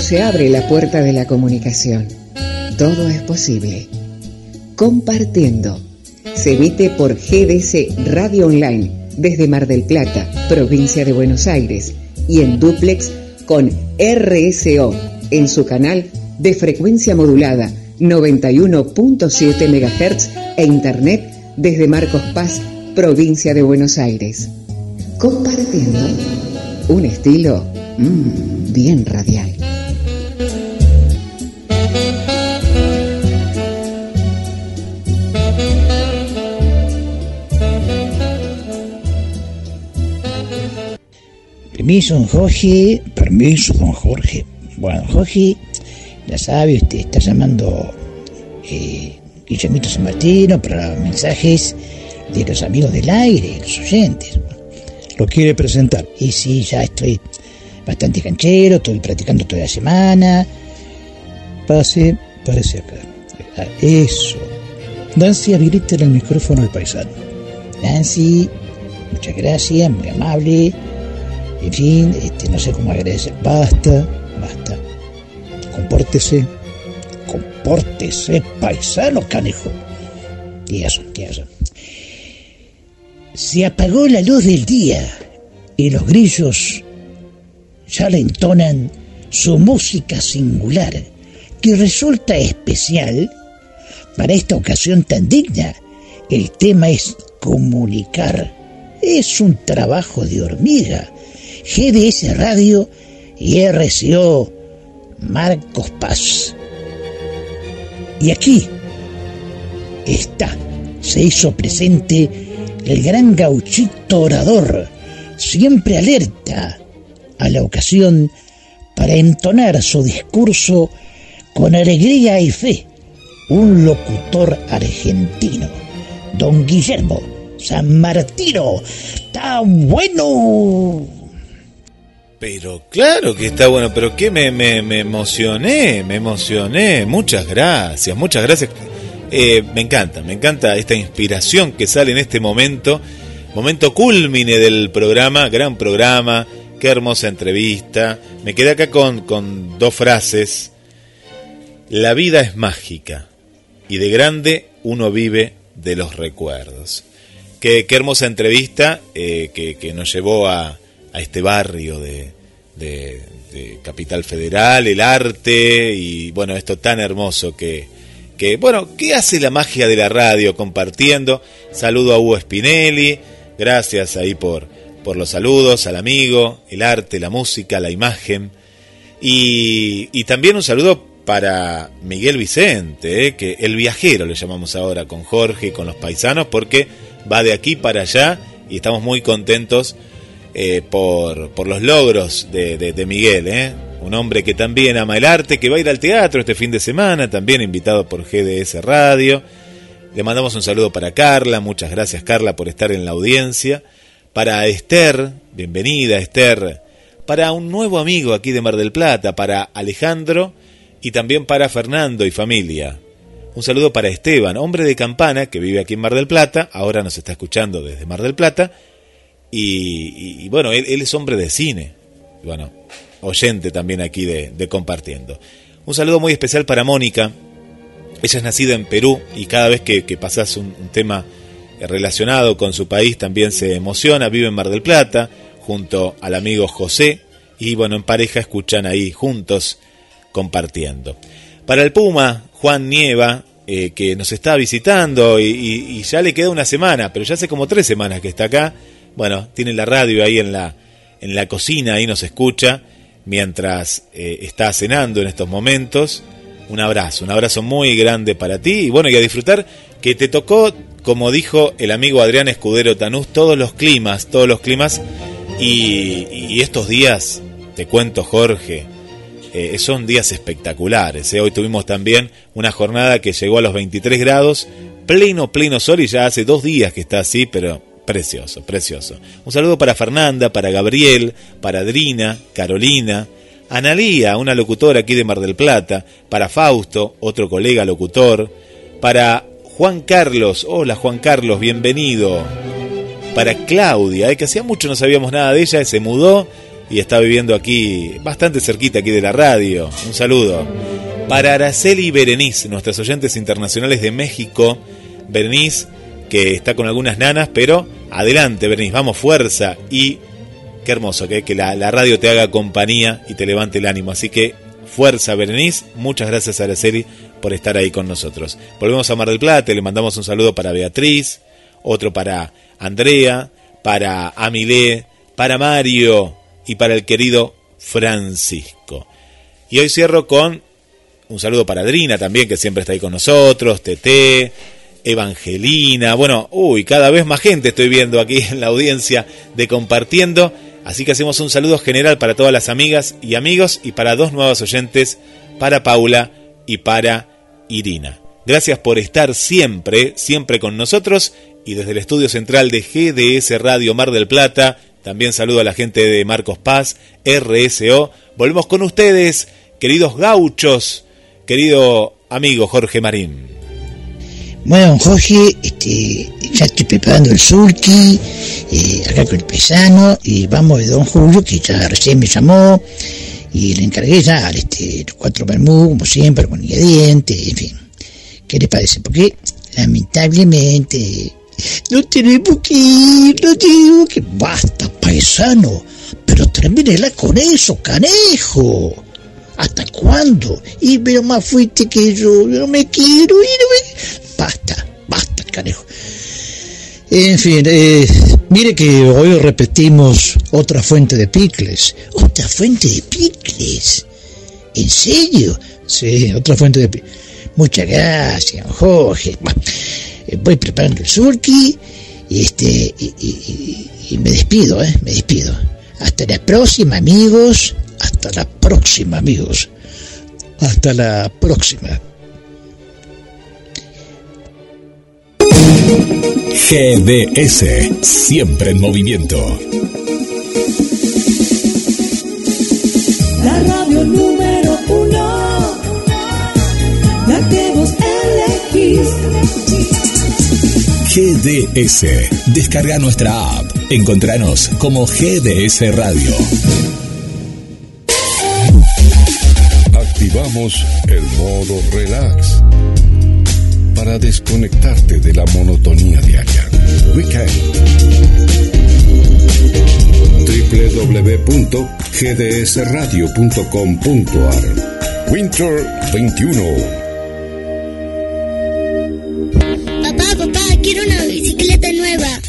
Se abre la puerta de la comunicación, todo es posible. Compartiendo. Se emite por GDC Radio Online desde Mar del Plata, provincia de Buenos Aires, y en duplex con RSO en su canal de frecuencia modulada 91.7 MHz e internet desde Marcos Paz, provincia de Buenos Aires. Compartiendo un estilo mmm, bien radial. Permiso, don Jorge. Permiso, don Jorge. Bueno, Jorge, ya sabe, usted está llamando eh, Guillermito San Martino para mensajes de los amigos del aire, los oyentes. ¿Lo quiere presentar? Y sí, ya estoy bastante canchero, estoy practicando toda la semana. Pase, parece acá. Ah, Eso. Nancy, habilite el micrófono al paisano. Nancy, muchas gracias, muy amable. En fin, este, no sé cómo agradecer. Basta, basta. Compórtese. Compórtese, paisano canejo. ¿Qué eso? ¿Qué eso? Se apagó la luz del día y los grillos ya le entonan su música singular, que resulta especial para esta ocasión tan digna. El tema es comunicar. Es un trabajo de hormiga. GDS Radio y RCO Marcos Paz. Y aquí está, se hizo presente el gran gauchito orador, siempre alerta a la ocasión para entonar su discurso con alegría y fe, un locutor argentino, don Guillermo San Martino. ¡Está bueno! Pero claro que está bueno, pero que me, me, me emocioné, me emocioné. Muchas gracias, muchas gracias. Eh, me encanta, me encanta esta inspiración que sale en este momento, momento culmine del programa, gran programa, qué hermosa entrevista. Me quedé acá con, con dos frases. La vida es mágica y de grande uno vive de los recuerdos. Qué, qué hermosa entrevista eh, que, que, nos llevó a, a este barrio de, Capital Federal, el arte y bueno, esto tan hermoso que, que, bueno, ¿qué hace la magia de la radio compartiendo? Saludo a Hugo Spinelli, gracias ahí por, por los saludos, al amigo, el arte, la música, la imagen. Y, y también un saludo para Miguel Vicente, eh, que el viajero le llamamos ahora con Jorge y con los paisanos, porque va de aquí para allá y estamos muy contentos eh, por, por, los logros de, de, Miguel, eh. un hombre que también ama el arte, que va a ir al teatro este fin de semana, también invitado por GDS Radio. Le mandamos un saludo para Carla, muchas gracias Carla por estar en la audiencia. Para Esther, bienvenida Esther. Para un nuevo amigo aquí de Mar del Plata, para Alejandro y también para Fernando y familia. Un saludo para Esteban, hombre de campana que vive aquí en Mar del Plata, ahora nos está escuchando desde Mar del Plata. Y, bueno, él, es hombre de cine. Bueno, oyente también aquí de, Compartiendo. Un saludo muy especial para Mónica. Ella es nacida en Perú y cada vez que, que pasas un, tema relacionado con su país también se emociona. Vive en Mar del Plata junto al amigo José y bueno, en pareja escuchan ahí juntos compartiendo. Para el Puma, Juan Nieva, eh, que nos está visitando y, y, ya le queda una semana, pero ya hace como tres semanas que está acá. Bueno, tiene la radio ahí en la, en la cocina, ahí nos escucha mientras eh, está cenando en estos momentos. Un abrazo, un abrazo muy grande para ti y bueno, y a disfrutar que te tocó, como dijo el amigo Adrián Escudero Tanús, todos los climas, todos los climas y, y estos días, te cuento Jorge, eh, son días espectaculares. Eh. Hoy tuvimos también una jornada que llegó a los 23 grados, pleno, pleno sol y ya hace dos días que está así, pero precioso, precioso. Un saludo para Fernanda, para Gabriel, para Adrina, Carolina, Analía, una locutora aquí de Mar del Plata, para Fausto, otro colega locutor, para Juan Carlos, hola Juan Carlos, bienvenido. Para Claudia, eh, que hacía mucho no sabíamos nada de ella, se mudó y está viviendo aquí, bastante cerquita aquí de la radio. Un saludo. Para Araceli y Berenice, nuestras oyentes internacionales de México. Berenice, que está con algunas nanas, pero adelante, Berenice, vamos, fuerza. Y qué hermoso que, que la, la, radio te haga compañía y te levante el ánimo. Así que fuerza, Berenice. Muchas gracias, Araceli, por estar ahí con nosotros. Volvemos a Mar del Plata, le mandamos un saludo para Beatriz, otro para Andrea, para Amilé, para Mario, y para el querido Francisco. Y hoy cierro con un saludo para Adrina también, que siempre está ahí con nosotros, Tete, Evangelina, bueno, uy, cada vez más gente estoy viendo aquí en la audiencia de compartiendo. Así que hacemos un saludo general para todas las amigas y amigos y para dos nuevos oyentes, para Paula y para Irina. Gracias por estar siempre, siempre con nosotros y desde el estudio central de GDS Radio Mar del Plata, también saludo a la gente de Marcos Paz, RSO. Volvemos con ustedes, queridos gauchos, querido amigo Jorge Marín. Bueno, Jorge, este, ya estoy preparando el surki, eh, acá con el pesano, y vamos de Don Julio, que ya recién me llamó, y le encargué ya este, los cuatro bermú, como siempre, con ingredientes, en fin. ¿Qué le parece? Porque lamentablemente no tenemos que ir, no tenemos que... Basta, paisano, pero termínela con eso, canejo. ¿Hasta cuándo? Y pero más fuiste que yo, yo no me quiero ir, no. En fin, eh, mire que hoy repetimos otra fuente de picles. ¿Otra fuente de picles? ¿En serio? Sí, otra fuente de picles. Muchas gracias, Jorge. Eh, voy preparando el surki y, este, y, y, y me despido, ¿eh? Me despido. Hasta la próxima, amigos. Hasta la próxima, amigos. Hasta la próxima. GDS, siempre en movimiento. La radio número uno, la que vos elegís. GDS, descarga nuestra app. Encontranos como GDS Radio. Activamos el modo relax para desconectarte de la monotonía diaria. Weekend. www.gdsradio.com.ar Winter 21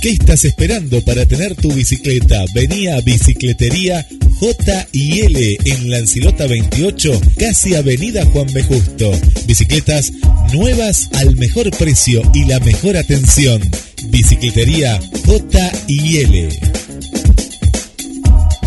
¿Qué estás esperando para tener tu bicicleta? Vení a Bicicletería J y L en Lancilota 28, casi Avenida Juan B. Justo. Bicicletas nuevas al mejor precio y la mejor atención. Bicicletería J y L.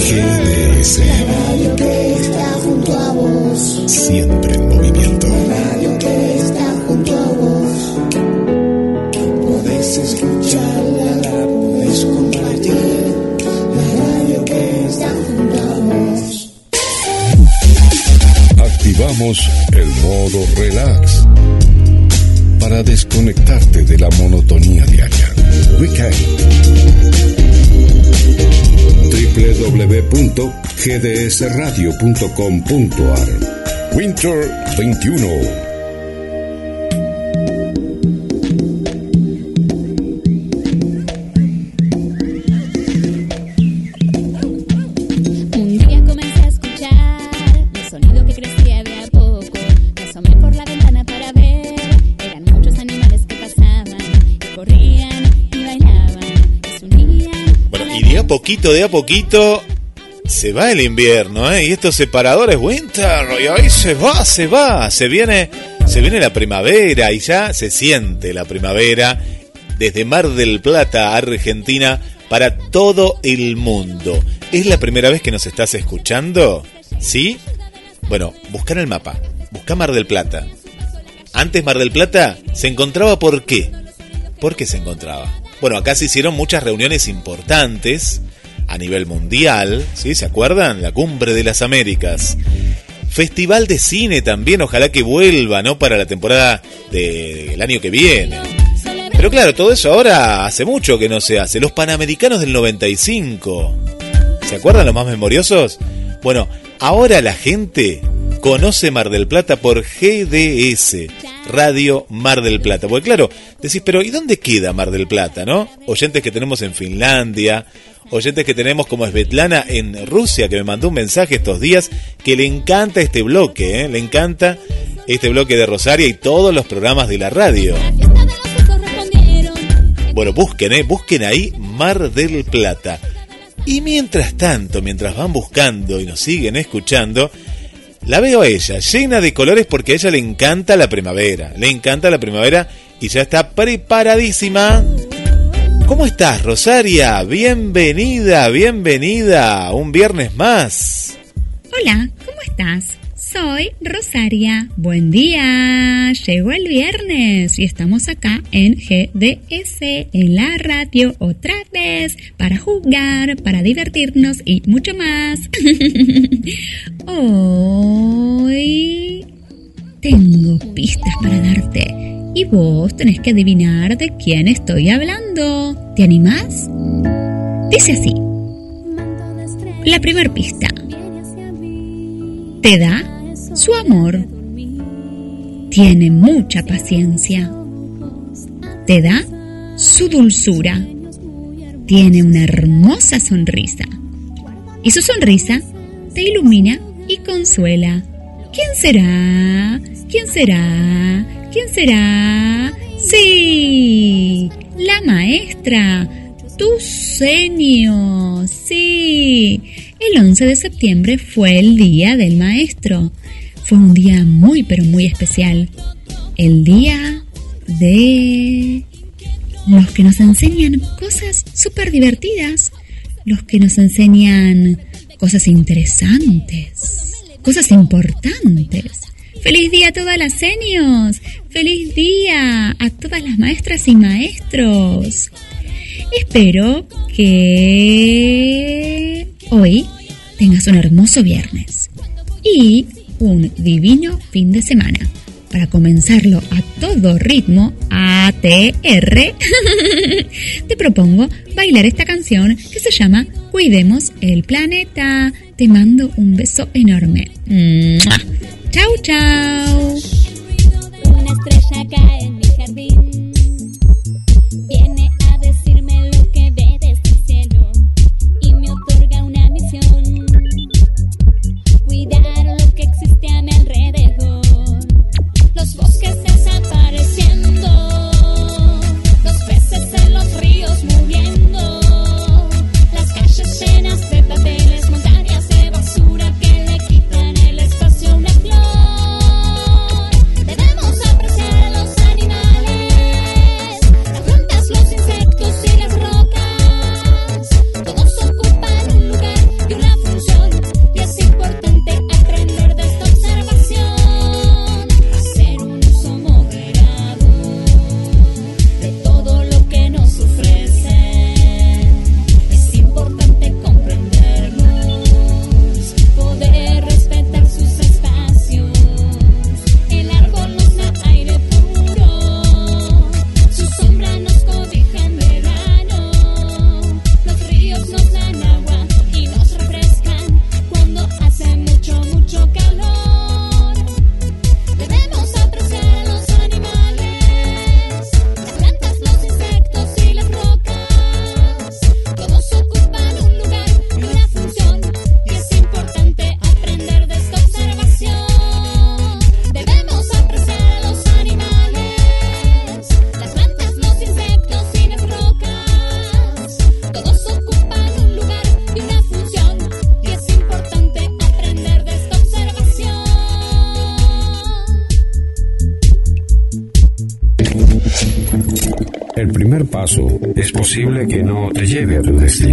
La GDS, Radio que está junto a vos. siempre en movimiento. Radio que está junto a vos. Podés escucharla, la podés compartir. La radio que está junto a vos. Activamos el modo relax para desconectarte de la monotonía diaria. Weekend. www.gdsradio.com.ar Winter 21 poquito, de a poquito, se va el invierno, ¿eh? Y estos separadores winter, y ahí se va, se va, se viene, se viene la primavera y ya se siente la primavera desde Mar del Plata, Argentina, para todo el mundo. ¿Es la primera vez que nos estás escuchando? ¿Sí? Bueno, busca en el mapa, busca Mar del Plata. Antes Mar del Plata se encontraba por qué. ¿Por qué se encontraba? Bueno, acá se hicieron muchas reuniones importantes a nivel mundial, ¿sí? ¿Se acuerdan? La Cumbre de las Américas. Festival de cine también, ojalá que vuelva, ¿no? Para la temporada del año que viene. Pero claro, todo eso ahora hace mucho que no se hace. Los Panamericanos del 95. ¿Se acuerdan los más memoriosos? Bueno, ahora la gente conoce Mar del Plata por GDS, Radio Mar del Plata. Porque claro, decís, pero ¿y dónde queda Mar del Plata, no? Oyentes que tenemos en Finlandia, oyentes que tenemos como Svetlana en Rusia, que me mandó un mensaje estos días, que le encanta este bloque, ¿eh? le encanta este bloque de Rosaria y todos los programas de la radio. Bueno, busquen, ¿eh? busquen ahí Mar del Plata. Y mientras tanto, mientras van buscando y nos siguen escuchando, la veo a ella llena de colores porque a ella le encanta la primavera. Le encanta la primavera y ya está preparadísima. ¿Cómo estás, Rosaria? Bienvenida, bienvenida. Un viernes más. Hola, ¿cómo estás? Soy Rosaria. Buen día. Llegó el viernes y estamos acá en GDS, en la radio, otra vez, para jugar, para divertirnos y mucho más. [LAUGHS] Hoy tengo pistas para darte y vos tenés que adivinar de quién estoy hablando. ¿Te animás? Dice así. La primera pista. Te da su amor. Tiene mucha paciencia. Te da su dulzura. Tiene una hermosa sonrisa. Y su sonrisa te ilumina y consuela. ¿Quién será? ¿Quién será? ¿Quién será? Sí, la maestra, tu senio. Sí, el 11 de septiembre fue el Día del Maestro. Fue un día muy, pero muy especial. El día de los que nos enseñan cosas súper divertidas, los que nos enseñan cosas interesantes, cosas importantes. ¡Feliz día a todas las senios! ¡Feliz día a todas las maestras y maestros! Espero que hoy tengas un hermoso viernes y un divino fin de semana. Para comenzarlo a todo ritmo, ATR, [LAUGHS] te propongo bailar esta canción que se llama Cuidemos el planeta. Te mando un beso enorme. Chau, chau. Es posible que no te lleve a tu destino,